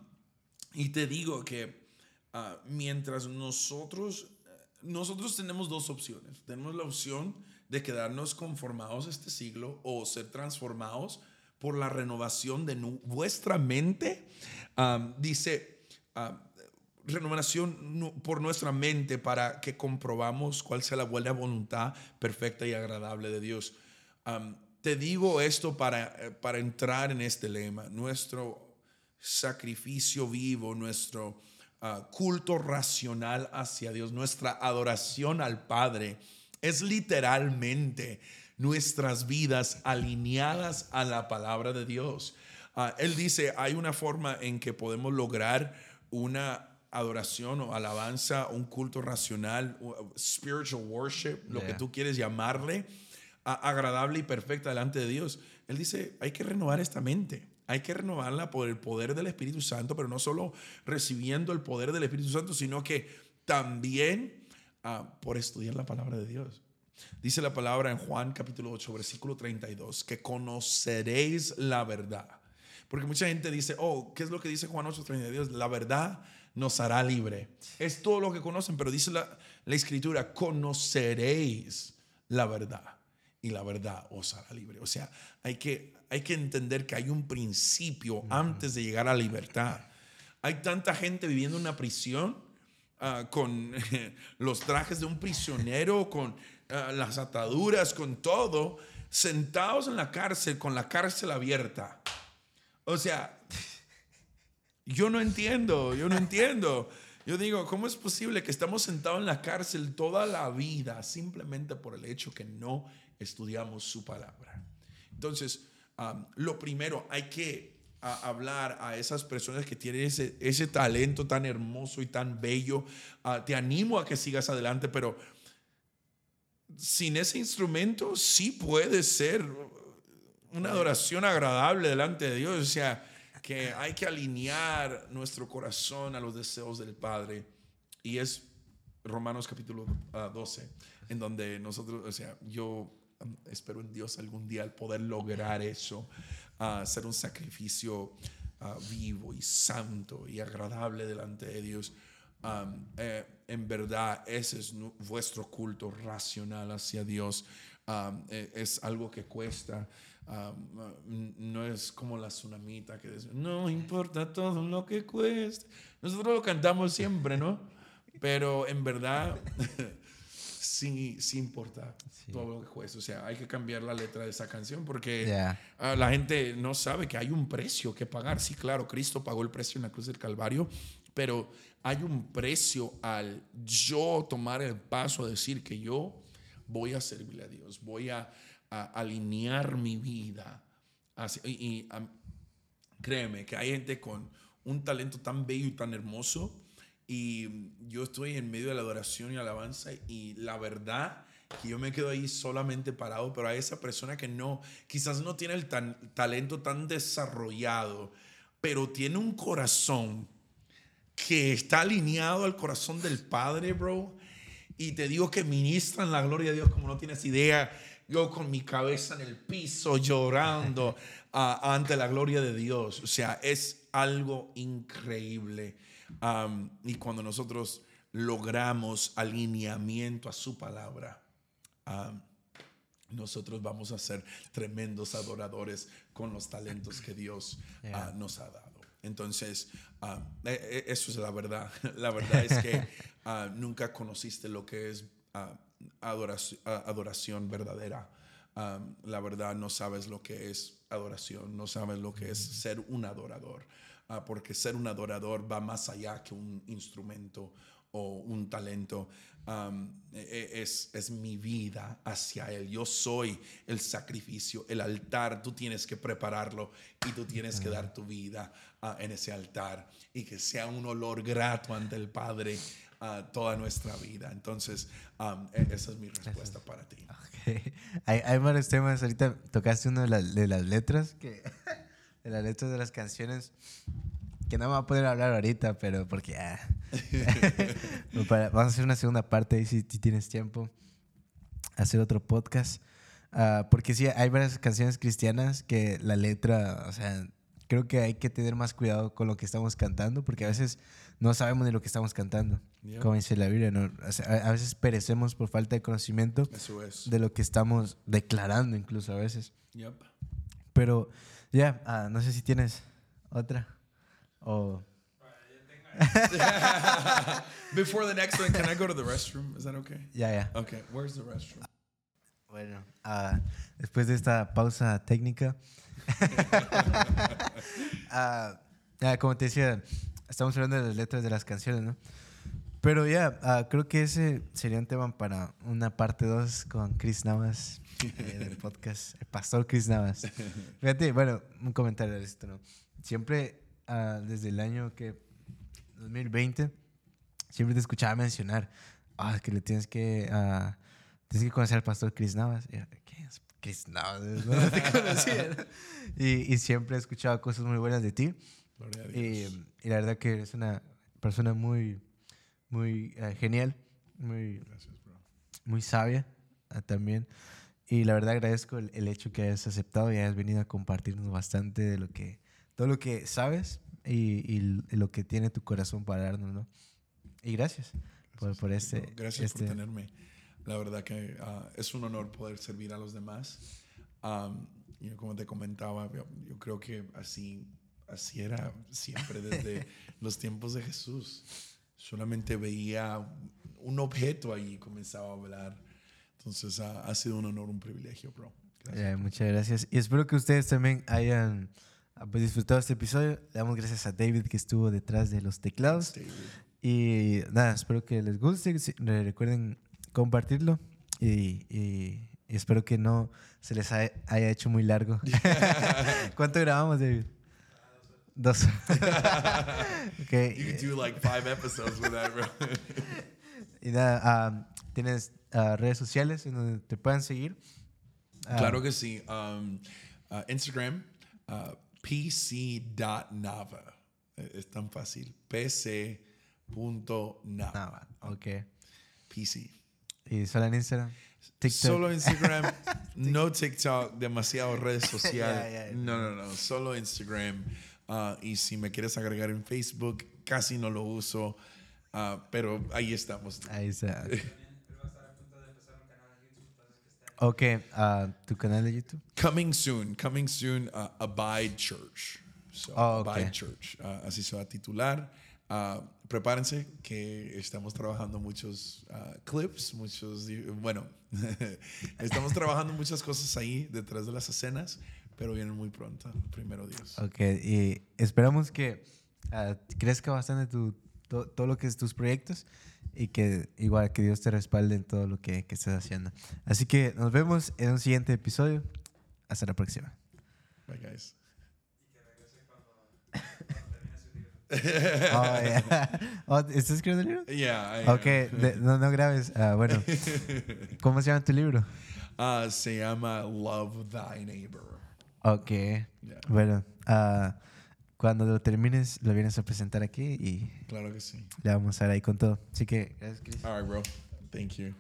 y te digo que ah, mientras nosotros, nosotros tenemos dos opciones. Tenemos la opción de quedarnos conformados este siglo o ser transformados por la renovación de vuestra mente. Um, dice, ah, renovación por nuestra mente para que comprobamos cuál sea la buena voluntad perfecta y agradable de Dios. Um, te digo esto para, eh, para entrar en este lema. Nuestro sacrificio vivo, nuestro ah, culto racional hacia Dios, nuestra adoración al Padre, es literalmente nuestras vidas alineadas a la palabra de Dios. Ah, él dice, hay una forma en que podemos lograr una adoración o alabanza, un culto racional, o spiritual worship, lo que tú quieres llamarle, agradable y perfecta delante de Dios. Él dice, hay que renovar esta mente. Hay que renovarla por el poder del Espíritu Santo, pero no solo recibiendo el poder del Espíritu Santo, sino que también ah, por estudiar la palabra de Dios. Dice la palabra en Juan capítulo 8, versículo 32, que conoceréis la verdad. Porque mucha gente dice, oh, ¿qué es lo que dice Juan 8, 32? La verdad nos hará libre. Es todo lo que conocen, pero dice la, la escritura, conoceréis la verdad y la verdad os hará libre. O sea, hay que, hay que entender que hay un principio antes de llegar a la libertad. Hay tanta gente viviendo en una prisión ah, con los trajes de un prisionero, con ah, las ataduras, con todo, sentados en la cárcel, con la cárcel abierta. O sea, yo no entiendo, yo no entiendo. Yo digo, ¿cómo es posible que estamos sentados en la cárcel toda la vida simplemente por el hecho que no estudiamos su palabra? Entonces, lo primero, hay que hablar a esas personas que tienen ese, ese talento tan hermoso y tan bello. Uh, te animo a que sigas adelante, pero sin ese instrumento sí puede ser una adoración agradable delante de Dios. O sea, que hay que alinear nuestro corazón a los deseos del Padre. Y es Romanos capítulo 12, en donde nosotros, o sea, yo espero en Dios algún día el poder lograr eso, hacer un sacrificio vivo y santo y agradable delante de Dios. Um, eh, en verdad, ese es vuestro culto racional hacia Dios. Um, eh, es algo que cuesta. Um, no es como la tsunamita que dice, no importa todo lo que cueste. Nosotros lo cantamos siempre, ¿no? Pero en verdad, sí, sí importa todo lo que cueste. O sea, hay que cambiar la letra de esa canción porque ah, la gente no sabe que hay un precio que pagar. Sí, claro, Cristo pagó el precio en la cruz del Calvario, pero hay un precio al yo tomar el paso a decir que yo voy a servirle a Dios, voy a alinear mi vida. y, créeme que hay gente con un talento tan bello y tan hermoso y yo estoy en medio de la adoración y alabanza y la verdad que yo me quedo ahí solamente parado, pero a esa persona que no, quizás no tiene el tan, talento tan desarrollado, pero tiene un corazón que está alineado al corazón del Padre, bro. Y te digo que ministran la gloria de Dios como no tienes idea yo con mi cabeza en el piso llorando ante la gloria de Dios. O sea, es algo increíble. Y cuando nosotros logramos alineamiento a su palabra, nosotros vamos a ser tremendos adoradores con los talentos que Dios ah, nos ha dado. Entonces, e, eso es la verdad. La verdad es que ah, nunca conociste lo que es ah, adoración, adoración verdadera. la verdad no sabes lo que es adoración, no sabes lo que es ser un adorador, ah, porque ser un adorador va más allá que un instrumento o un talento. E, es, es mi vida hacia Él. Yo soy el sacrificio, el altar. Tú tienes que prepararlo y tú tienes que dar tu vida ah, en ese altar y que sea un olor grato ante el Padre toda nuestra vida. Entonces, um, esa es mi respuesta para ti. Hay, hay, varios temas. Ahorita tocaste uno de, de las letras, que, de las letras de las canciones, que no me va a poder hablar ahorita, pero porque ah, vamos a hacer una segunda parte y si, tienes tiempo, hacer otro podcast. Uh, porque sí, hay varias canciones cristianas que la letra, o sea, creo que hay que tener más cuidado con lo que estamos cantando, porque a veces no sabemos de lo que estamos cantando. Como dice la Biblia, a veces perecemos por falta de conocimiento de lo que estamos declarando, incluso a veces. Pero ya, ah, no sé si tienes otra. O. Before the next one, can I go to the restroom? Is that okay? Ya, ya. Okay, where's the restroom? Bueno, uh, después de esta pausa técnica, uh, como te decía, estamos hablando de las letras de las canciones, ¿no? Pero ya, ah, creo que ese sería un tema para una parte 2 con Chris Navas eh, del podcast, el pastor Chris Navas. Fíjate, bueno, un comentario de esto, ¿no? Siempre, uh, desde el año que 2020, siempre te escuchaba mencionar, ah, que le tienes que, uh, tienes que conocer al pastor Chris Navas. Y, ¿Qué es Chris Navas? No te conocía. y, y siempre he escuchado cosas muy buenas de ti. Y, y, la verdad que eres una persona muy muy eh, genial, muy, Gracias, bro. muy sabia ah, también. Y la verdad agradezco el, el hecho que hayas aceptado y hayas venido a compartirnos bastante de lo que, todo lo que sabes y, y lo que tiene tu corazón para darnos, ¿no? Y gracias, por, por este... Bro, Gracias este- por tenerme. La verdad que ah, es un honor poder servir a los demás. Am, y como te comentaba, yo, yo creo que así, así era siempre desde los tiempos de Jesús. Solamente veía un objeto ahí y comenzaba a hablar. Entonces ah, ha sido un honor, un privilegio, bro. Gracias. Ya, muchas gracias. Y espero que ustedes también hayan ah, pues, disfrutado este episodio. Le damos gracias a David que estuvo detrás de los teclados. David. Y nada, espero que les guste. Recuerden compartirlo. Y, y- y espero que no se les haya hecho muy largo. ¿Cuánto grabamos, David? Dos. Ok, You could do like five episodes with that, bro. Y nada, ah, ¿tienes ah, redes sociales en donde te puedan seguir? Ah, Claro que sí. Um, uh, Instagram, uh, pc.nava. Eh, Es tan fácil. pc.nava. Ok. PC. ¿Y solo en Instagram? TikTok. Solo Instagram, no TikTok, demasiado redes sociales. No, no, no, solo Instagram. Uh, y si me quieres agregar en Facebook, casi no lo uso, uh, pero ahí estamos. Ahí está. Ok, ah, ¿tu canal de YouTube? Coming soon, coming soon, uh, Abide Church. So, Oh, ok. Abide Church. Uh, así se va a titular. Uh, prepárense que estamos trabajando muchos uh, clips, muchos, bueno, estamos trabajando muchas cosas ahí detrás de las escenas, pero vienen muy pronto, primero Dios. Ok, y esperamos que ah, crezca bastante tu, to- todo lo que es tus proyectos y que igual que Dios te respalde en todo lo que, que estés haciendo. Así que nos vemos en un siguiente episodio. Hasta la próxima. Bye, guys. Oh, yeah. Oh, ¿Estás escribiendo el libro? Yeah. Ok, de- no, no grabes. Ah, bueno, ¿cómo se llama tu libro? Uh, se llama Love Thy Neighbor. Ok, Yeah. bueno, ah, cuando lo termines lo vienes a presentar aquí y Claro que sí. le vamos a dar ahí con todo. Así que, gracias, Chris. All right, bro. Thank you.